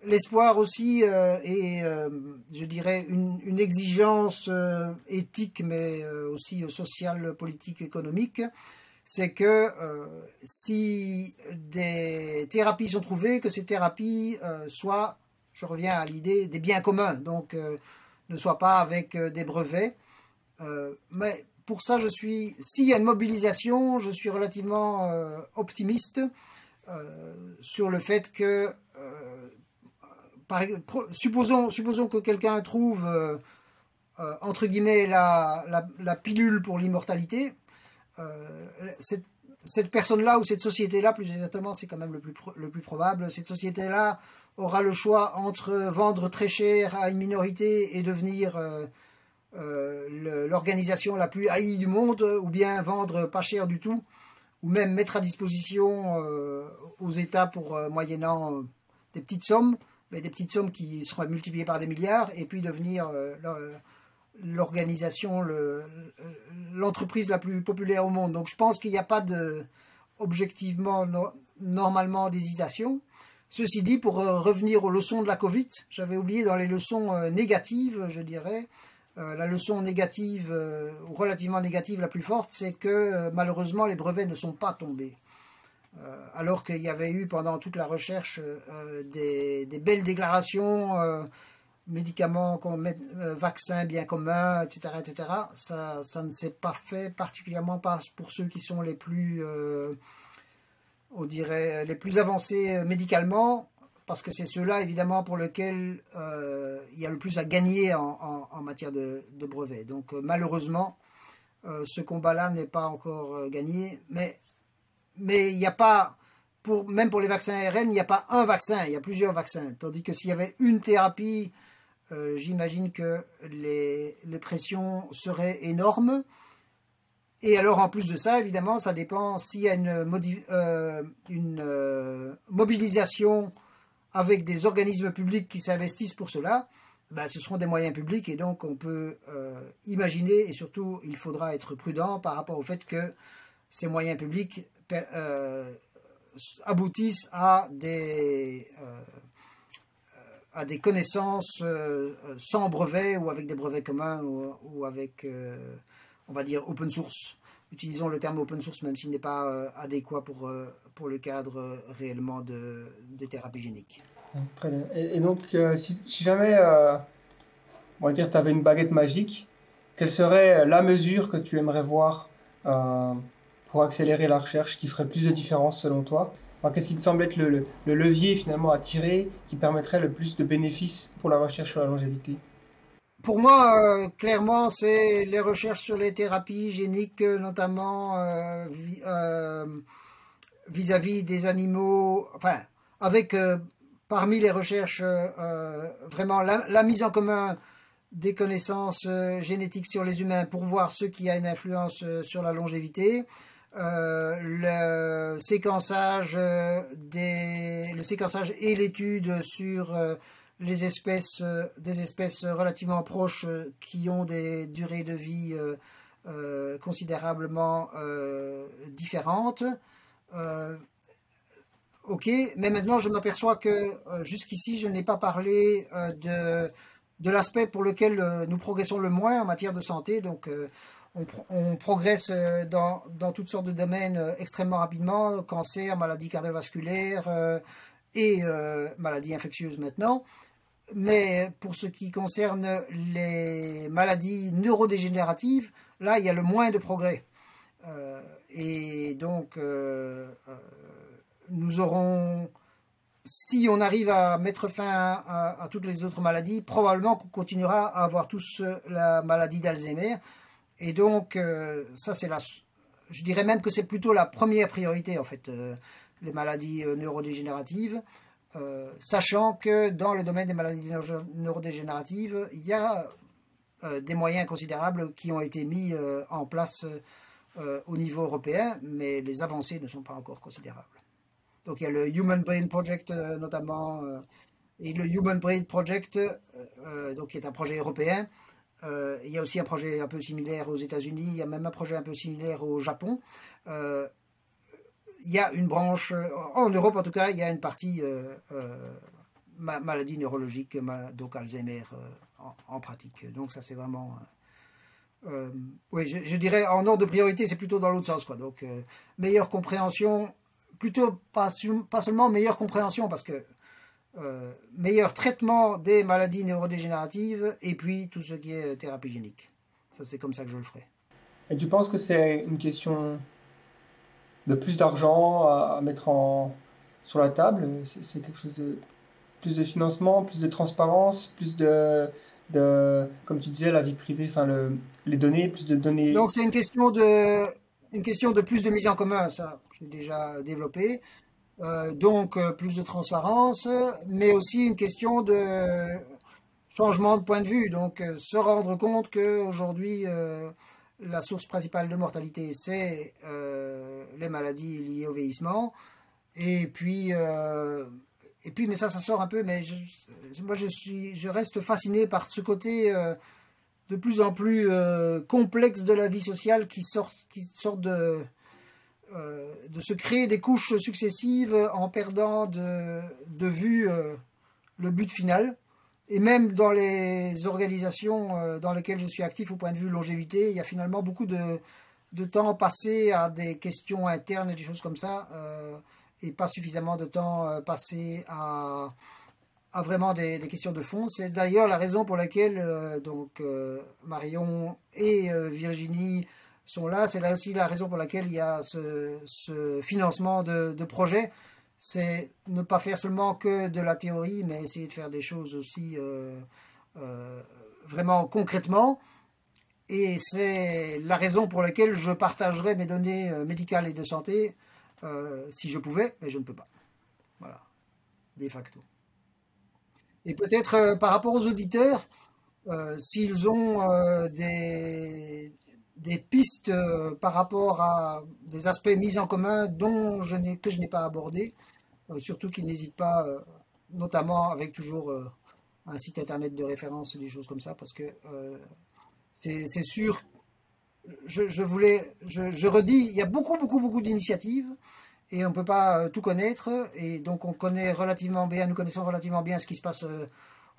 L'espoir aussi est, je dirais, une, exigence éthique, mais aussi sociale, politique, économique. C'est que si des thérapies sont trouvées, que ces thérapies soient, je reviens à l'idée, des biens communs. Donc ne soit pas avec des brevets. mais pour ça, je suis, s'il y a une mobilisation, je suis relativement optimiste sur le fait que, par, supposons, supposons que quelqu'un trouve entre guillemets la, la, pilule pour l'immortalité. cette, cette personne-là ou cette société-là, plus exactement, c'est quand même le plus, le plus probable, cette société-là aura le choix entre vendre très cher à une minorité et devenir euh, euh, l'organisation la plus haïe du monde, ou bien vendre pas cher du tout, ou même mettre à disposition euh, aux États pour moyennant des petites sommes, mais des petites sommes qui seront multipliées par des milliards, et puis devenir l'organisation, l'entreprise la plus populaire au monde. Donc je pense qu'il n'y a pas de, objectivement, normalement d'hésitation. Ceci dit, pour euh, revenir aux leçons de la Covid, j'avais oublié dans les leçons euh, négatives, je dirais, euh, la leçon négative, ou relativement négative la plus forte, c'est que malheureusement les brevets ne sont pas tombés. alors qu'il y avait eu pendant toute la recherche des, belles déclarations médicaments, euh, vaccins bien communs, etc., etc. Ça, ça ne s'est pas fait, particulièrement pas pour ceux qui sont les plus, euh, on dirait, les plus avancés euh, médicalement, parce que c'est ceux-là, évidemment, pour lesquels il y a le plus à gagner en, matière de, brevets. Donc, malheureusement, ce combat-là n'est pas encore gagné, mais mais il n'y a pas, pour, même pour les vaccins ARN, il n'y a pas un vaccin, il y a plusieurs vaccins. Tandis que s'il y avait une thérapie euh, j'imagine que les, pressions seraient énormes. Et alors, en plus de ça, évidemment, ça dépend s'il y a une, euh, euh, mobilisation avec des organismes publics qui s'investissent pour cela. Ben, ce seront des moyens publics et donc on peut imaginer, et surtout il faudra être prudent par rapport au fait que ces moyens publics aboutissent à des, à des connaissances euh, euh, sans brevet ou avec des brevets communs ou, avec, euh, on va dire, open source. Utilisons le terme open source même s'il n'est pas adéquat pour, pour le cadre réellement de, des thérapies géniques. Très bien. Et, donc, si, jamais, on va dire, tu avais une baguette magique, quelle serait la mesure que tu aimerais voir pour accélérer la recherche qui ferait plus de différence selon toi? Qu'est-ce qui te semble être le, levier finalement à tirer qui permettrait le plus de bénéfices pour la recherche sur la longévité? Pour moi, euh, clairement, c'est les recherches sur les thérapies géniques, notamment euh, euh, vis-à-vis des animaux, enfin, avec parmi les recherches vraiment la, mise en commun des connaissances génétiques sur les humains pour voir ce qui a une influence sur la longévité. Euh, le séquençage euh, des, le séquençage et l'étude sur euh, les espèces, des espèces relativement proches qui ont des durées de vie considérablement différentes. Ok, mais maintenant je m'aperçois que jusqu'ici je n'ai pas parlé de, de l'aspect pour lequel nous progressons le moins en matière de santé, donc on, progresse euh, dans, toutes sortes de domaines euh, extrêmement rapidement, cancer, maladies cardiovasculaires euh, et maladies infectieuses maintenant. Mais pour ce qui concerne les maladies neurodégénératives, là, il y a le moins de progrès. Et donc, nous aurons, si on arrive à mettre fin à toutes les autres maladies, probablement qu'on continuera à avoir tous la maladie d'Alzheimer, et donc, euh, ça, c'est la. Je dirais même que c'est plutôt la première priorité, en fait, euh, les maladies euh, neurodégénératives, sachant que dans le domaine des maladies neurodégénératives, il y a des moyens considérables qui ont été mis en place au niveau européen, mais les avancées ne sont pas encore considérables. Donc, il y a le Human Brain Project, notamment, et le Human Brain Project, donc, qui est un projet européen euh, il y a aussi un projet un peu similaire aux États-Unis, il y a même un projet un peu similaire au Japon. Euh, il y a une branche, en Europe en tout cas, il y a une partie euh, maladie neurologique, donc Alzheimer en, pratique. Donc ça c'est vraiment... oui, je, dirais en ordre de priorité, c'est plutôt dans l'autre sens. Quoi. Donc meilleure compréhension, plutôt pas, seulement meilleure compréhension, parce que meilleur traitement des maladies neurodégénératives et puis tout ce qui est thérapie génique. Ça, c'est comme ça que je le ferai. Et tu penses que c'est une question de plus d'argent à, mettre en, sur la table? C'est quelque chose de plus de financement, plus de transparence, plus de, comme tu disais, la vie privée, enfin le, les données, plus de données. Donc c'est une question de une question de plus de mise en commun, ça j'ai déjà développé. Euh, donc euh, plus de transparence, mais aussi une question de changement de point de vue. Donc euh, se rendre compte qu'aujourd'hui la source principale de mortalité, c'est les maladies liées au vieillissement. Et puis, et puis, mais ça, ça sort un peu. Mais moi, je suis, je reste fasciné par ce côté euh, de plus en plus complexe de la vie sociale qui sort, qui sort de, de se créer des couches successives en perdant de, de vue le but final. Et même dans les organisations euh, dans lesquelles je suis actif au point de vue longévité, il y a finalement beaucoup de, de temps passé à des questions internes et des choses comme ça, euh, et pas suffisamment de temps euh, passé à, à vraiment des, questions de fond. C'est d'ailleurs la raison pour laquelle donc Marion et Virginie sont là. C'est aussi la raison pour laquelle il y a ce, ce financement de, de projets c'est ne pas faire seulement que de la théorie, mais essayer de faire des choses aussi euh, euh, vraiment concrètement. Et c'est la raison pour laquelle je partagerais mes données euh, médicales et de santé si je pouvais, mais je ne peux pas. Voilà, de facto. Et peut-être par rapport aux auditeurs, s'ils ont des, des pistes par rapport à des aspects mis en commun dont je que je n'ai pas abordé, euh, surtout qu'ils n'hésitent pas, euh, notamment avec toujours euh, un site internet de référence, des choses comme ça, parce que c'est sûr. Je, voulais, je, redis, il y a beaucoup, beaucoup, beaucoup d'initiatives et on ne peut pas tout connaître. Et donc, on connaît relativement bien, nous connaissons relativement bien ce qui se passe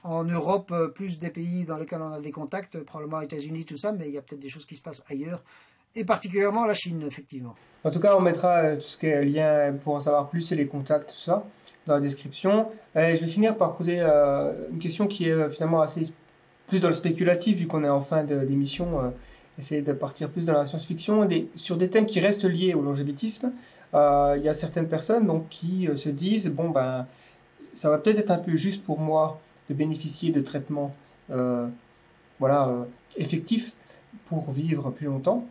en Europe, plus des pays dans lesquels on a des contacts, probablement États-Unis, tout ça, mais il y a peut-être des choses qui se passent ailleurs et particulièrement la Chine, effectivement. En tout cas, on mettra euh, tout ce qui est lien pour en savoir plus et les contacts, tout ça, dans la description. Je vais finir par poser euh, une question qui est euh, finalement assez plus dans le spéculatif, vu qu'on est en fin d'émission. Essayer de partir plus dans la science-fiction, sur des thèmes qui restent liés au longévitisme. Il y a certaines personnes donc, qui se disent bon, ben, ça va peut-être être un peu juste pour moi de bénéficier de traitements voilà, effectifs pour vivre plus longtemps.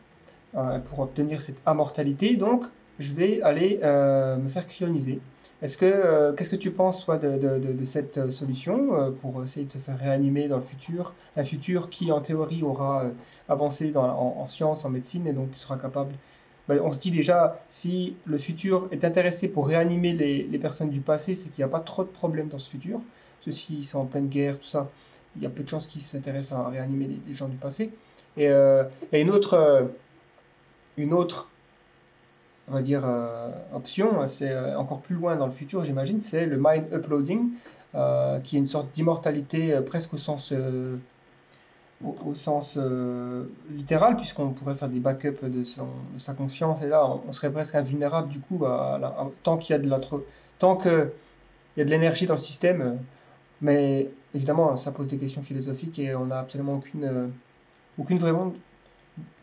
Euh, pour obtenir cette immortalité. Donc, je vais aller euh, me faire cryoniser. Est-ce que, euh, qu'est-ce que tu penses, toi, de, de, cette solution pour essayer de se faire réanimer dans le futur Un futur qui, en théorie, aura avancé dans, en, sciences, en médecine, et donc sera capable? Ben, on se dit déjà, si le futur est intéressé pour réanimer les, les personnes du passé, c'est qu'il n'y a pas trop de problèmes dans ce futur. Ceux-ci sont en pleine guerre, tout ça. Il y a peu de chances qu'ils s'intéressent à réanimer les, gens du passé. Et, et une autre une autre, on va dire, euh, option, c'est euh, encore plus loin dans le futur, j'imagine, c'est le mind uploading, euh, qui est une sorte d'immortalité presque au sens, au, sens littéral, puisqu'on pourrait faire des backups de, sa conscience, et là, on, serait presque invulnérable du coup, tant qu'il y a de l'autre, tant qu'il y a de l'énergie dans le système. mais évidemment, ça pose des questions philosophiques et on n'a absolument aucune, aucune vraiment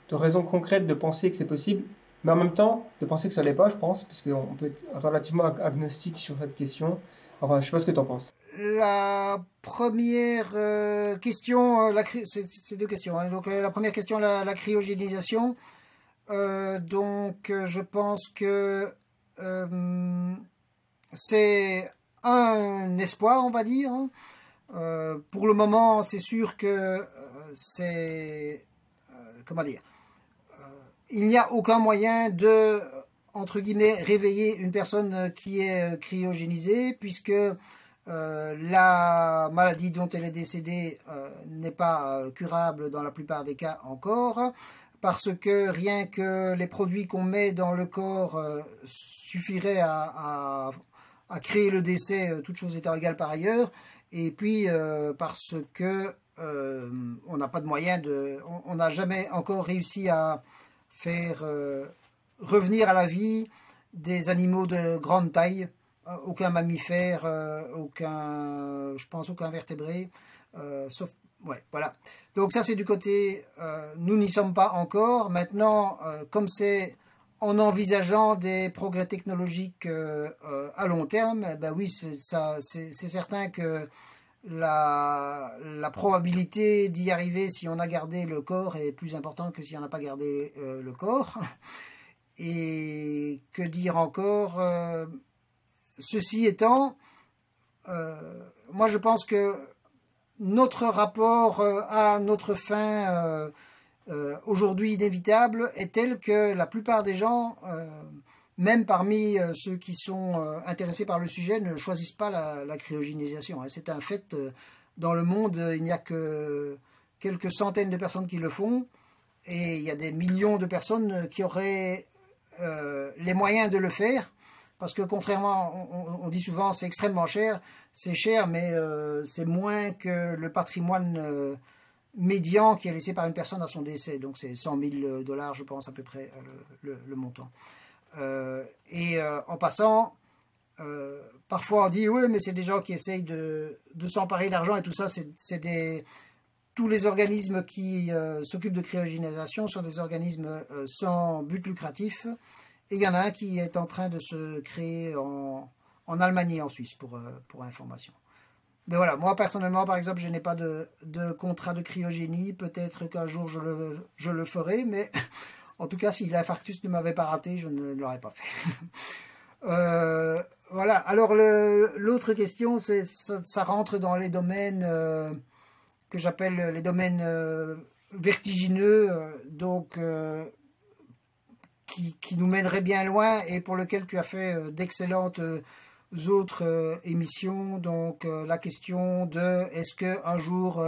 de raisons concrètes de penser que c'est possible, mais en même temps de penser que ça l'est pas, je pense, parce qu'on peut être relativement agnostique sur cette question. Enfin, je sais pas ce que tu en penses. La première euh, question, euh, c'est deux questions. Hein. Donc euh, la première question, la, la cryogénisation. donc je pense que c'est un espoir, on va dire. Hein. pour le moment, c'est sûr que c'est comment dire il n'y a aucun moyen de, entre guillemets, réveiller une personne qui est cryogénisée, puisque euh, la maladie dont elle est décédée euh, n'est pas euh, curable dans la plupart des cas encore, parce que rien que les produits qu'on met dans le corps suffiraient à, créer le décès, toutes choses étant égales par ailleurs, et puis parce que on n'a pas de moyen de, on n'a jamais encore réussi à faire euh, revenir à la vie des animaux de grande taille aucun mammifère, aucun, je pense aucun vertébré, sauf voilà. Donc ça c'est du côté, nous n'y sommes pas encore. Maintenant, comme c'est en envisageant des progrès technologiques à long terme, ben oui, c'est certain que la, probabilité d'y arriver si on a gardé le corps est plus importante que si on n'a pas gardé euh, le corps. Et que dire encore euh, Ceci étant, euh, moi je pense que notre rapport à notre fin aujourd'hui inévitable est tel que la plupart des gens même parmi euh, ceux qui sont euh, intéressés par le sujet, ne choisissent pas la, cryogénisation. Hein. C'est un fait. Euh, dans le monde, il n'y a que quelques centaines de personnes qui le font, et il y a des millions de personnes qui auraient les moyens de le faire, parce que contrairement, on, dit souvent c'est extrêmement cher, c'est cher, mais c'est moins que le patrimoine médian qui est laissé par une personne à son décès. Donc c'est 100 000 dollars, je pense, à peu près le montant. Euh, et euh, en passant, euh, parfois on dit oui, mais c'est des gens qui essayent de, de s'emparer d'argent et tout ça, c'est tous les organismes qui s'occupent de cryogénisation sont des organismes sans but lucratif. Et il y en a un qui est en train de se créer en, Allemagne et en Suisse, pour, information. Mais voilà, moi personnellement, par exemple, je n'ai pas de, contrat de cryogénie. Peut-être qu'un jour je le ferai, mais En tout cas, si l'infarctus ne m'avait pas raté, je ne l'aurais pas fait. Euh, voilà. Alors l'autre question, c'est ça, rentre dans les domaines euh, que j'appelle les domaines euh, vertigineux, donc qui, qui, nous mèneraient bien loin et pour lequel tu as fait d'excellentes autres émissions. Donc la question de est-ce que un jour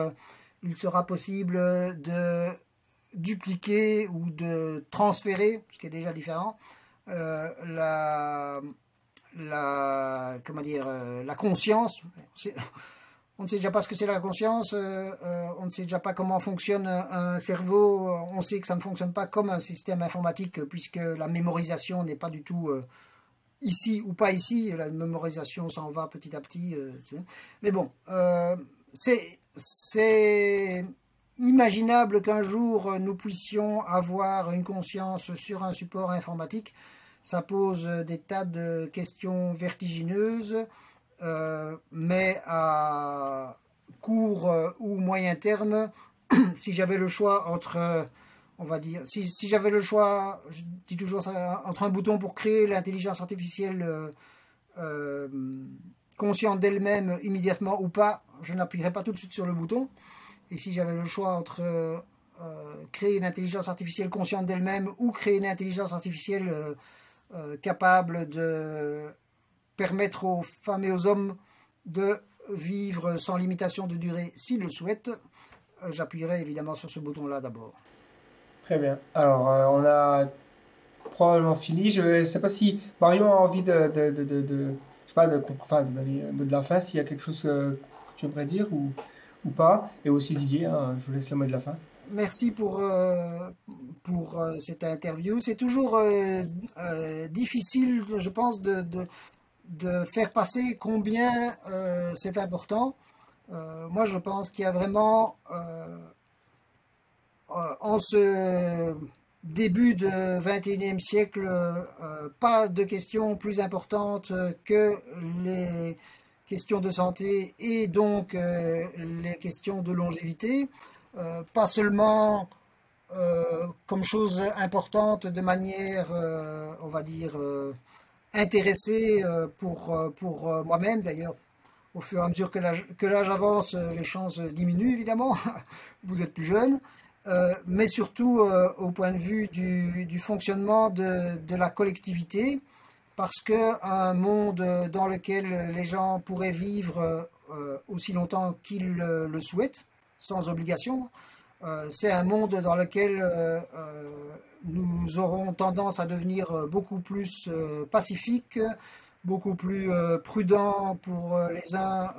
il sera possible de dupliquer ou de transférer, ce qui est déjà différent, euh, la, la, comment dire, euh, la conscience. On ne sait déjà pas ce que c'est la conscience, euh, on ne sait déjà pas comment fonctionne un cerveau, on sait que ça ne fonctionne pas comme un système informatique puisque la mémorisation n'est pas du tout ici ou pas ici, la mémorisation s'en va petit à petit. Mais bon, c'est imaginable qu'un jour nous puissions avoir une conscience sur un support informatique. Ça pose des tas de questions vertigineuses, euh, mais à court ou moyen terme, si j'avais le choix entre, on va dire, si, j'avais le choix, je dis toujours ça, entre un bouton pour créer l'intelligence artificielle euh, euh, consciente d'elle-même immédiatement ou pas, je n'appuierais pas tout de suite sur le bouton. Et si j'avais le choix entre euh, euh, créer une intelligence artificielle consciente d'elle-même ou créer une intelligence artificielle euh, capable de permettre aux femmes et aux hommes de vivre sans limitation de durée s'ils le souhaitent, j'appuierai évidemment sur ce bouton-là d'abord. Très bien. Alors, on a probablement fini. Je ne sais pas si Marion a envie de, de, de, sais pas, de, enfin, de, de la fin, s'il y a quelque chose que tu aimerais dire ou ou pas. Et aussi Didier, hein, je vous laisse le mot de la fin. Merci pour, euh, pour euh, cette interview. C'est toujours euh, difficile, je pense, de, de, faire passer combien c'est important. moi, je pense qu'il y a vraiment, en ce début de 21e siècle, pas de questions plus importantes que les questions de santé et donc euh, les questions de longévité, euh, pas seulement euh, comme chose importante de manière, on va dire, intéressée pour, pour moi-même d'ailleurs. Au fur et à mesure que l'âge avance, les chances diminuent évidemment, vous êtes plus jeune, mais surtout au point de vue du, du fonctionnement de, de la collectivité parce qu'un monde dans lequel les gens pourraient vivre euh, aussi longtemps qu'ils le souhaitent, sans obligation, euh, c'est un monde dans lequel euh, nous aurons tendance à devenir beaucoup plus pacifiques, beaucoup plus prudents pour les uns,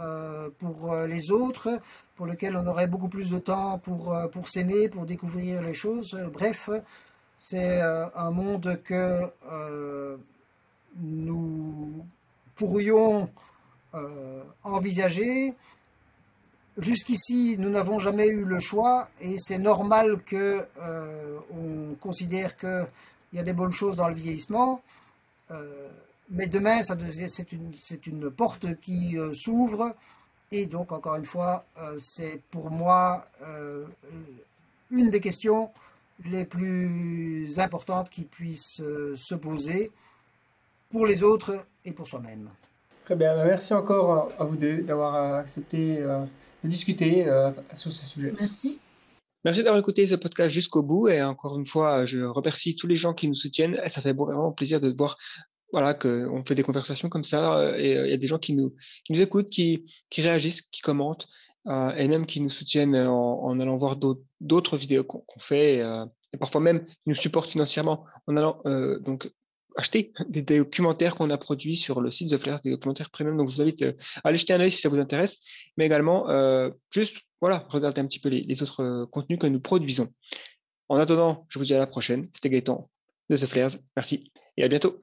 pour les autres, pour lequel on aurait beaucoup plus de temps pour, pour s'aimer, pour découvrir les choses. Bref, c'est un monde que nous pourrions envisager. Jusqu'ici, nous n'avons jamais eu le choix et c'est normal que on considère qu'il y a des bonnes choses dans le vieillissement. mais demain, c'est une, une, porte qui s'ouvre et donc, encore une fois, c'est pour moi une des questions les plus importantes qui puissent euh, se poser pour les autres et pour soi-même. Très bien, bah, merci encore à vous deux d'avoir euh, accepté euh, de discuter sur ce sujet. Merci. Merci d'avoir écouté ce podcast jusqu'au bout et encore une fois, je remercie tous les gens qui nous soutiennent. Ça fait vraiment plaisir de voir voilà, qu'on fait des conversations comme ça et il y a des gens qui nous, qui nous écoutent, qui, qui réagissent, qui commentent euh, et même qui nous soutiennent en, allant voir d'autres vidéos qu'on fait, euh, et parfois même qui nous supportent financièrement en allant euh, donc acheter des, documentaires qu'on a produits sur le site The Flares, des documentaires premium. Donc je vous invite à aller jeter un œil si ça vous intéresse, mais également juste voilà, regarder un petit peu les, autres contenus que nous produisons. En attendant, je vous dis à la prochaine. C'était Gaëtan de The Flares. Merci et à bientôt.